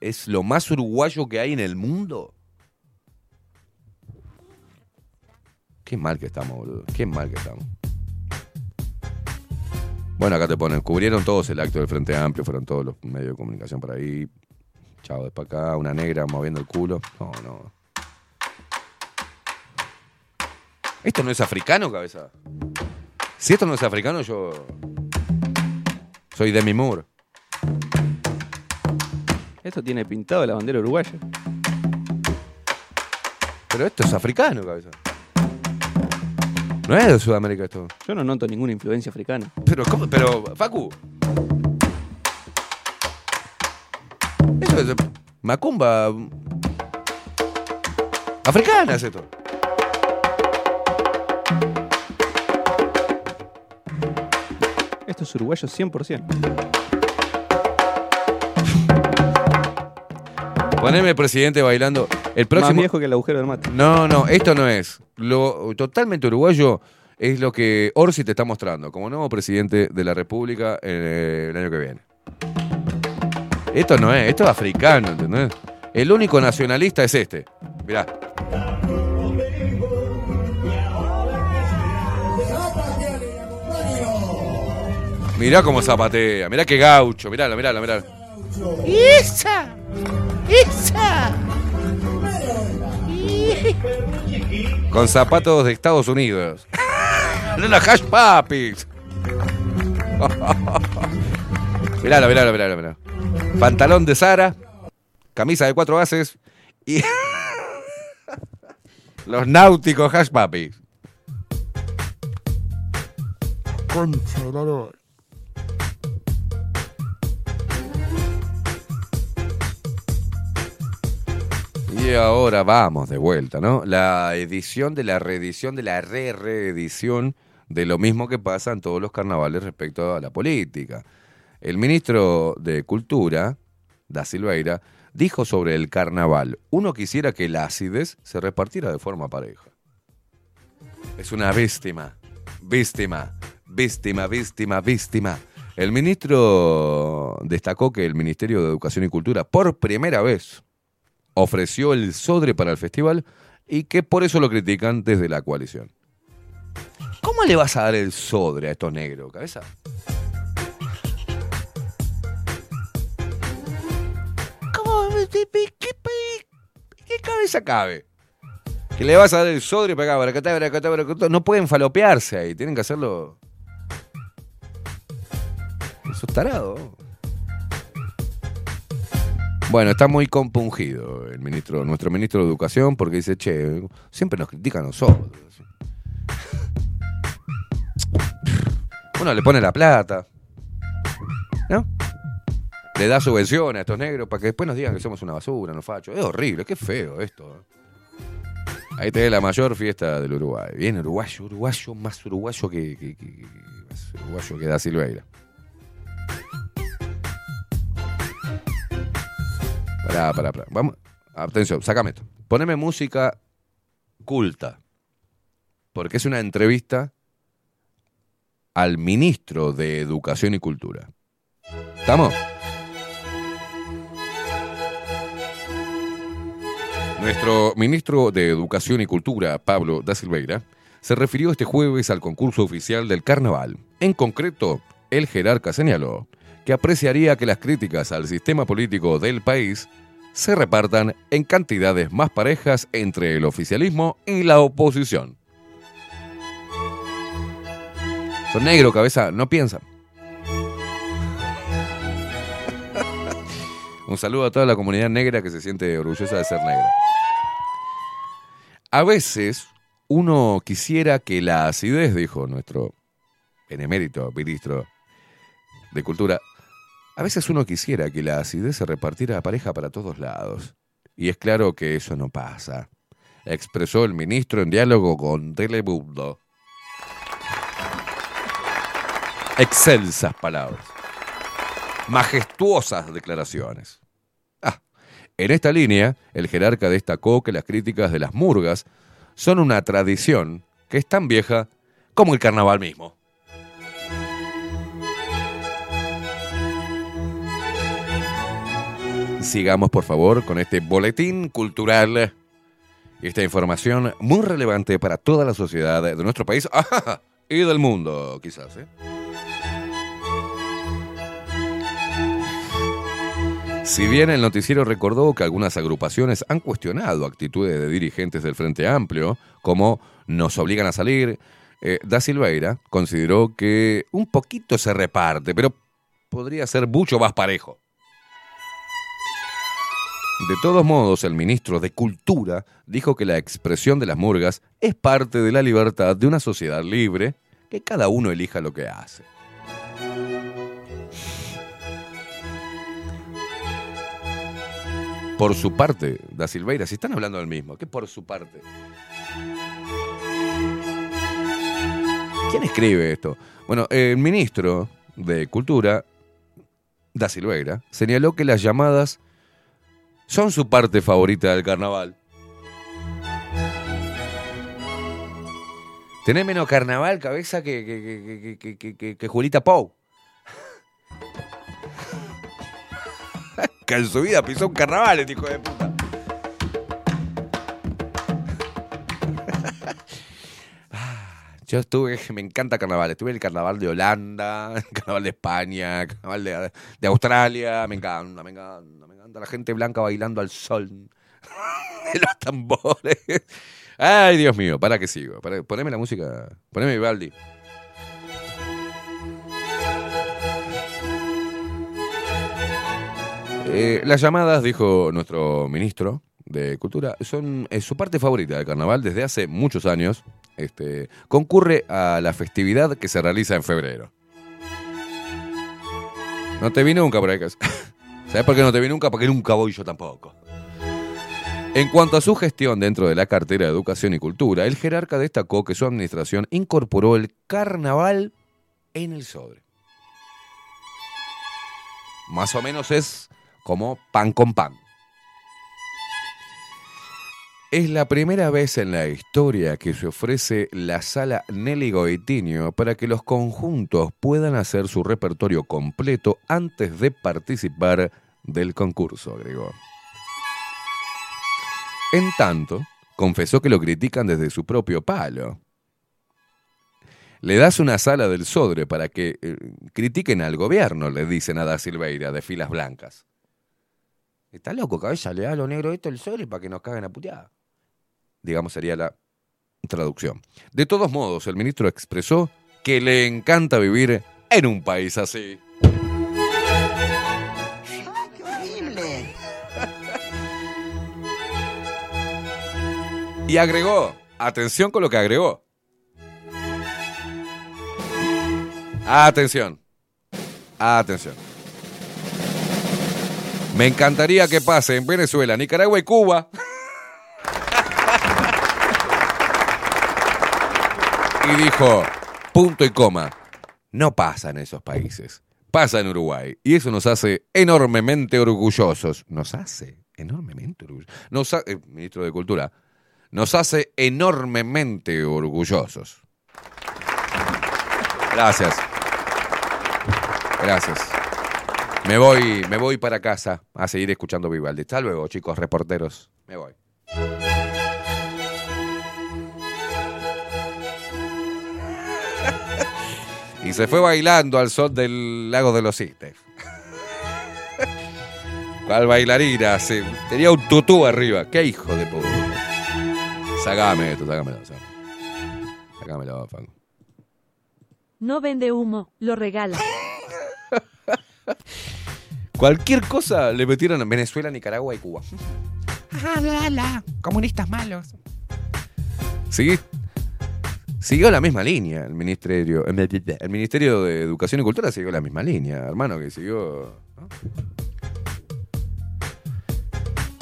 es lo más uruguayo que hay en el mundo. Qué mal que estamos, boludo. Qué mal que estamos. Bueno, acá te ponen, cubrieron todos el acto del Frente Amplio, fueron todos los medios de comunicación por ahí. Chao, de para acá, una negra moviendo el culo. No, no. ¿Esto no es africano, cabeza? Si esto no es africano, yo. Soy Demi Moore. Esto tiene pintado la bandera uruguaya. Pero esto es africano, cabeza. No es de Sudamérica esto. Yo no noto ninguna influencia africana. Pero, ¿cómo? Pero, Facu. Eso es. Macumba. Africana es esto. Esto es uruguayo 100%. Poneme presidente bailando. El próximo. Más viejo que el agujero del mate. No, no, esto no es. Lo totalmente uruguayo es lo que Orsi te está mostrando como nuevo presidente de la República eh, el año que viene. Esto no es, esto es africano, ¿entendés? El único nacionalista es este. Mirá. Mirá cómo zapatea, mirá qué gaucho, miralo, miralo, miralo. ¡Isa! ¡Isa! Con zapatos de Estados Unidos. ¡No la hash puppies! miralo, miralo, miralo, miralo. Pantalón de Sara, camisa de cuatro bases y los náuticos hash puppies. Concha Y ahora vamos de vuelta, ¿no? La edición de la reedición de la re-reedición de lo mismo que pasa en todos los carnavales respecto a la política. El ministro de Cultura, Da Silveira, dijo sobre el carnaval, uno quisiera que la acidez se repartiera de forma pareja. Es una víctima, víctima, víctima, víctima, víctima. El ministro destacó que el Ministerio de Educación y Cultura, por primera vez, ofreció el Sodre para el festival y que por eso lo critican desde la coalición. ¿Cómo le vas a dar el Sodre a estos negros, cabeza? ¿Cómo? ¿Qué, qué- cabeza cabe? Que le vas a dar el Sodre para acá, para acá, para acá, para acá. No pueden falopearse ahí, tienen que hacerlo... Eso es tarado. Bueno, está muy compungido el ministro, nuestro ministro de Educación, porque dice, che, siempre nos critican a nosotros. Uno le pone la plata, ¿no? Le da subvenciones a estos negros para que después nos digan que somos una basura, no facho. Es horrible, qué feo esto. Ahí tenés la mayor fiesta del Uruguay. Bien uruguayo, uruguayo, más uruguayo que- que- más uruguayo que da Silveira. Vamos. Atención, sácame esto. Poneme música culta. Porque es una entrevista al ministro de Educación y Cultura. ¿Estamos? Nuestro ministro de Educación y Cultura, Pablo da Silveira, se refirió este jueves al concurso oficial del carnaval. En concreto, el jerarca señaló que apreciaría que las críticas al sistema político del país se repartan en cantidades más parejas entre el oficialismo y la oposición. Son negros, cabeza, no piensan. Un saludo a toda la comunidad negra que se siente orgullosa de ser negra. A veces uno quisiera que la acidez, dijo nuestro benemérito ministro de Cultura, a veces uno quisiera que la acidez se repartiera a pareja para todos lados. Y es claro que eso no pasa, expresó el ministro en diálogo con Telemundo. Excelsas palabras. Majestuosas declaraciones. Ah, en esta línea, el jerarca destacó que las críticas de las murgas son una tradición que es tan vieja como el carnaval mismo. Sigamos, por favor, con este boletín cultural esta información muy relevante para toda la sociedad de nuestro país y del mundo, quizás. ¿eh? Si bien el noticiero recordó que algunas agrupaciones han cuestionado actitudes de dirigentes del Frente Amplio, como nos obligan a salir, eh, Da Silveira consideró que un poquito se reparte, pero podría ser mucho más parejo. De todos modos, el ministro de Cultura dijo que la expresión de las murgas es parte de la libertad de una sociedad libre, que cada uno elija lo que hace. Por su parte, Da Silveira, si están hablando del mismo, ¿qué por su parte? ¿Quién escribe esto? Bueno, el ministro de Cultura, Da Silveira, señaló que las llamadas son su parte favorita del carnaval. Tenés menos carnaval, cabeza, que, que, que, que, que, que, Julita Pou. que en su vida pisó un carnaval, este hijo de puta. Yo estuve, me encanta carnaval. Estuve en el carnaval de Holanda, el carnaval de España, el carnaval de, de Australia. Me encanta, me encanta, me encanta la gente blanca bailando al sol. los tambores. Ay, Dios mío, para que sigo. Para, poneme la música. Poneme Vivaldi. Eh, las llamadas, dijo nuestro ministro de Cultura, son es su parte favorita del carnaval desde hace muchos años. Este, concurre a la festividad que se realiza en febrero. No te vi nunca por ahí. ¿Sabes por qué no te vi nunca? Porque nunca voy yo tampoco. En cuanto a su gestión dentro de la cartera de Educación y Cultura, el jerarca destacó que su administración incorporó el carnaval en el sobre. Más o menos es como pan con pan. Es la primera vez en la historia que se ofrece la sala Nelly Goitinho para que los conjuntos puedan hacer su repertorio completo antes de participar del concurso, agregó. En tanto, confesó que lo critican desde su propio palo. Le das una sala del Sodre para que eh, critiquen al gobierno, le dicen a Da Silveira de filas blancas. Está loco, cabeza, le da lo negro esto el Sodre para que nos caguen a puteada. Digamos, sería la traducción. De todos modos, el ministro expresó que le encanta vivir en un país así. ¡Qué horrible! Y agregó, atención con lo que agregó. Atención. Atención. Me encantaría que pase en Venezuela, Nicaragua y Cuba. Dijo, punto y coma, no pasa en esos países, pasa en Uruguay. Y eso nos hace enormemente orgullosos. Nos hace enormemente orgullosos. Eh, ministro de Cultura, nos hace enormemente orgullosos. Gracias. Gracias. Me voy, me voy para casa a seguir escuchando Vivaldi. Hasta luego, chicos reporteros. Me voy. Y se fue bailando al sol del lago de los cisnes. ¿Cuál bailarina? Se- tenía un tutú arriba. ¡Qué hijo de puta! Sácame esto, sácamelo, sácamelo. Sácamelo, Fango. No vende humo, lo regala. Cualquier cosa le metieron en Venezuela, Nicaragua y Cuba. Ajá, la, la, comunistas malos. Sigue- Siguió la misma línea el ministerio. El Ministerio de Educación y Cultura siguió la misma línea, hermano, que siguió.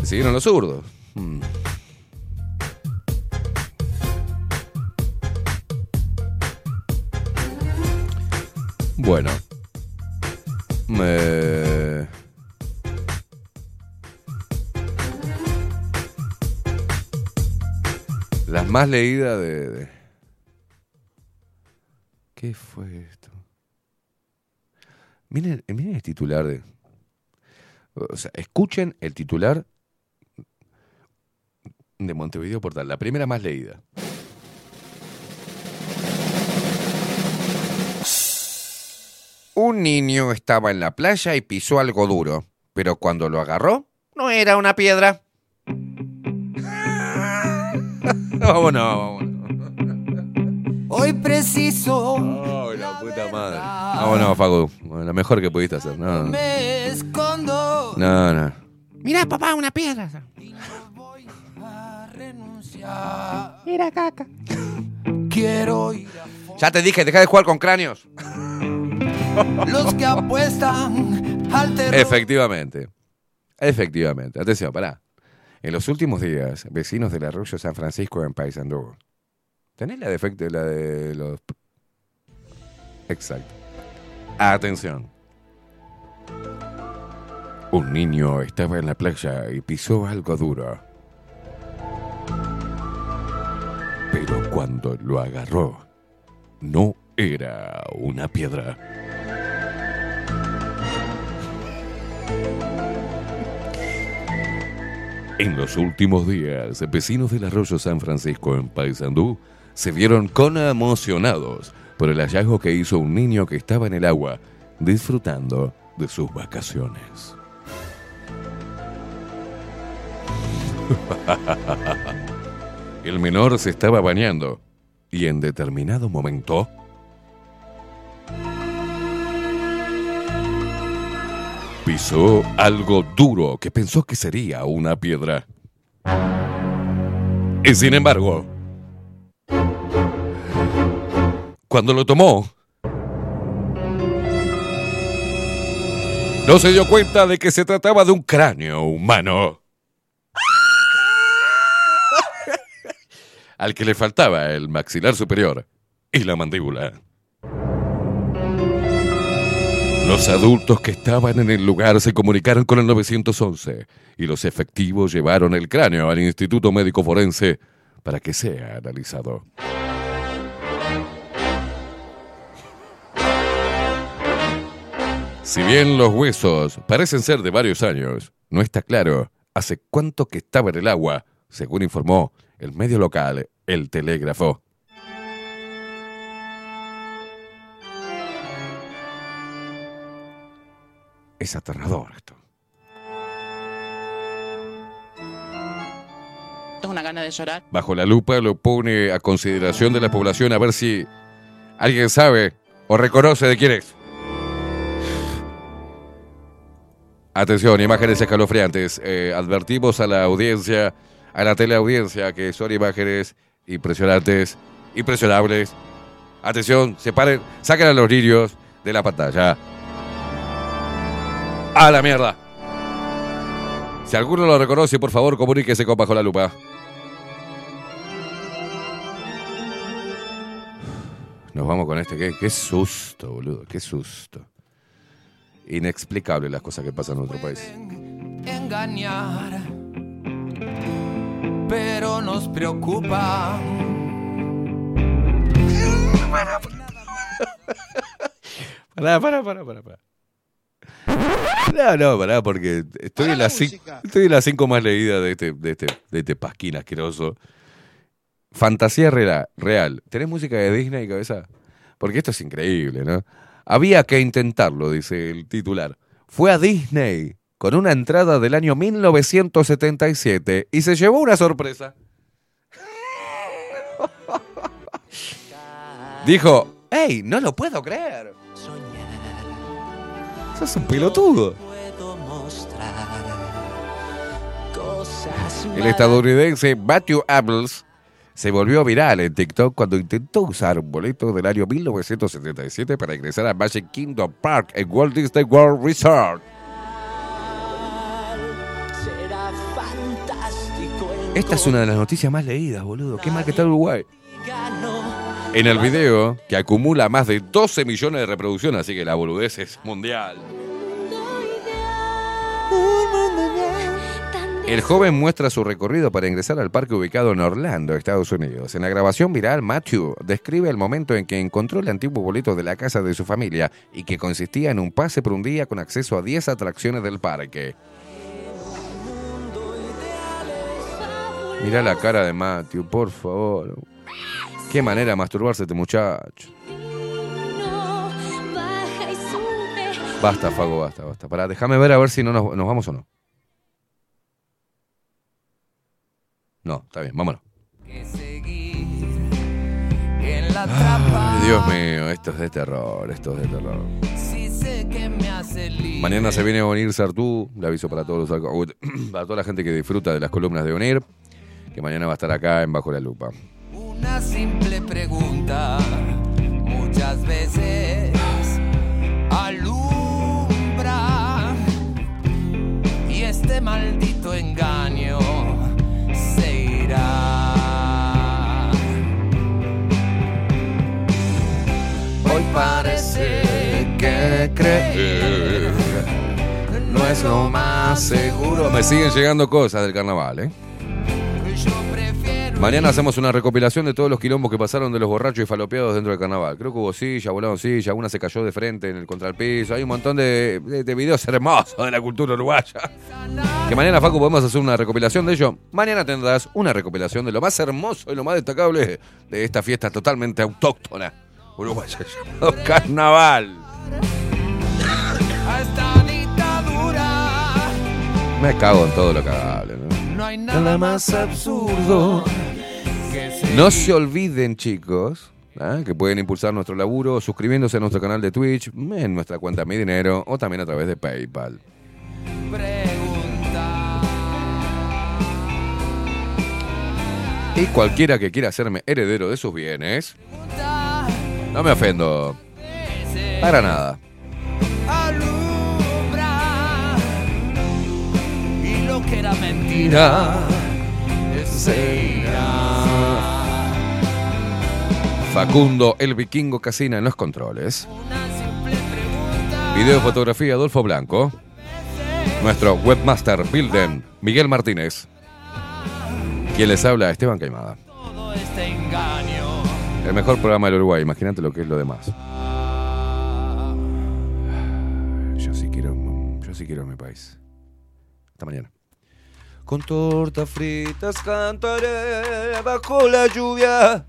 Siguieron los zurdos. Mm. Bueno. Las más leídas de- ¿Qué fue esto? Miren, miren el titular de. O sea, escuchen el titular de Montevideo Portal, la primera más leída. Un niño estaba en la playa y pisó algo duro, pero cuando lo agarró, no era una piedra. vámonos, vámonos. Hoy preciso Ay, la puta madre. Vámonos, Facu. Bueno, lo mejor que pudiste hacer. No, no. me escondo. No, no. Mira, papá, una piedra. Mira, caca. Quiero ir Ya te dije, deja de jugar con cráneos. a los que apuestan al terror. Efectivamente. Efectivamente. Atención, pará. En los últimos días, vecinos del arroyo San Francisco en Paysandú. ¿Tenés la defecto la de los. Exacto. Atención. Un niño estaba en la playa y pisó algo duro. Pero cuando lo agarró, no era una piedra. En los últimos días, vecinos del arroyo San Francisco en Paysandú se vieron conmocionados por el hallazgo que hizo un niño que estaba en el agua disfrutando de sus vacaciones. El menor se estaba bañando y en determinado momento pisó algo duro que pensó que sería una piedra. Y sin embargo, cuando lo tomó, no se dio cuenta de que se trataba de un cráneo humano. Al que le faltaba el maxilar superior y la mandíbula. Los adultos que estaban en el lugar se comunicaron con el 911 y los efectivos llevaron el cráneo al Instituto Médico Forense para que sea analizado. Si bien los huesos parecen ser de varios años, no está claro hace cuánto que estaba en el agua, según informó el medio local, El Telégrafo. Es aterrador esto. Tengo una gana de llorar. Bajo la lupa lo pone a consideración de la población a ver si alguien sabe o reconoce de quién es. Atención, imágenes escalofriantes. Eh, advertimos a la audiencia, a la teleaudiencia, que son imágenes impresionantes, impresionables. Atención, separen, saquen a los lirios de la pantalla. ¡A la mierda! Si alguno lo reconoce, por favor, comuníquese con Bajo la Lupa. Nos vamos con este. Qué, qué susto, boludo. Qué susto. Inexplicable las cosas que pasan en nuestro país. engañar, pero nos preocupa. Pará, pará, pará, pará, pará. No, no, pará, porque estoy en las cinco, estoy en las cinco más leídas de este, de este, de este pasquín asqueroso. Fantasía real, real. ¿Tenés música de Disney, cabeza? Porque esto es increíble, ¿no? Había que intentarlo, dice el titular. Fue a Disney con una entrada del año 1977 y se llevó una sorpresa. Dijo, ¡Ey, no lo puedo creer! Sos un pelotudo. El estadounidense Matthew Apples se volvió viral en TikTok cuando intentó usar un boleto del año 1977 para ingresar a Magic Kingdom Park en Walt Disney World Resort. Esta es una de las noticias más leídas, boludo. Qué mal que está Uruguay. En el video, que acumula más de 12 millones de reproducciones, así que la boludez es mundial. El joven muestra su recorrido para ingresar al parque ubicado en Orlando, Estados Unidos. En la grabación viral, Matthew describe el momento en que encontró el antiguo boleto de la casa de su familia y que consistía en un pase por un día con acceso a 10 atracciones del parque. Mira la cara de Matthew, por favor. Qué manera de masturbarse este muchacho. Basta, Fago, basta, basta. Pará, déjame ver a ver si no nos vamos o no. No, está bien, vámonos. Ay, Dios mío, esto es de terror, esto es de terror. Mañana se viene a unir Sartú, le aviso para todos los para toda la gente que disfruta de las columnas de Unir, que mañana va a estar acá en Bajo la Lupa. Una simple pregunta. Muchas veces alumbra. Y este maldito engaño Hoy parece que creer no es lo más seguro. Me siguen llegando cosas del carnaval, ¿eh? Mañana hacemos una recopilación de todos los quilombos que pasaron de los borrachos y falopeados dentro del carnaval. Creo que hubo silla, volaron silla, una se cayó de frente en el contra el piso. Hay un montón de, de- de videos hermosos de la cultura uruguaya. Que mañana, Facu, podemos hacer una recopilación de ello. Mañana tendrás una recopilación de lo más hermoso y lo más destacable de esta fiesta totalmente autóctona uruguaya llamado carnaval. Me cago en todo lo cagable, ¿no? No hay nada más absurdo No se olviden, chicos, ¿ah? que pueden impulsar nuestro laburo suscribiéndose a nuestro canal de Twitch, en nuestra cuenta Mi Dinero o también a través de PayPal. Y cualquiera que quiera hacerme heredero de sus bienes, no me ofendo. Para nada. Que era mentira se irá. Facundo, el vikingo Casina en los controles. Video y fotografía Adolfo Blanco. Nuestro webmaster Bilden, Miguel Martínez. Quien les habla, Esteban Caimada. Este. El mejor programa del Uruguay, imagínate lo que es lo demás. Yo sí quiero, yo sí quiero mi país. Hasta mañana. Con tortas fritas cantaré bajo la lluvia,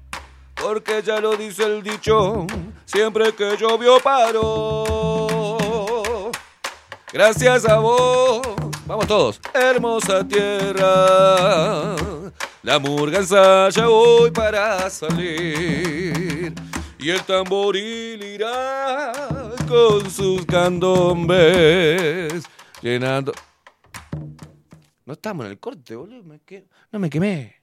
porque ya lo dice el dicho, siempre que llovió paró. Gracias a vos, vamos todos, hermosa tierra, la murga ensaya hoy para salir. Y el tamboril irá con sus candombes, llenando... No estamos en el corte, boludo. me No me quemé.